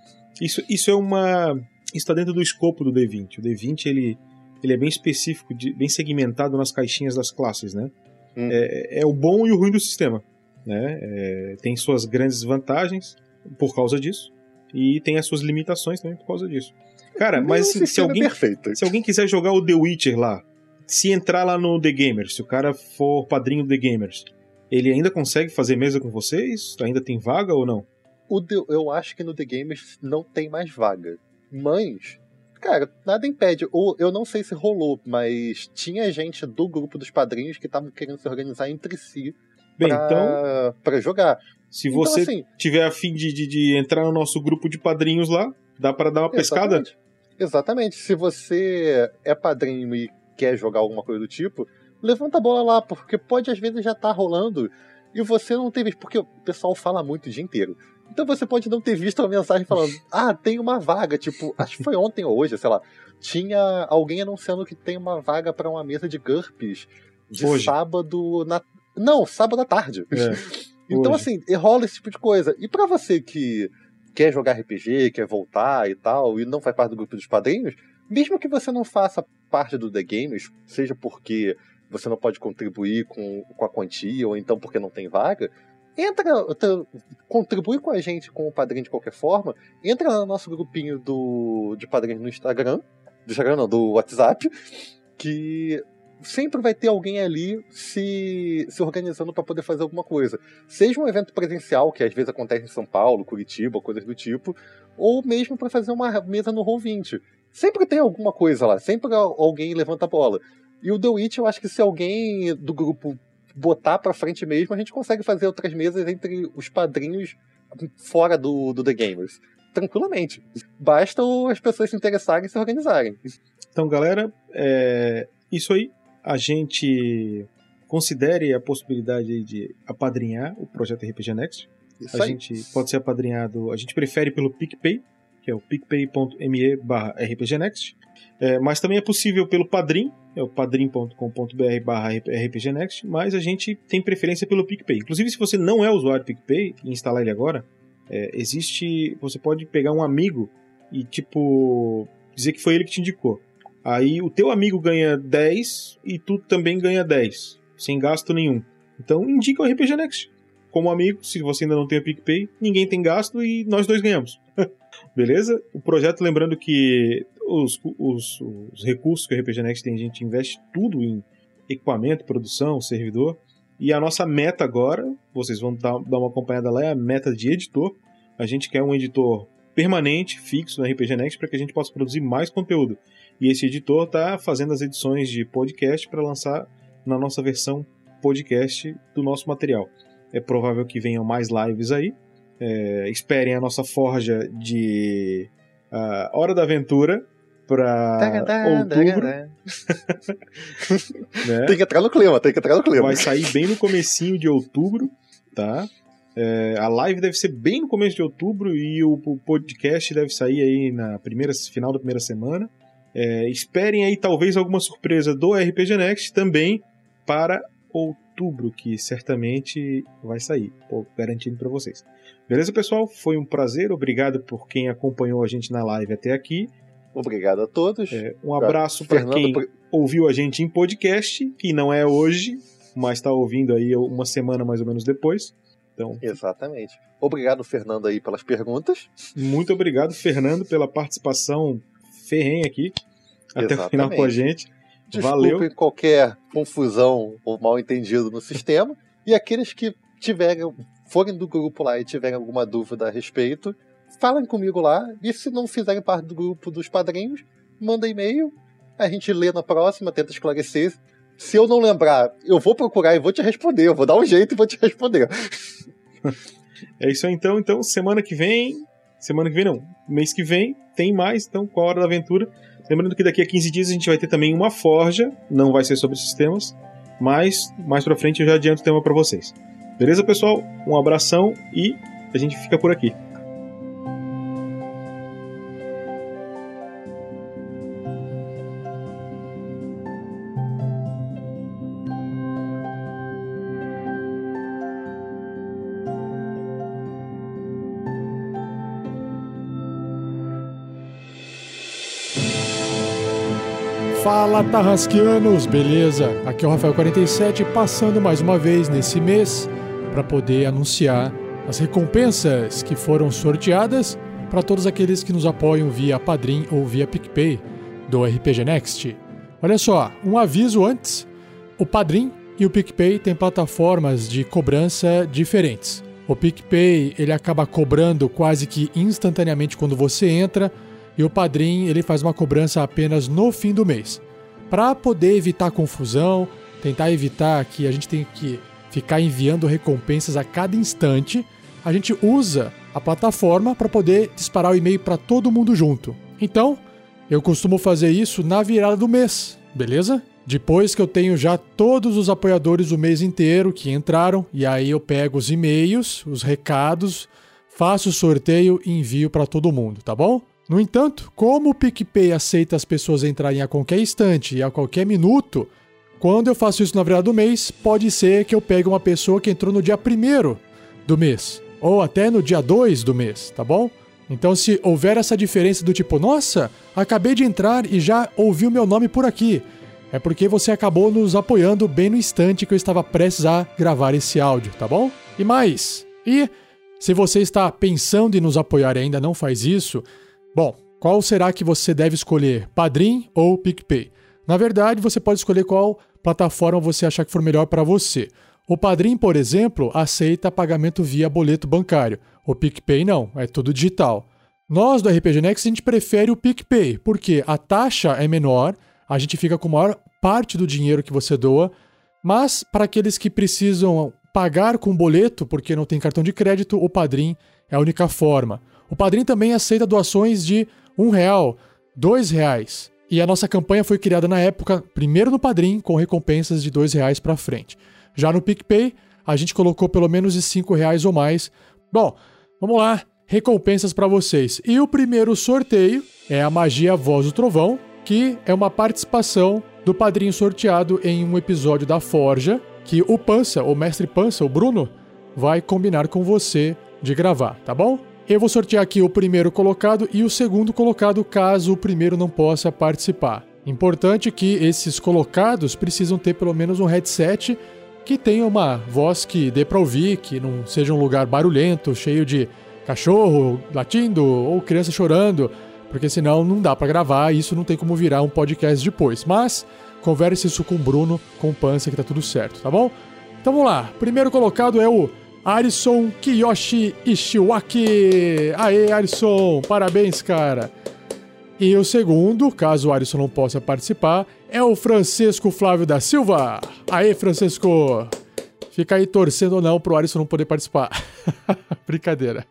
Isso, isso é uma. Isso está dentro do escopo do D20. O D20 ele, ele é bem específico, de, bem segmentado nas caixinhas das classes, né? Uhum. É, é o bom e o ruim do sistema né? É, tem suas grandes vantagens por causa disso e tem as suas limitações também por causa disso. Cara, mas assim, se alguém se alguém quiser jogar o The Witcher lá, se entrar lá no The Gamers, se o cara for padrinho do The Gamers, ele ainda consegue fazer mesa com vocês? Ainda tem vaga ou não? O The, eu acho que no The Gamers não tem mais vaga. Mas, cara, nada impede. Ou eu não sei se rolou, mas tinha gente do grupo dos padrinhos que estavam querendo se organizar entre si Bem, pra, então. para jogar. Se então, você assim, tiver a fim de, de, de, entrar no nosso grupo de padrinhos lá, dá para dar uma exatamente. pescada? Exatamente. Se você é padrinho e quer jogar alguma coisa do tipo, levanta a bola lá, porque pode às vezes já tá rolando e você não teve. Porque o pessoal fala muito o dia inteiro. Então você pode não ter visto a mensagem falando, ah, tem uma vaga, tipo, acho que foi ontem ou hoje, sei lá. Tinha alguém anunciando que tem uma vaga para uma mesa de GURPS de hoje. sábado na, não, sábado à tarde. É, então, hoje. assim, rola esse tipo de coisa. E para você que quer jogar RPG, quer voltar e tal, e não faz parte do grupo dos padrinhos, mesmo que você não faça parte do The Games, seja porque você não pode contribuir com, com a quantia, ou então porque não tem vaga, entra, contribui com a gente com o padrinho de qualquer forma, entra no nosso grupinho do, de padrinhos no Instagram, do Instagram não, do WhatsApp, que sempre vai ter alguém ali se, se organizando para poder fazer alguma coisa. Seja um evento presencial, que às vezes acontece em São Paulo, Curitiba, coisas do tipo, ou mesmo para fazer uma mesa no Roll20. Sempre tem alguma coisa lá, sempre alguém levanta a bola. E o The Witch, eu acho que se alguém do grupo botar para frente mesmo, a gente consegue fazer outras mesas entre os padrinhos fora do, do The Gamers. Tranquilamente. Basta as pessoas se interessarem e se organizarem. Então, galera, é isso aí a gente considere a possibilidade de apadrinhar o projeto RPG Next. Isso a aí. gente pode ser apadrinhado, a gente prefere pelo PicPay, que é o picpay.me barra rpgnext. É, mas também é possível pelo Padrim, é o padrim.com.br barra rpgnext, mas a gente tem preferência pelo PicPay. Inclusive, se você não é usuário do PicPay e instalar ele agora, é, existe, você pode pegar um amigo e, tipo, dizer que foi ele que te indicou. Aí o teu amigo ganha 10 e tu também ganha 10, sem gasto nenhum. Então indica o RPG Next. Como amigo, se você ainda não tem o PicPay, ninguém tem gasto e nós dois ganhamos. Beleza? O projeto, lembrando que os, os, os recursos que o RPG Next tem, a gente investe tudo em equipamento, produção, servidor. E a nossa meta agora, vocês vão dar, dar uma acompanhada lá, é a meta de editor. A gente quer um editor permanente, fixo no RPG Next, para que a gente possa produzir mais conteúdo. E esse editor está fazendo as edições de podcast para lançar na nossa versão podcast do nosso material. É provável que venham mais lives aí. É, esperem a nossa forja de uh, Hora da Aventura para outubro. né? Tem que entrar no clima, tem que entrar no clima. Vai sair bem no comecinho de outubro, tá? É, a live deve ser bem no começo de outubro e o, o podcast deve sair aí na primeira final da primeira semana. É, esperem aí talvez alguma surpresa do RPG Next também para outubro, que certamente vai sair, Tô garantindo para vocês. Beleza, pessoal? Foi um prazer, obrigado por quem acompanhou a gente na live até aqui. Obrigado a todos. É, um abraço para quem por... ouviu a gente em podcast, que não é hoje, mas está ouvindo aí uma semana mais ou menos depois. Então, Exatamente. Obrigado, Fernando, aí pelas perguntas. Muito obrigado, Fernando, pela participação ferrenha aqui. Até o final com a gente. Desculpe Valeu. qualquer confusão ou mal entendido no sistema. E aqueles que tiverem, forem do grupo lá e tiverem alguma dúvida a respeito, falem comigo lá. E se não fizerem parte do grupo dos padrinhos, manda e-mail. A gente lê na próxima, tenta esclarecer. Se eu não lembrar, eu vou procurar e vou te responder. Eu vou dar um jeito e vou te responder. É isso aí então. Então, semana que vem. Semana que vem não. Mês que vem tem mais, então, com a Hora da Aventura. Lembrando que daqui a 15 dias a gente vai ter também uma forja. Não vai ser sobre sistemas. Mas mais pra frente eu já adianto o tema para vocês. Beleza, pessoal? Um abração e a gente fica por aqui. Fala Tarrasquianos, beleza? Aqui é o Rafael47 passando mais uma vez nesse mês para poder anunciar as recompensas que foram sorteadas para todos aqueles que nos apoiam via Padrim ou via PicPay do RPG Next. Olha só, um aviso antes: o Padrim e o PicPay têm plataformas de cobrança diferentes. O PicPay ele acaba cobrando quase que instantaneamente quando você entra e o Padrim ele faz uma cobrança apenas no fim do mês. Para poder evitar confusão, tentar evitar que a gente tenha que ficar enviando recompensas a cada instante, a gente usa a plataforma para poder disparar o e-mail para todo mundo junto. Então, eu costumo fazer isso na virada do mês, beleza? Depois que eu tenho já todos os apoiadores do mês inteiro que entraram, e aí eu pego os e-mails, os recados, faço o sorteio e envio para todo mundo, tá bom? No entanto, como o PicPay aceita as pessoas entrarem a qualquer instante e a qualquer minuto, quando eu faço isso na virada do mês, pode ser que eu pegue uma pessoa que entrou no dia 1 do mês, ou até no dia 2 do mês, tá bom? Então, se houver essa diferença do tipo, nossa, acabei de entrar e já ouvi o meu nome por aqui, é porque você acabou nos apoiando bem no instante que eu estava prestes a gravar esse áudio, tá bom? E mais, e se você está pensando em nos apoiar e ainda não faz isso, Bom, qual será que você deve escolher, Padrim ou PicPay? Na verdade, você pode escolher qual plataforma você achar que for melhor para você. O Padrim, por exemplo, aceita pagamento via boleto bancário. O PicPay não, é tudo digital. Nós do RPG Next a gente prefere o PicPay, porque a taxa é menor, a gente fica com maior parte do dinheiro que você doa, mas para aqueles que precisam pagar com boleto porque não tem cartão de crédito, o Padrim é a única forma. O Padrim também aceita doações de um real, dois reais. E a nossa campanha foi criada na época, primeiro no Padrim, com recompensas de dois reais para frente. Já no PicPay, a gente colocou pelo menos de cinco reais ou mais. Bom, vamos lá, recompensas para vocês. E o primeiro sorteio é a Magia Voz do Trovão, que é uma participação do padrinho sorteado em um episódio da Forja, que o Pança, o mestre Pança, o Bruno, vai combinar com você de gravar, tá bom? Eu vou sortear aqui o primeiro colocado e o segundo colocado, caso o primeiro não possa participar. Importante que esses colocados precisam ter pelo menos um headset que tenha uma voz que dê para ouvir, que não seja um lugar barulhento, cheio de cachorro latindo ou criança chorando, porque senão não dá para gravar e isso não tem como virar um podcast depois. Mas converse isso com o Bruno, com o Pança, que tá tudo certo, tá bom? Então vamos lá. Primeiro colocado é o Arison Kiyoshi Ishiwaki. Aê, Arison, parabéns, cara. E o segundo, caso o Arison não possa participar, é o Francisco Flávio da Silva. Aê, Francisco. Fica aí torcendo ou não pro Arison não poder participar. Brincadeira.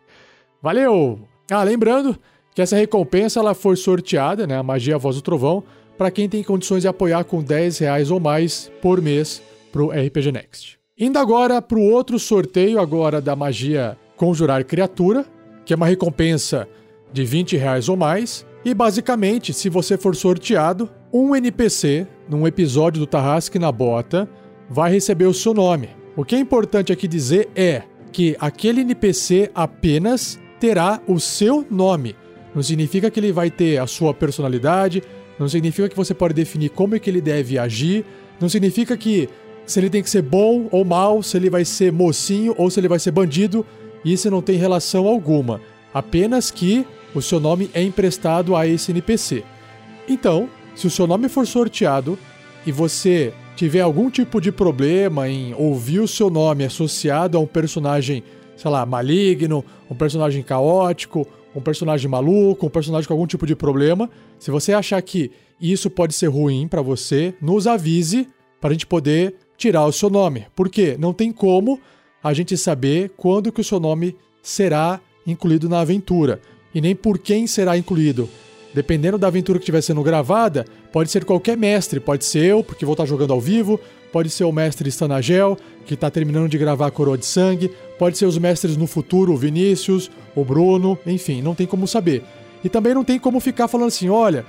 Valeu! Ah, lembrando que essa recompensa ela foi sorteada, né, a Magia Voz do Trovão, para quem tem condições de apoiar com 10 reais ou mais por mês pro RPG Next. Indo agora para o outro sorteio agora da magia Conjurar Criatura, que é uma recompensa de 20 reais ou mais. E basicamente, se você for sorteado, um NPC num episódio do Tarrasque na Bota vai receber o seu nome. O que é importante aqui dizer é que aquele NPC apenas terá o seu nome. Não significa que ele vai ter a sua personalidade, não significa que você pode definir como é que ele deve agir, não significa que se ele tem que ser bom ou mal, se ele vai ser mocinho ou se ele vai ser bandido, isso não tem relação alguma. Apenas que o seu nome é emprestado a esse NPC. Então, se o seu nome for sorteado e você tiver algum tipo de problema em ouvir o seu nome associado a um personagem, sei lá, maligno, um personagem caótico, um personagem maluco, um personagem com algum tipo de problema, se você achar que isso pode ser ruim para você, nos avise para a gente poder tirar o seu nome. Porque não tem como a gente saber quando que o seu nome será incluído na aventura e nem por quem será incluído. Dependendo da aventura que estiver sendo gravada, pode ser qualquer mestre, pode ser eu, porque vou estar jogando ao vivo, pode ser o mestre Stanagel, que está terminando de gravar a Coroa de Sangue, pode ser os mestres no futuro, o Vinícius, o Bruno, enfim, não tem como saber. E também não tem como ficar falando assim: olha,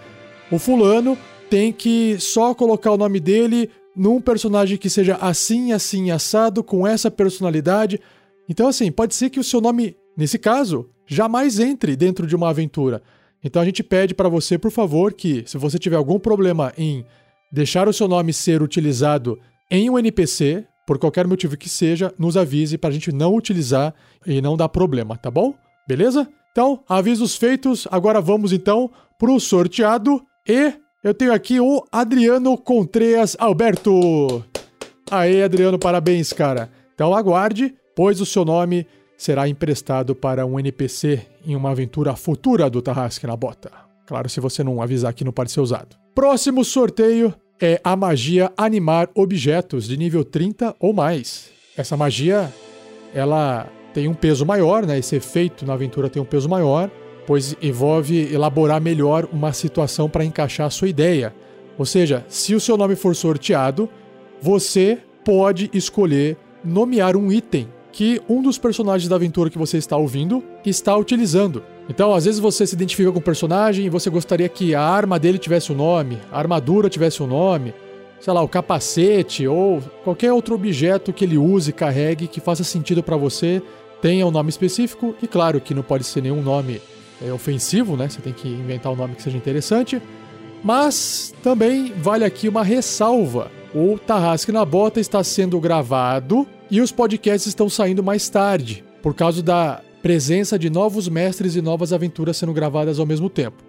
o fulano tem que só colocar o nome dele num personagem que seja assim, assim, assado, com essa personalidade. Então, assim, pode ser que o seu nome, nesse caso, jamais entre dentro de uma aventura. Então a gente pede para você, por favor, que se você tiver algum problema em deixar o seu nome ser utilizado em um NPC, por qualquer motivo que seja, nos avise para a gente não utilizar e não dar problema, tá bom? Beleza? Então, avisos feitos, agora vamos então pro sorteado e eu tenho aqui o Adriano Contreas Alberto. Aê, Adriano, parabéns, cara. Então aguarde, pois o seu nome será emprestado para um NPC em uma aventura futura do Tarrasque na Bota. Claro, se você não avisar que não pode ser usado. Próximo sorteio é a magia animar objetos de nível 30 ou mais. Essa magia, ela tem um peso maior, né? Esse efeito na aventura tem um peso maior, pois envolve elaborar melhor uma situação para encaixar a sua ideia. Ou seja, se o seu nome for sorteado, você pode escolher nomear um item que um dos personagens da aventura que você está ouvindo está utilizando. Então, às vezes você se identifica com o personagem e você gostaria que a arma dele tivesse um nome, a armadura tivesse um nome, sei lá, o capacete ou qualquer outro objeto que ele use, carregue, que faça sentido para você, tenha um nome específico e claro que não pode ser nenhum nome é, ofensivo, né? Você tem que inventar um nome que seja interessante. Mas também vale aqui uma ressalva. O Tarrasque na Bota está sendo gravado e os podcasts estão saindo mais tarde, por causa da presença de novos mestres e novas aventuras sendo gravadas ao mesmo tempo.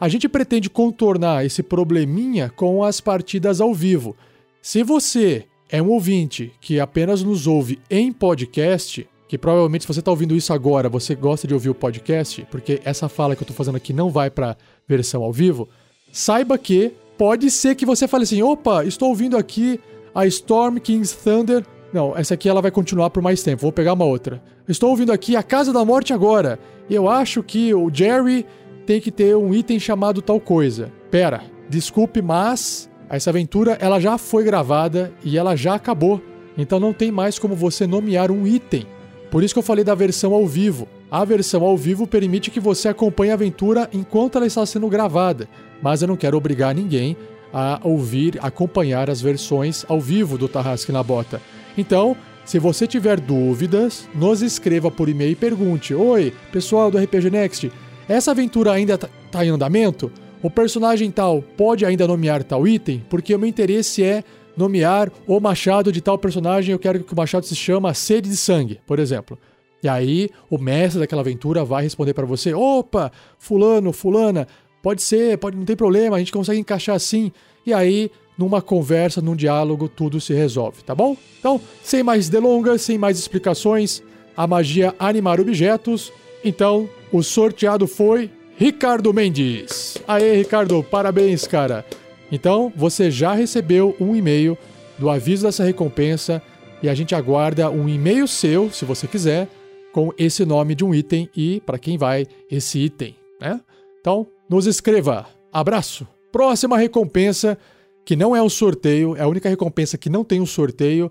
A gente pretende contornar esse probleminha com as partidas ao vivo. Se você é um ouvinte que apenas nos ouve em podcast, que provavelmente se você está ouvindo isso agora, você gosta de ouvir o podcast, porque essa fala que eu estou fazendo aqui não vai para versão ao vivo, saiba que pode ser que você fale assim: opa, estou ouvindo aqui a Storm King's Thunder não, essa aqui ela vai continuar por mais tempo. Vou pegar uma outra. Estou ouvindo aqui a Casa da Morte agora. Eu acho que o Jerry tem que ter um item chamado tal coisa. Pera, desculpe, mas essa aventura ela já foi gravada e ela já acabou. Então não tem mais como você nomear um item. Por isso que eu falei da versão ao vivo. A versão ao vivo permite que você acompanhe a aventura enquanto ela está sendo gravada, mas eu não quero obrigar ninguém a ouvir, acompanhar as versões ao vivo do Tarrasque na Bota. Então, se você tiver dúvidas, nos escreva por e-mail e pergunte: Oi, pessoal do RPG Next, essa aventura ainda está tá em andamento? O personagem tal pode ainda nomear tal item? Porque o meu interesse é nomear o machado de tal personagem, eu quero que o machado se chama Sede de Sangue, por exemplo. E aí, o mestre daquela aventura vai responder para você: opa, fulano, fulana, pode ser, pode, não tem problema, a gente consegue encaixar assim. E aí, numa conversa, num diálogo, tudo se resolve, tá bom? Então, sem mais delongas, sem mais explicações, a magia animar objetos. Então, o sorteado foi Ricardo Mendes. Aê, Ricardo, parabéns, cara. Então, você já recebeu um e-mail do aviso dessa recompensa e a gente aguarda um e-mail seu, se você quiser, com esse nome de um item e para quem vai esse item, né? Então, nos escreva. Abraço. Próxima recompensa que não é um sorteio, é a única recompensa que não tem um sorteio,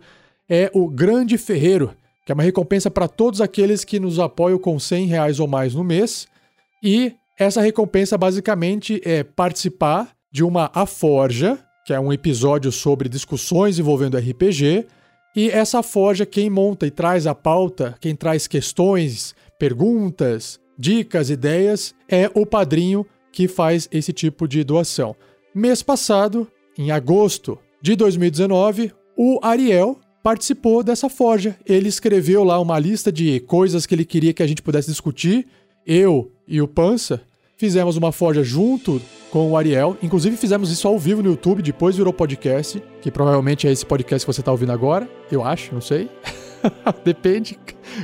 é o Grande Ferreiro, que é uma recompensa para todos aqueles que nos apoiam com 100 reais ou mais no mês. E essa recompensa basicamente é participar de uma A Forja, que é um episódio sobre discussões envolvendo RPG. E essa Forja, quem monta e traz a pauta, quem traz questões, perguntas, dicas, ideias, é o padrinho que faz esse tipo de doação. Mês passado, em agosto de 2019, o Ariel participou dessa forja. Ele escreveu lá uma lista de coisas que ele queria que a gente pudesse discutir, eu e o Pança, fizemos uma forja junto com o Ariel. Inclusive fizemos isso ao vivo no YouTube, depois virou podcast, que provavelmente é esse podcast que você está ouvindo agora. Eu acho, não sei. Depende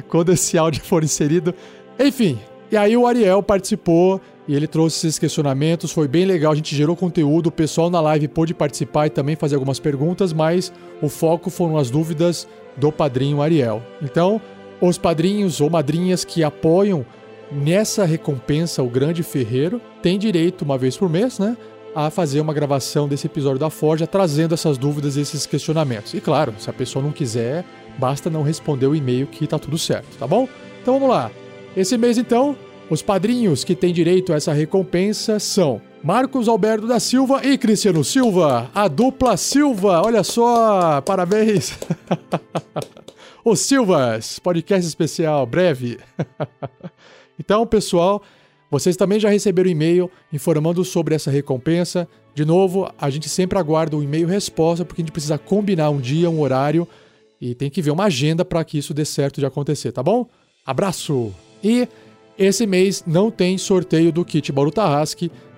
quando esse áudio for inserido. Enfim, e aí o Ariel participou e ele trouxe esses questionamentos, foi bem legal, a gente gerou conteúdo, o pessoal na live pôde participar e também fazer algumas perguntas, mas o foco foram as dúvidas do padrinho Ariel. Então, os padrinhos ou madrinhas que apoiam nessa recompensa o Grande Ferreiro têm direito, uma vez por mês, né, a fazer uma gravação desse episódio da Forja, trazendo essas dúvidas e esses questionamentos. E claro, se a pessoa não quiser, basta não responder o e-mail que tá tudo certo, tá bom? Então vamos lá. Esse mês, então, os padrinhos que têm direito a essa recompensa são Marcos Alberto da Silva e Cristiano Silva, a dupla Silva. Olha só, parabéns. Os Silvas, podcast especial, breve. então, pessoal, vocês também já receberam e-mail informando sobre essa recompensa. De novo, a gente sempre aguarda o e-mail resposta, porque a gente precisa combinar um dia, um horário e tem que ver uma agenda para que isso dê certo de acontecer, tá bom? Abraço! E esse mês não tem sorteio do kit Bauru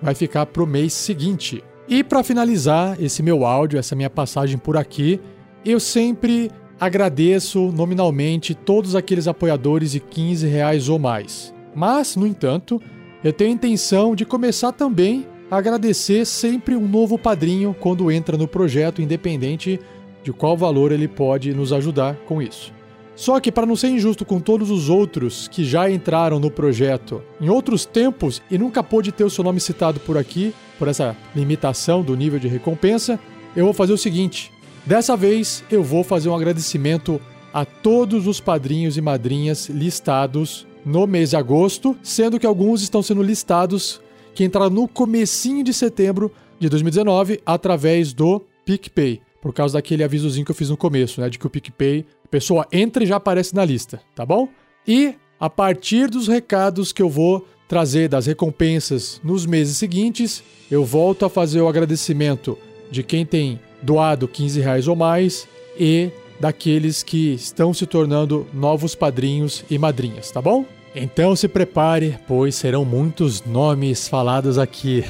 vai ficar pro mês seguinte. E para finalizar esse meu áudio, essa minha passagem por aqui, eu sempre agradeço nominalmente todos aqueles apoiadores de 15 reais ou mais. Mas, no entanto, eu tenho a intenção de começar também a agradecer sempre um novo padrinho quando entra no projeto, independente de qual valor ele pode nos ajudar com isso. Só que, para não ser injusto com todos os outros que já entraram no projeto em outros tempos e nunca pôde ter o seu nome citado por aqui, por essa limitação do nível de recompensa, eu vou fazer o seguinte: dessa vez eu vou fazer um agradecimento a todos os padrinhos e madrinhas listados no mês de agosto, sendo que alguns estão sendo listados que entraram no comecinho de setembro de 2019 através do PicPay, por causa daquele avisozinho que eu fiz no começo, né, de que o PicPay pessoa entra e já aparece na lista, tá bom? E a partir dos recados que eu vou trazer das recompensas nos meses seguintes, eu volto a fazer o agradecimento de quem tem doado 15 reais ou mais e daqueles que estão se tornando novos padrinhos e madrinhas, tá bom? Então se prepare, pois serão muitos nomes falados aqui.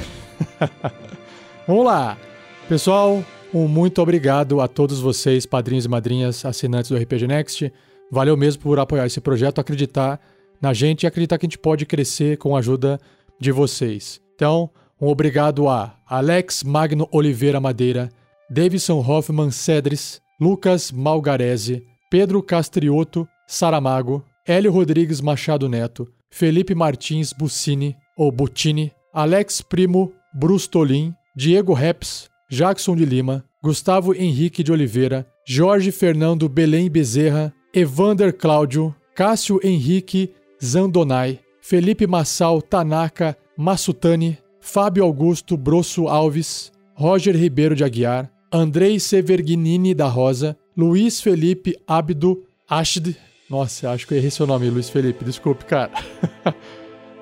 Vamos lá! Pessoal, um muito obrigado a todos vocês, padrinhos e madrinhas, assinantes do RPG Next. Valeu mesmo por apoiar esse projeto, acreditar na gente e acreditar que a gente pode crescer com a ajuda de vocês. Então, um obrigado a Alex Magno Oliveira Madeira, Davidson Hoffman Cedres, Lucas Malgarese, Pedro Castrioto Saramago, Hélio Rodrigues Machado Neto, Felipe Martins Buccini, ou Butini, Alex Primo Brustolin, Diego Reps, Jackson de Lima, Gustavo Henrique de Oliveira, Jorge Fernando Belém Bezerra, Evander Cláudio, Cássio Henrique Zandonai, Felipe Massal Tanaka Massutani, Fábio Augusto Brosso Alves, Roger Ribeiro de Aguiar, Andrei Severginini da Rosa, Luiz Felipe Abdo Ashd. Nossa, acho que eu errei seu nome, Luiz Felipe, desculpe, cara.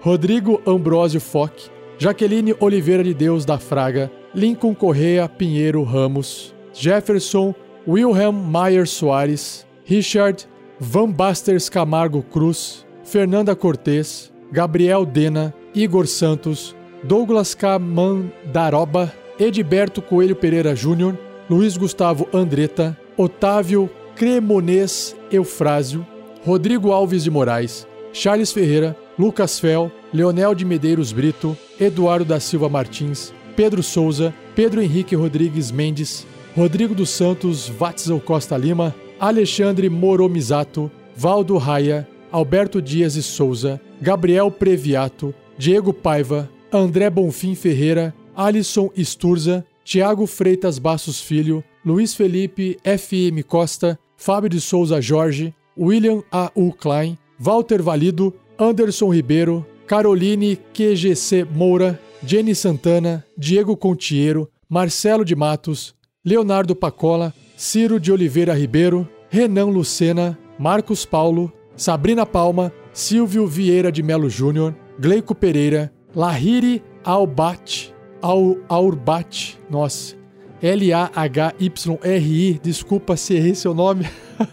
Rodrigo Ambrósio Fock, Jaqueline Oliveira de Deus da Fraga, Lincoln Correa Pinheiro Ramos, Jefferson Wilhelm Mayer Soares, Richard Van Basters Camargo Cruz, Fernanda Cortes, Gabriel Dena, Igor Santos, Douglas Camandaroba, Edberto Coelho Pereira Júnior, Luiz Gustavo Andretta, Otávio Cremonês Eufrásio, Rodrigo Alves de Moraes, Charles Ferreira, Lucas Fel, Leonel de Medeiros Brito, Eduardo da Silva Martins, Pedro Souza, Pedro Henrique Rodrigues Mendes, Rodrigo dos Santos Watzel Costa Lima, Alexandre Moromizato, Valdo Raia, Alberto Dias e Souza, Gabriel Previato, Diego Paiva, André Bonfim Ferreira, Alisson Sturza, Tiago Freitas Bassos Filho, Luiz Felipe F.M. Costa, Fábio de Souza Jorge, William A.U. Klein, Walter Valido, Anderson Ribeiro, Caroline QGC Moura, Jenny Santana, Diego Contiero, Marcelo de Matos, Leonardo Pacola, Ciro de Oliveira Ribeiro, Renan Lucena, Marcos Paulo, Sabrina Palma, Silvio Vieira de Melo Júnior, Gleico Pereira, Lahiri Albat, Al, Aurbat, nossa, L-A-H-Y-R-I, desculpa se errei seu nome,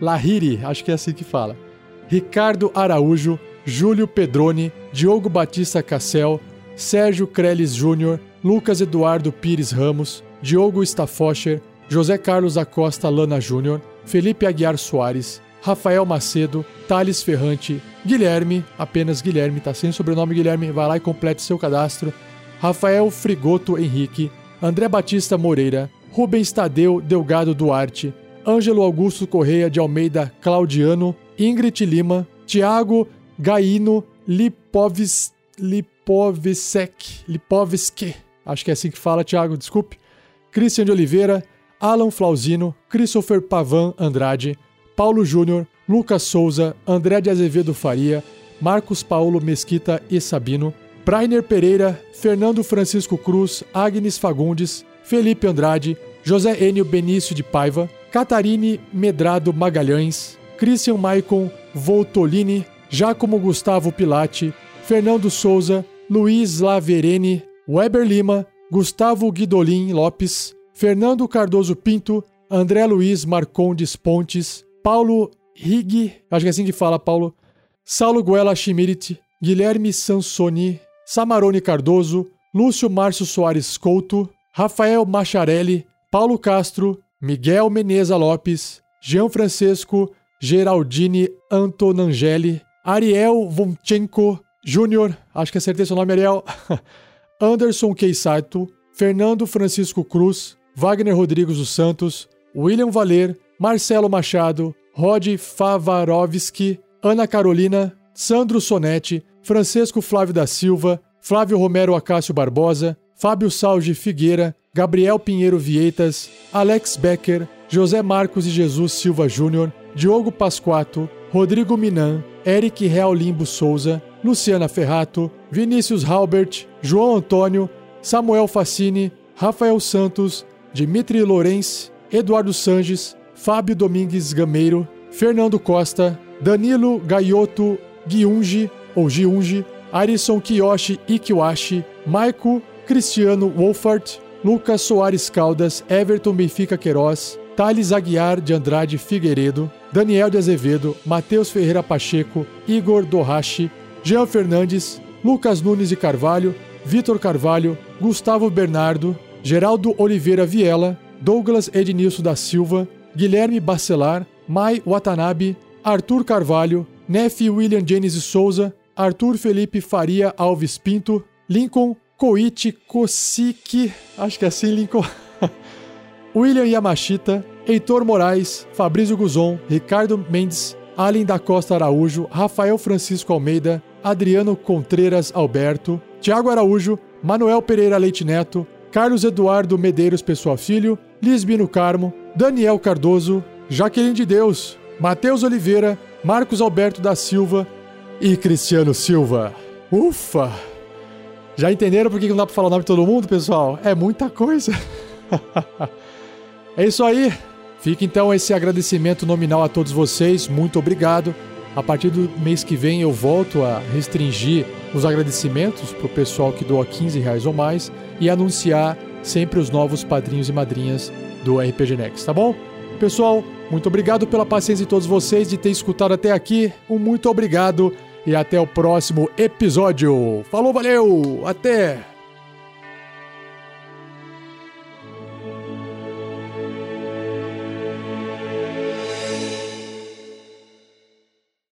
Lahiri, acho que é assim que fala. Ricardo Araújo, Júlio Pedrone, Diogo Batista Cassel, Sérgio Creles Júnior, Lucas Eduardo Pires Ramos, Diogo Staffoscher, José Carlos Acosta Lana Júnior, Felipe Aguiar Soares, Rafael Macedo, Thales Ferrante, Guilherme, apenas Guilherme, tá sem sobrenome Guilherme, vai lá e complete seu cadastro. Rafael Frigoto Henrique, André Batista Moreira, Rubens Tadeu Delgado Duarte, Ângelo Augusto Correia de Almeida Claudiano, Ingrid Lima, Tiago Gaino Lipovis, Lipovsek, Lipovski, acho que é assim que fala, Tiago, desculpe. Christian de Oliveira, Alan Flauzino, Christopher Pavan Andrade, Paulo Júnior, Lucas Souza, André de Azevedo Faria, Marcos Paulo Mesquita e Sabino, Brainer Pereira, Fernando Francisco Cruz, Agnes Fagundes, Felipe Andrade, José Enio Benício de Paiva, Catarine Medrado Magalhães, Christian Maicon Voltolini, Giacomo Gustavo Pilate, Fernando Souza, Luiz Laverene, Weber Lima, Gustavo Guidolin Lopes, Fernando Cardoso Pinto, André Luiz Marcondes Pontes, Paulo Rig, acho que é assim que fala, Paulo, Saulo Guela Schmidt, Guilherme Sansoni, Samarone Cardoso, Lúcio Márcio Soares Couto, Rafael Macharelli, Paulo Castro, Miguel Meneza Lopes, Jean Francesco, Geraldine Antonangeli, Ariel Vonchenko Júnior, acho que acertei seu nome, Ariel, Anderson Keisato, Fernando Francisco Cruz, Wagner Rodrigues dos Santos, William Valer, Marcelo Machado, Rod Favarovski, Ana Carolina, Sandro Sonetti, Francesco Flávio da Silva, Flávio Romero Acácio Barbosa, Fábio Salge Figueira, Gabriel Pinheiro Vieitas, Alex Becker, José Marcos de Jesus Silva Júnior, Diogo Pasquato, Rodrigo Minan, Eric Real Limbo Souza, Luciana Ferrato, Vinícius Halbert, João Antônio, Samuel Facini, Rafael Santos, Dimitri Lourenço, Eduardo Sanges, Fábio Domingues Gameiro, Fernando Costa, Danilo Gaioto Giungi, ou Giungi, Arison Kiyoshi Ikiwashi, Maico Cristiano Wolfart, Lucas Soares Caldas, Everton Benfica Queiroz, Thales Aguiar de Andrade Figueiredo, Daniel de Azevedo, Matheus Ferreira Pacheco, Igor Dorrache, Jean Fernandes, Lucas Nunes de Carvalho, Vitor Carvalho, Gustavo Bernardo, Geraldo Oliveira Viela, Douglas Ednilson da Silva, Guilherme Bacelar, Mai Watanabe, Arthur Carvalho, Neff William Jennings Souza, Arthur Felipe Faria Alves Pinto, Lincoln Koichi Kosiki, acho que é assim, Lincoln. William Yamashita, Heitor Moraes, Fabrício Guzon, Ricardo Mendes, Allen da Costa Araújo, Rafael Francisco Almeida, Adriano Contreiras Alberto, Tiago Araújo, Manuel Pereira Leite Neto, Carlos Eduardo Medeiros Pessoa Filho, Lisbino Carmo, Daniel Cardoso, Jaqueline de Deus, Matheus Oliveira, Marcos Alberto da Silva e Cristiano Silva. Ufa! Já entenderam por que não dá pra falar o nome de todo mundo, pessoal? É muita coisa. é isso aí. Fica então esse agradecimento nominal a todos vocês. Muito obrigado. A partir do mês que vem eu volto a restringir os agradecimentos para o pessoal que doa 15 reais ou mais e anunciar sempre os novos padrinhos e madrinhas do RPG Next, tá bom? Pessoal, muito obrigado pela paciência de todos vocês de ter escutado até aqui. Um muito obrigado e até o próximo episódio. Falou, valeu, até!